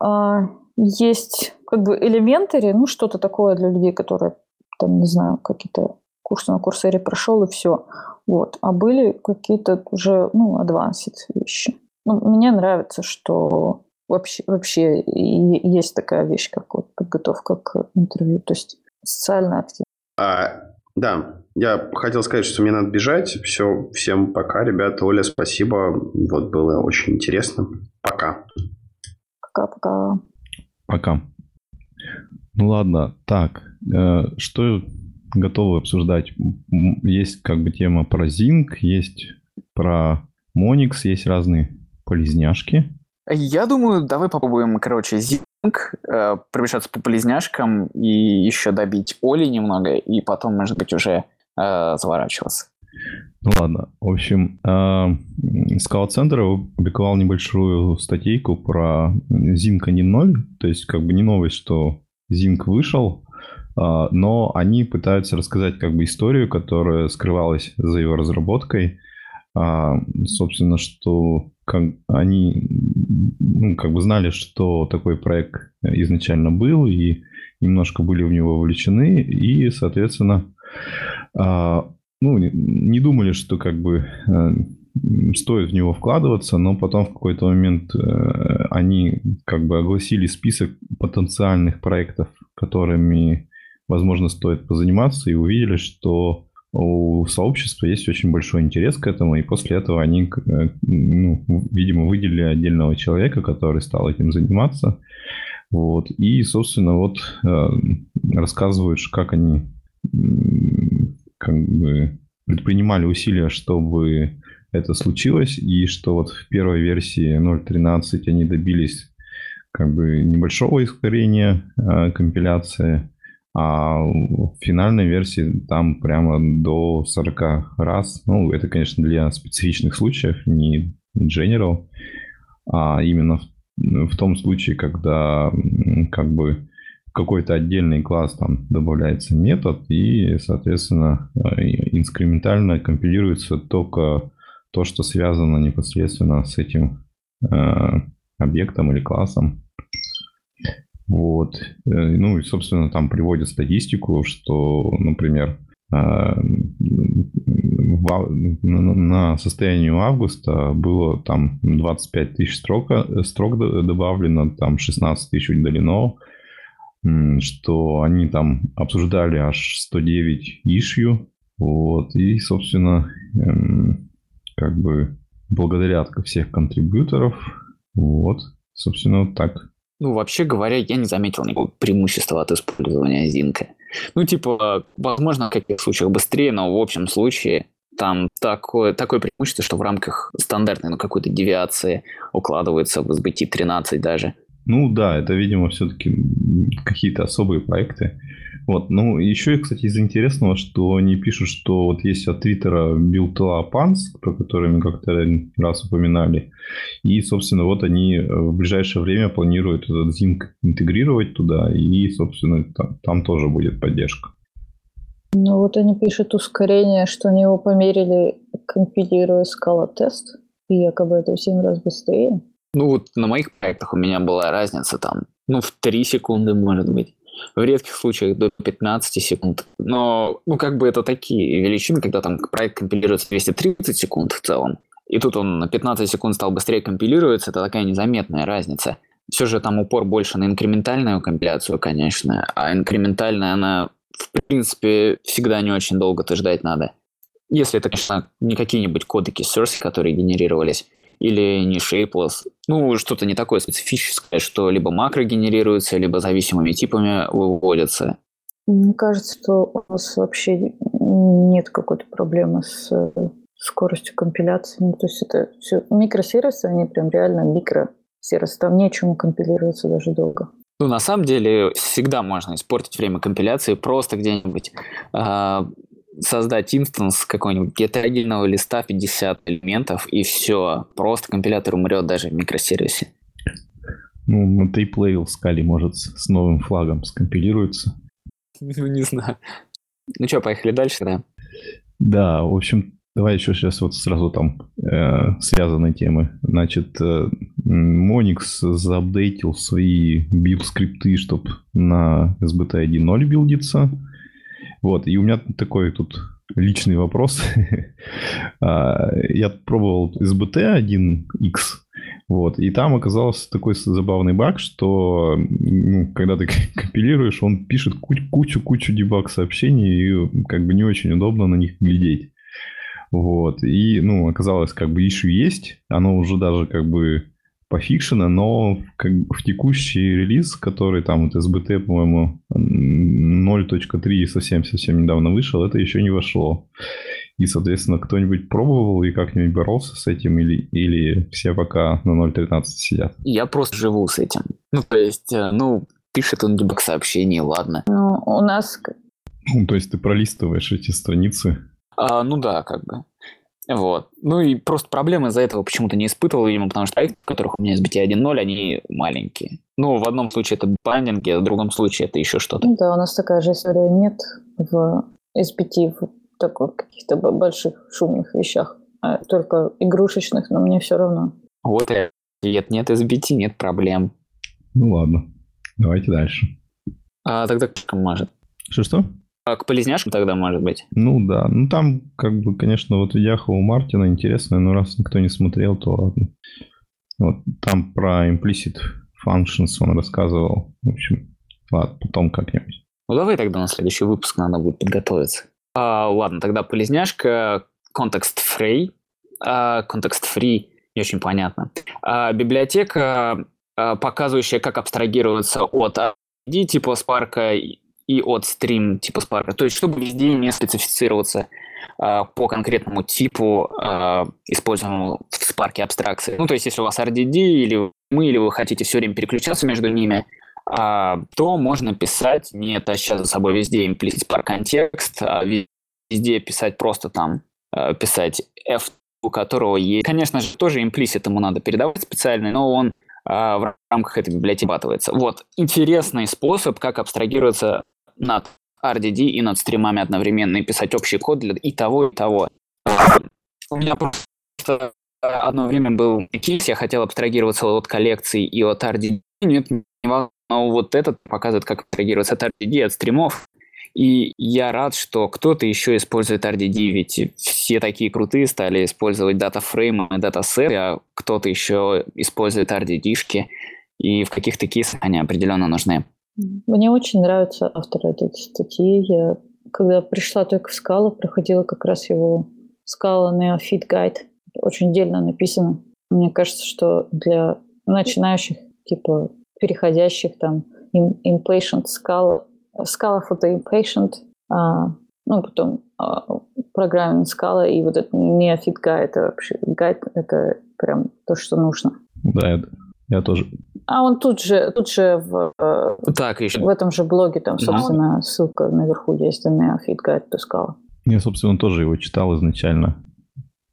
Speaker 4: а, есть как бы элементари, ну, что-то такое для людей, которые там, не знаю, какие-то курсы на курсере прошел и все. Вот. А были какие-то уже, ну, advanced вещи. Ну, мне нравится, что вообще, вообще есть такая вещь, как вот подготовка к интервью, то есть социально активно.
Speaker 2: А, да, я хотел сказать, что мне надо бежать. Все, всем пока, ребята. Оля, спасибо. Вот было очень интересно. Пока.
Speaker 4: Пока-пока.
Speaker 3: Пока. Ну ладно, так, что готовы обсуждать? Есть как бы тема про Zinc, есть про Monix, есть разные полезняшки.
Speaker 1: Я думаю, давай попробуем, короче, Zinc, э, пробежаться по полезняшкам и еще добить Оли немного, и потом, может быть, уже э, заворачиваться.
Speaker 3: Ну ладно. В общем, э, Scout Center опубликовал небольшую статейку про Zinc 1.0, то есть как бы не новость, что Zing вышел, а, но они пытаются рассказать как бы историю, которая скрывалась за его разработкой. А, собственно, что они ну, как бы знали, что такой проект изначально был, и немножко были в него вовлечены, и, соответственно, а, ну, не думали, что как бы э, стоит в него вкладываться, но потом в какой-то момент э, они как бы огласили список потенциальных проектов, которыми, возможно, стоит позаниматься, и увидели, что у сообщества есть очень большой интерес к этому, и после этого они, э, ну, видимо, выделили отдельного человека, который стал этим заниматься. Вот. И, собственно, вот э, рассказывают, как они как бы предпринимали усилия, чтобы это случилось, и что вот в первой версии 0.13 они добились как бы небольшого ускорения э, компиляции, а в финальной версии там прямо до 40 раз. Ну, это, конечно, для специфичных случаев, не general, а именно в, в том случае, когда как бы какой-то отдельный класс там добавляется метод, и, соответственно, инкрементально компилируется только то, что связано непосредственно с этим э, объектом или классом. Вот. Э, ну и, собственно, там приводят статистику, что, например, э, на состояние августа было там 25 тысяч строк, строк добавлено, там 16 тысяч удалено, что они там обсуждали аж 109 ишью, вот, и, собственно, эм, как бы благодарят всех контрибьюторов. Вот, собственно, вот так.
Speaker 1: Ну, вообще говоря, я не заметил никакого преимущества от использования Зинка. Ну, типа, возможно, в каких случаях быстрее, но в общем случае там такое, такое преимущество, что в рамках стандартной, ну, какой-то девиации укладывается в SBT 13 даже.
Speaker 3: Ну да, это, видимо, все-таки какие-то особые проекты. Вот, ну, еще, кстати, из интересного, что они пишут, что вот есть от Твиттера Билтла Панс, про который мы как-то раз упоминали, и, собственно, вот они в ближайшее время планируют этот Zinc интегрировать туда, и, собственно, там, там тоже будет поддержка.
Speaker 4: Ну, вот они пишут ускорение, что они его померили, компилируя скала-тест, и якобы это в 7 раз быстрее.
Speaker 1: Ну вот на моих проектах у меня была разница там, ну в 3 секунды, может быть. В редких случаях до 15 секунд. Но, ну, как бы это такие величины, когда там проект компилируется 230 секунд в целом, и тут он на 15 секунд стал быстрее компилируется, это такая незаметная разница. Все же там упор больше на инкрементальную компиляцию, конечно, а инкрементальная, она, в принципе, всегда не очень долго то ждать надо. Если это, конечно, не какие-нибудь кодеки source, которые генерировались, или не shapeless. Ну, что-то не такое специфическое, что либо макро генерируется, либо зависимыми типами выводятся.
Speaker 4: Мне кажется, что у нас вообще нет какой-то проблемы с э, скоростью компиляции. Ну, то есть это все микросервисы, они прям реально микросервисы. Там нечему компилироваться даже долго.
Speaker 1: Ну, на самом деле, всегда можно испортить время компиляции просто где-нибудь э, создать instance какой-нибудь гетерогенного листа 50 элементов, и все. Просто компилятор умрет даже в микросервисе.
Speaker 3: Ну, на Typelevel Scala может с новым флагом скомпилируется.
Speaker 1: Ну, не знаю. Ну что, поехали дальше, да?
Speaker 3: Да, в общем, давай еще сейчас вот сразу там э, связанные темы. Значит, э, Monix заапдейтил свои build-скрипты, чтобы на SBT 1.0 билдиться. Вот, и у меня такой тут личный вопрос. А, я пробовал SBT 1X, вот, и там оказался такой забавный баг, что ну, когда ты компилируешь, он пишет кучу-кучу debug сообщений, и как бы не очень удобно на них глядеть. Вот, и, ну, оказалось, как бы issue есть, оно уже даже как бы пофикшено, но как в текущий релиз, который там вот SBT, по-моему, 0.3 совсем-совсем недавно вышел, это еще не вошло. И, соответственно, кто-нибудь пробовал и как-нибудь боролся с этим, или, или все пока на 0.13 сидят?
Speaker 1: Я просто живу с этим. Ну, то есть, э, ну, пишет он дебаг сообщений, ладно.
Speaker 4: Ну, у нас...
Speaker 3: Ну, то есть ты пролистываешь эти страницы?
Speaker 1: А, ну да, как бы. Вот. Ну и просто проблемы из-за этого почему-то не испытывал, видимо, потому что проекты, в которых у меня SBT 1.0, они маленькие. Ну, в одном случае это бандинги, а в другом случае это еще что-то.
Speaker 4: Да, у нас такая же история нет в SBT, в таких каких-то больших шумных вещах, а только игрушечных, но мне все равно.
Speaker 1: Вот нет, нет SBT, нет проблем.
Speaker 3: Ну ладно, давайте дальше.
Speaker 1: А тогда может.
Speaker 3: Что-что?
Speaker 1: А к полезняшкам тогда, может быть?
Speaker 3: Ну да. Ну там, как бы, конечно, вот видяха у Мартина интересная, но раз никто не смотрел, то ладно. Вот там про implicit functions он рассказывал. В общем, ладно, потом как-нибудь.
Speaker 1: Ну давай тогда на следующий выпуск надо будет подготовиться. А, ладно, тогда полезняшка, контекст free. А, контекст free не очень понятно. А, библиотека, а, показывающая, как абстрагироваться от ID типа Spark и от стрим типа Spark. То есть, чтобы везде не специфицироваться э, по конкретному типу э, используемому в Spark абстракции. Ну, то есть, если у вас RDD или мы, или вы хотите все время переключаться между ними, э, то можно писать, не таща за собой везде implicit Spark контекст, а везде писать просто там, э, писать F, у которого есть... Конечно же, тоже имплисит ему надо передавать специальный, но он в рамках этой библиотеки батывается. Вот интересный способ, как абстрагироваться над RDD и над стримами одновременно и писать общий код для и того, и того. У меня просто одно время был кейс, я хотел абстрагироваться от коллекций и от RDD, нет, но вот этот показывает, как абстрагироваться от RDD от стримов. И я рад, что кто-то еще использует RDD, ведь все такие крутые стали использовать датафреймы, датасеты, а кто-то еще использует RDD-шки, и в каких-то кейсах они определенно нужны.
Speaker 4: Мне очень нравится автор этой статьи. Я, когда пришла только в Скалу, проходила как раз его Scala Neofit Guide. Очень дельно написано. Мне кажется, что для начинающих, типа переходящих там impatient Scala, Scala for the impatient, а, ну, потом а, программинг Scala и вот этот Neofit Guide, это вообще гайд, это прям то, что нужно.
Speaker 3: Да, это я тоже.
Speaker 4: А он тут же, тут же в, э,
Speaker 1: так, еще.
Speaker 4: в этом же блоге, там, собственно, no. ссылка наверху есть на to Scala.
Speaker 3: Я, собственно, тоже его читал изначально.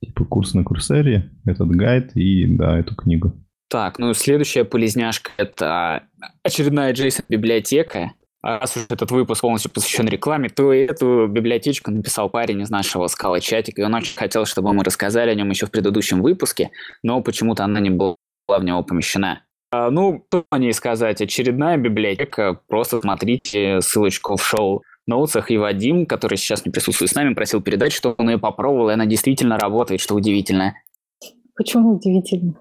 Speaker 3: Типа курс на Курсере, этот гайд и, да, эту книгу.
Speaker 1: Так, ну следующая полезняшка – это очередная JSON-библиотека. А раз уж этот выпуск полностью посвящен рекламе, то эту библиотечку написал парень из нашего скала чатика, и он очень хотел, чтобы мы рассказали о нем еще в предыдущем выпуске, но почему-то она не была в него помещена. А, ну, что о ней сказать? Очередная библиотека. Просто смотрите ссылочку в шоу ноутсах. И Вадим, который сейчас не присутствует с нами, просил передать, что он ее попробовал, и она действительно работает, что удивительно.
Speaker 4: Почему удивительно?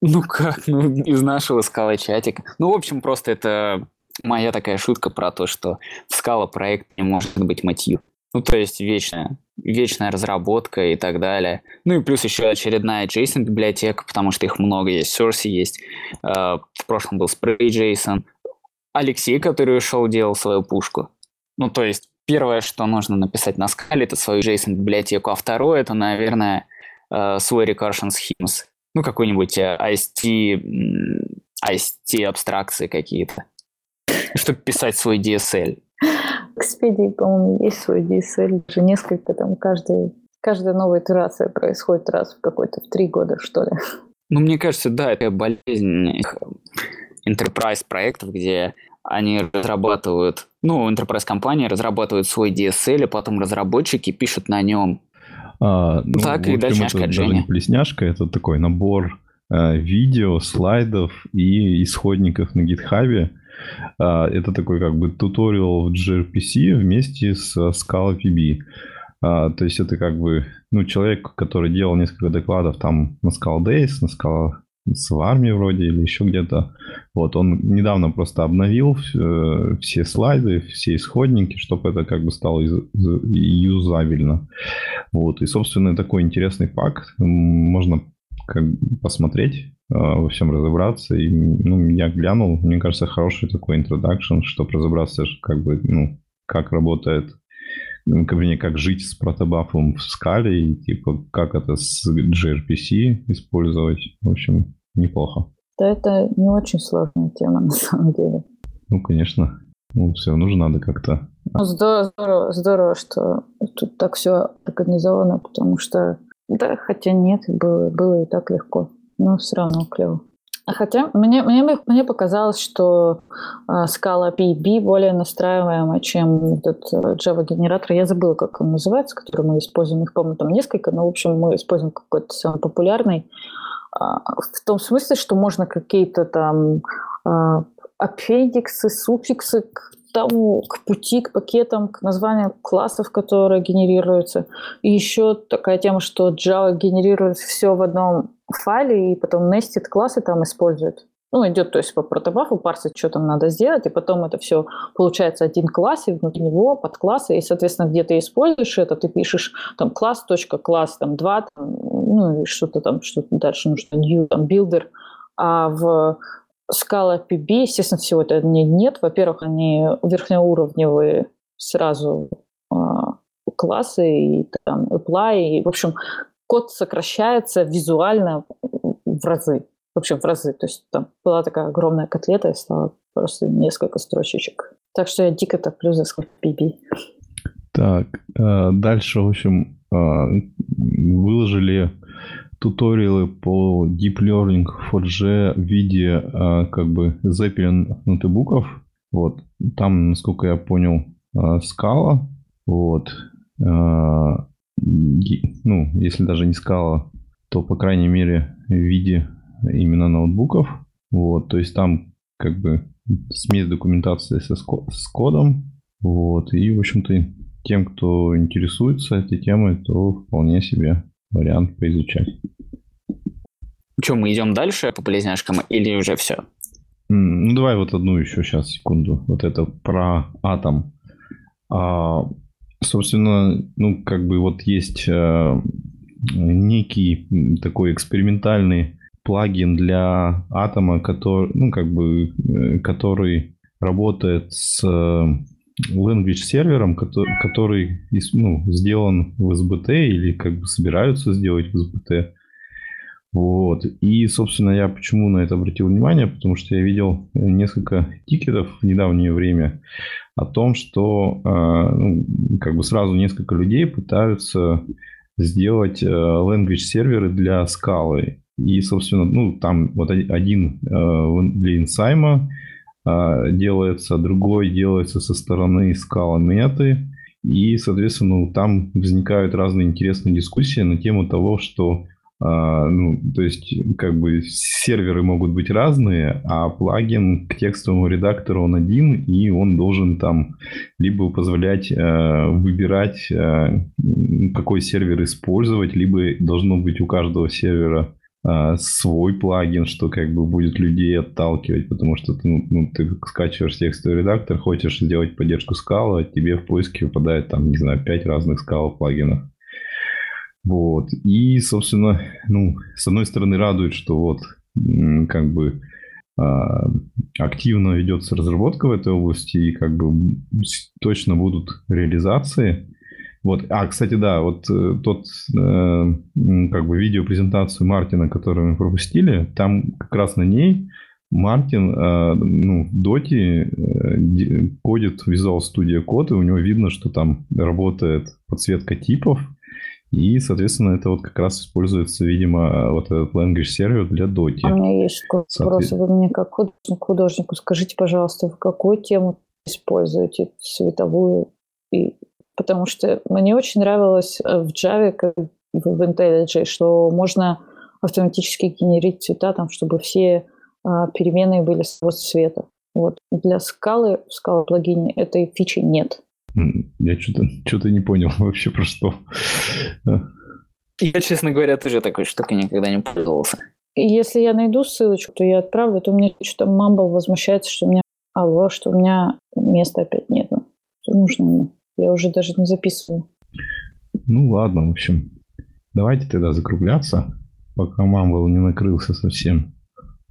Speaker 1: Ну как, ну из нашего скала чатика. Ну, в общем, просто это моя такая шутка про то, что скала проект не может быть мотив. Ну, то есть вечная, вечная разработка и так далее. Ну и плюс еще очередная JSON библиотека, потому что их много есть. Source есть. Э, в прошлом был Spray JSON. Алексей, который ушел, делал свою пушку. Ну, то есть первое, что нужно написать на скале, это свою JSON библиотеку, а второе, это, наверное, э, свой recursion schemes. Ну, какой-нибудь э, IST, IST абстракции какие-то. Чтобы писать свой DSL.
Speaker 4: Expedia, по-моему, есть свой DSL. Уже несколько там, каждый, каждая новая итерация происходит раз в какой-то в три года, что ли.
Speaker 1: Ну, мне кажется, да, это болезнь enterprise проектов, где они разрабатывают, ну, enterprise компания разрабатывает свой DSL, а потом разработчики пишут на нем.
Speaker 3: А, ну, так, и дальше это даже не плесняшка, это такой набор э, видео, слайдов и исходников на гитхабе, это такой как бы туториал в gRPC вместе с Scala PB. А, то есть это как бы ну, человек, который делал несколько докладов там на Scala Days, на Scala с армии вроде или еще где-то. Вот, он недавно просто обновил э, все слайды, все исходники, чтобы это как бы стало юзабельно. Вот, и, собственно, такой интересный пак. Можно как посмотреть а, во всем разобраться. И, ну, я глянул, мне кажется, хороший такой introduction, чтобы разобраться, как бы, ну, как работает, вернее, как жить с протобафом в скале, и, типа, как это с gRPC использовать. В общем, неплохо.
Speaker 4: Да, это не очень сложная тема, на самом деле.
Speaker 3: Ну, конечно. Ну, все равно же надо как-то...
Speaker 4: Ну, здорово, здорово, здорово, что тут так все организовано, потому что, да, хотя нет, было, было и так легко но все равно клево. Хотя мне, мне, мне показалось, что э, Scala PB более настраиваемая, чем этот э, Java-генератор. Я забыла, как он называется, который мы используем. Их, по-моему, там несколько, но, в общем, мы используем какой-то самый популярный. Э, в том смысле, что можно какие-то там э, аппендиксы, суффиксы к тому, к пути, к пакетам, к названиям классов, которые генерируются. И еще такая тема, что Java генерирует все в одном файле, и потом нестит классы там использует. Ну, идет, то есть по протобафу парсит, что там надо сделать, и потом это все получается один класс, и внутри него подклассы, и, соответственно, где ты используешь это, ты пишешь там класс, точка, класс, там, два, там, ну, что-то там, что-то дальше нужно, new, там, builder, а в Scala PB, естественно, всего это нет. Во-первых, они верхнеуровневые сразу а, классы и там apply, и, в общем, код сокращается визуально в разы. Вообще в разы. То есть там была такая огромная котлета, и стало просто несколько строчечек. Так что я дико топлю за PB.
Speaker 3: Так, э, дальше, в общем, э, выложили туториалы по Deep Learning 4G в виде э, как бы Zeppelin ноутбуков. Вот. Там, насколько я понял, скала. Вот ну, если даже не скала, то, по крайней мере, в виде именно ноутбуков. Вот, то есть там как бы смесь документации со, с кодом. Вот, и, в общем-то, тем, кто интересуется этой темой, то вполне себе вариант поизучать.
Speaker 1: Что, мы идем дальше по полезняшкам или уже все?
Speaker 3: Ну, давай вот одну еще сейчас, секунду. Вот это про атом. А, Собственно, ну, как бы вот есть э, некий такой экспериментальный плагин для атома, который, ну, как бы, э, который работает с language сервером, который, который ну, сделан в SBT или как бы собираются сделать в SBT. Вот. И, собственно, я почему на это обратил внимание, потому что я видел несколько тикетов в недавнее время о том, что э, ну, как бы сразу несколько людей пытаются сделать э, language серверы для скалы. И, собственно, ну, там вот один э, для инсайма делается, другой делается со стороны скала меты. И, соответственно, там возникают разные интересные дискуссии на тему того, что а, ну, то есть, как бы серверы могут быть разные, а плагин к текстовому редактору он один, и он должен там либо позволять э, выбирать, э, какой сервер использовать, либо должно быть у каждого сервера э, свой плагин, что как бы будет людей отталкивать, потому что ты, ну, ну ты скачиваешь текстовый редактор, хочешь сделать поддержку скала, тебе в поиске выпадает там, не знаю, пять разных скала плагинов. Вот. И, собственно, ну, с одной стороны, радует, что вот как бы а, активно ведется разработка в этой области, и как бы точно будут реализации. Вот. А, кстати, да, вот э, тот э, как бы видеопрезентацию Мартина, которую мы пропустили, там как раз на ней Мартин э, ну, в Доте э, кодит Visual Studio код, и у него видно, что там работает подсветка типов, и, соответственно, это вот как раз используется, видимо, вот этот language сервер для Dota.
Speaker 4: А у меня есть вопрос. Вы мне как художник, художнику скажите, пожалуйста, в какую тему используете световую? И... Потому что мне очень нравилось э, в Java, как в IntelliJ, что можно автоматически генерить цвета, там, чтобы все а, переменные были с того цвета. Вот. Для скалы, в скала плагине этой фичи нет.
Speaker 3: Я что-то что не понял вообще про что.
Speaker 1: Я, честно говоря, тоже такой штукой никогда не пользовался.
Speaker 4: Если я найду ссылочку, то я отправлю, то мне что-то Мамбл возмущается, что у меня алло, что у меня места опять нет. Что нужно мне? Я уже даже не записываю.
Speaker 3: Ну ладно, в общем. Давайте тогда закругляться, пока Мамбл не накрылся совсем.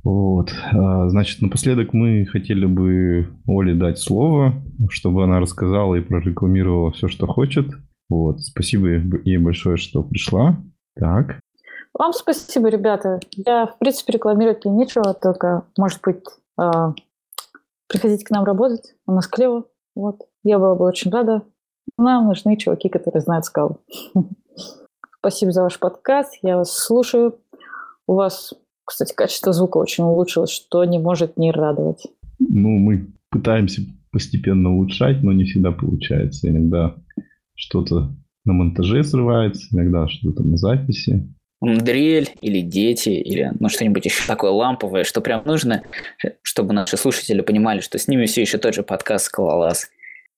Speaker 3: Вот. А, значит, напоследок мы хотели бы Оле дать слово, чтобы она рассказала и прорекламировала все, что хочет. Вот. Спасибо ей большое, что пришла. Так.
Speaker 4: Вам спасибо, ребята. Я, в принципе, рекламировать мне нечего, только, может быть, э, приходите к нам работать. У нас клево. Вот. Я была бы очень рада. Нам нужны чуваки, которые знают скалу. Спасибо за ваш подкаст. Я вас слушаю. У вас кстати, качество звука очень улучшилось, что не может не радовать.
Speaker 3: Ну, мы пытаемся постепенно улучшать, но не всегда получается. Иногда что-то на монтаже срывается, иногда что-то на записи.
Speaker 1: Дрель или дети, или ну, что-нибудь еще такое ламповое, что прям нужно, чтобы наши слушатели понимали, что с ними все еще тот же подкаст «Скалолаз».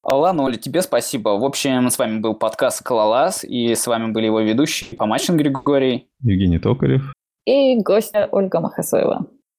Speaker 1: Ладно, Оля, тебе спасибо. В общем, с вами был подкаст «Скалолаз», и с вами были его ведущие Помачин Григорий,
Speaker 3: Евгений Токарев
Speaker 4: и гостья Ольга Махасоева.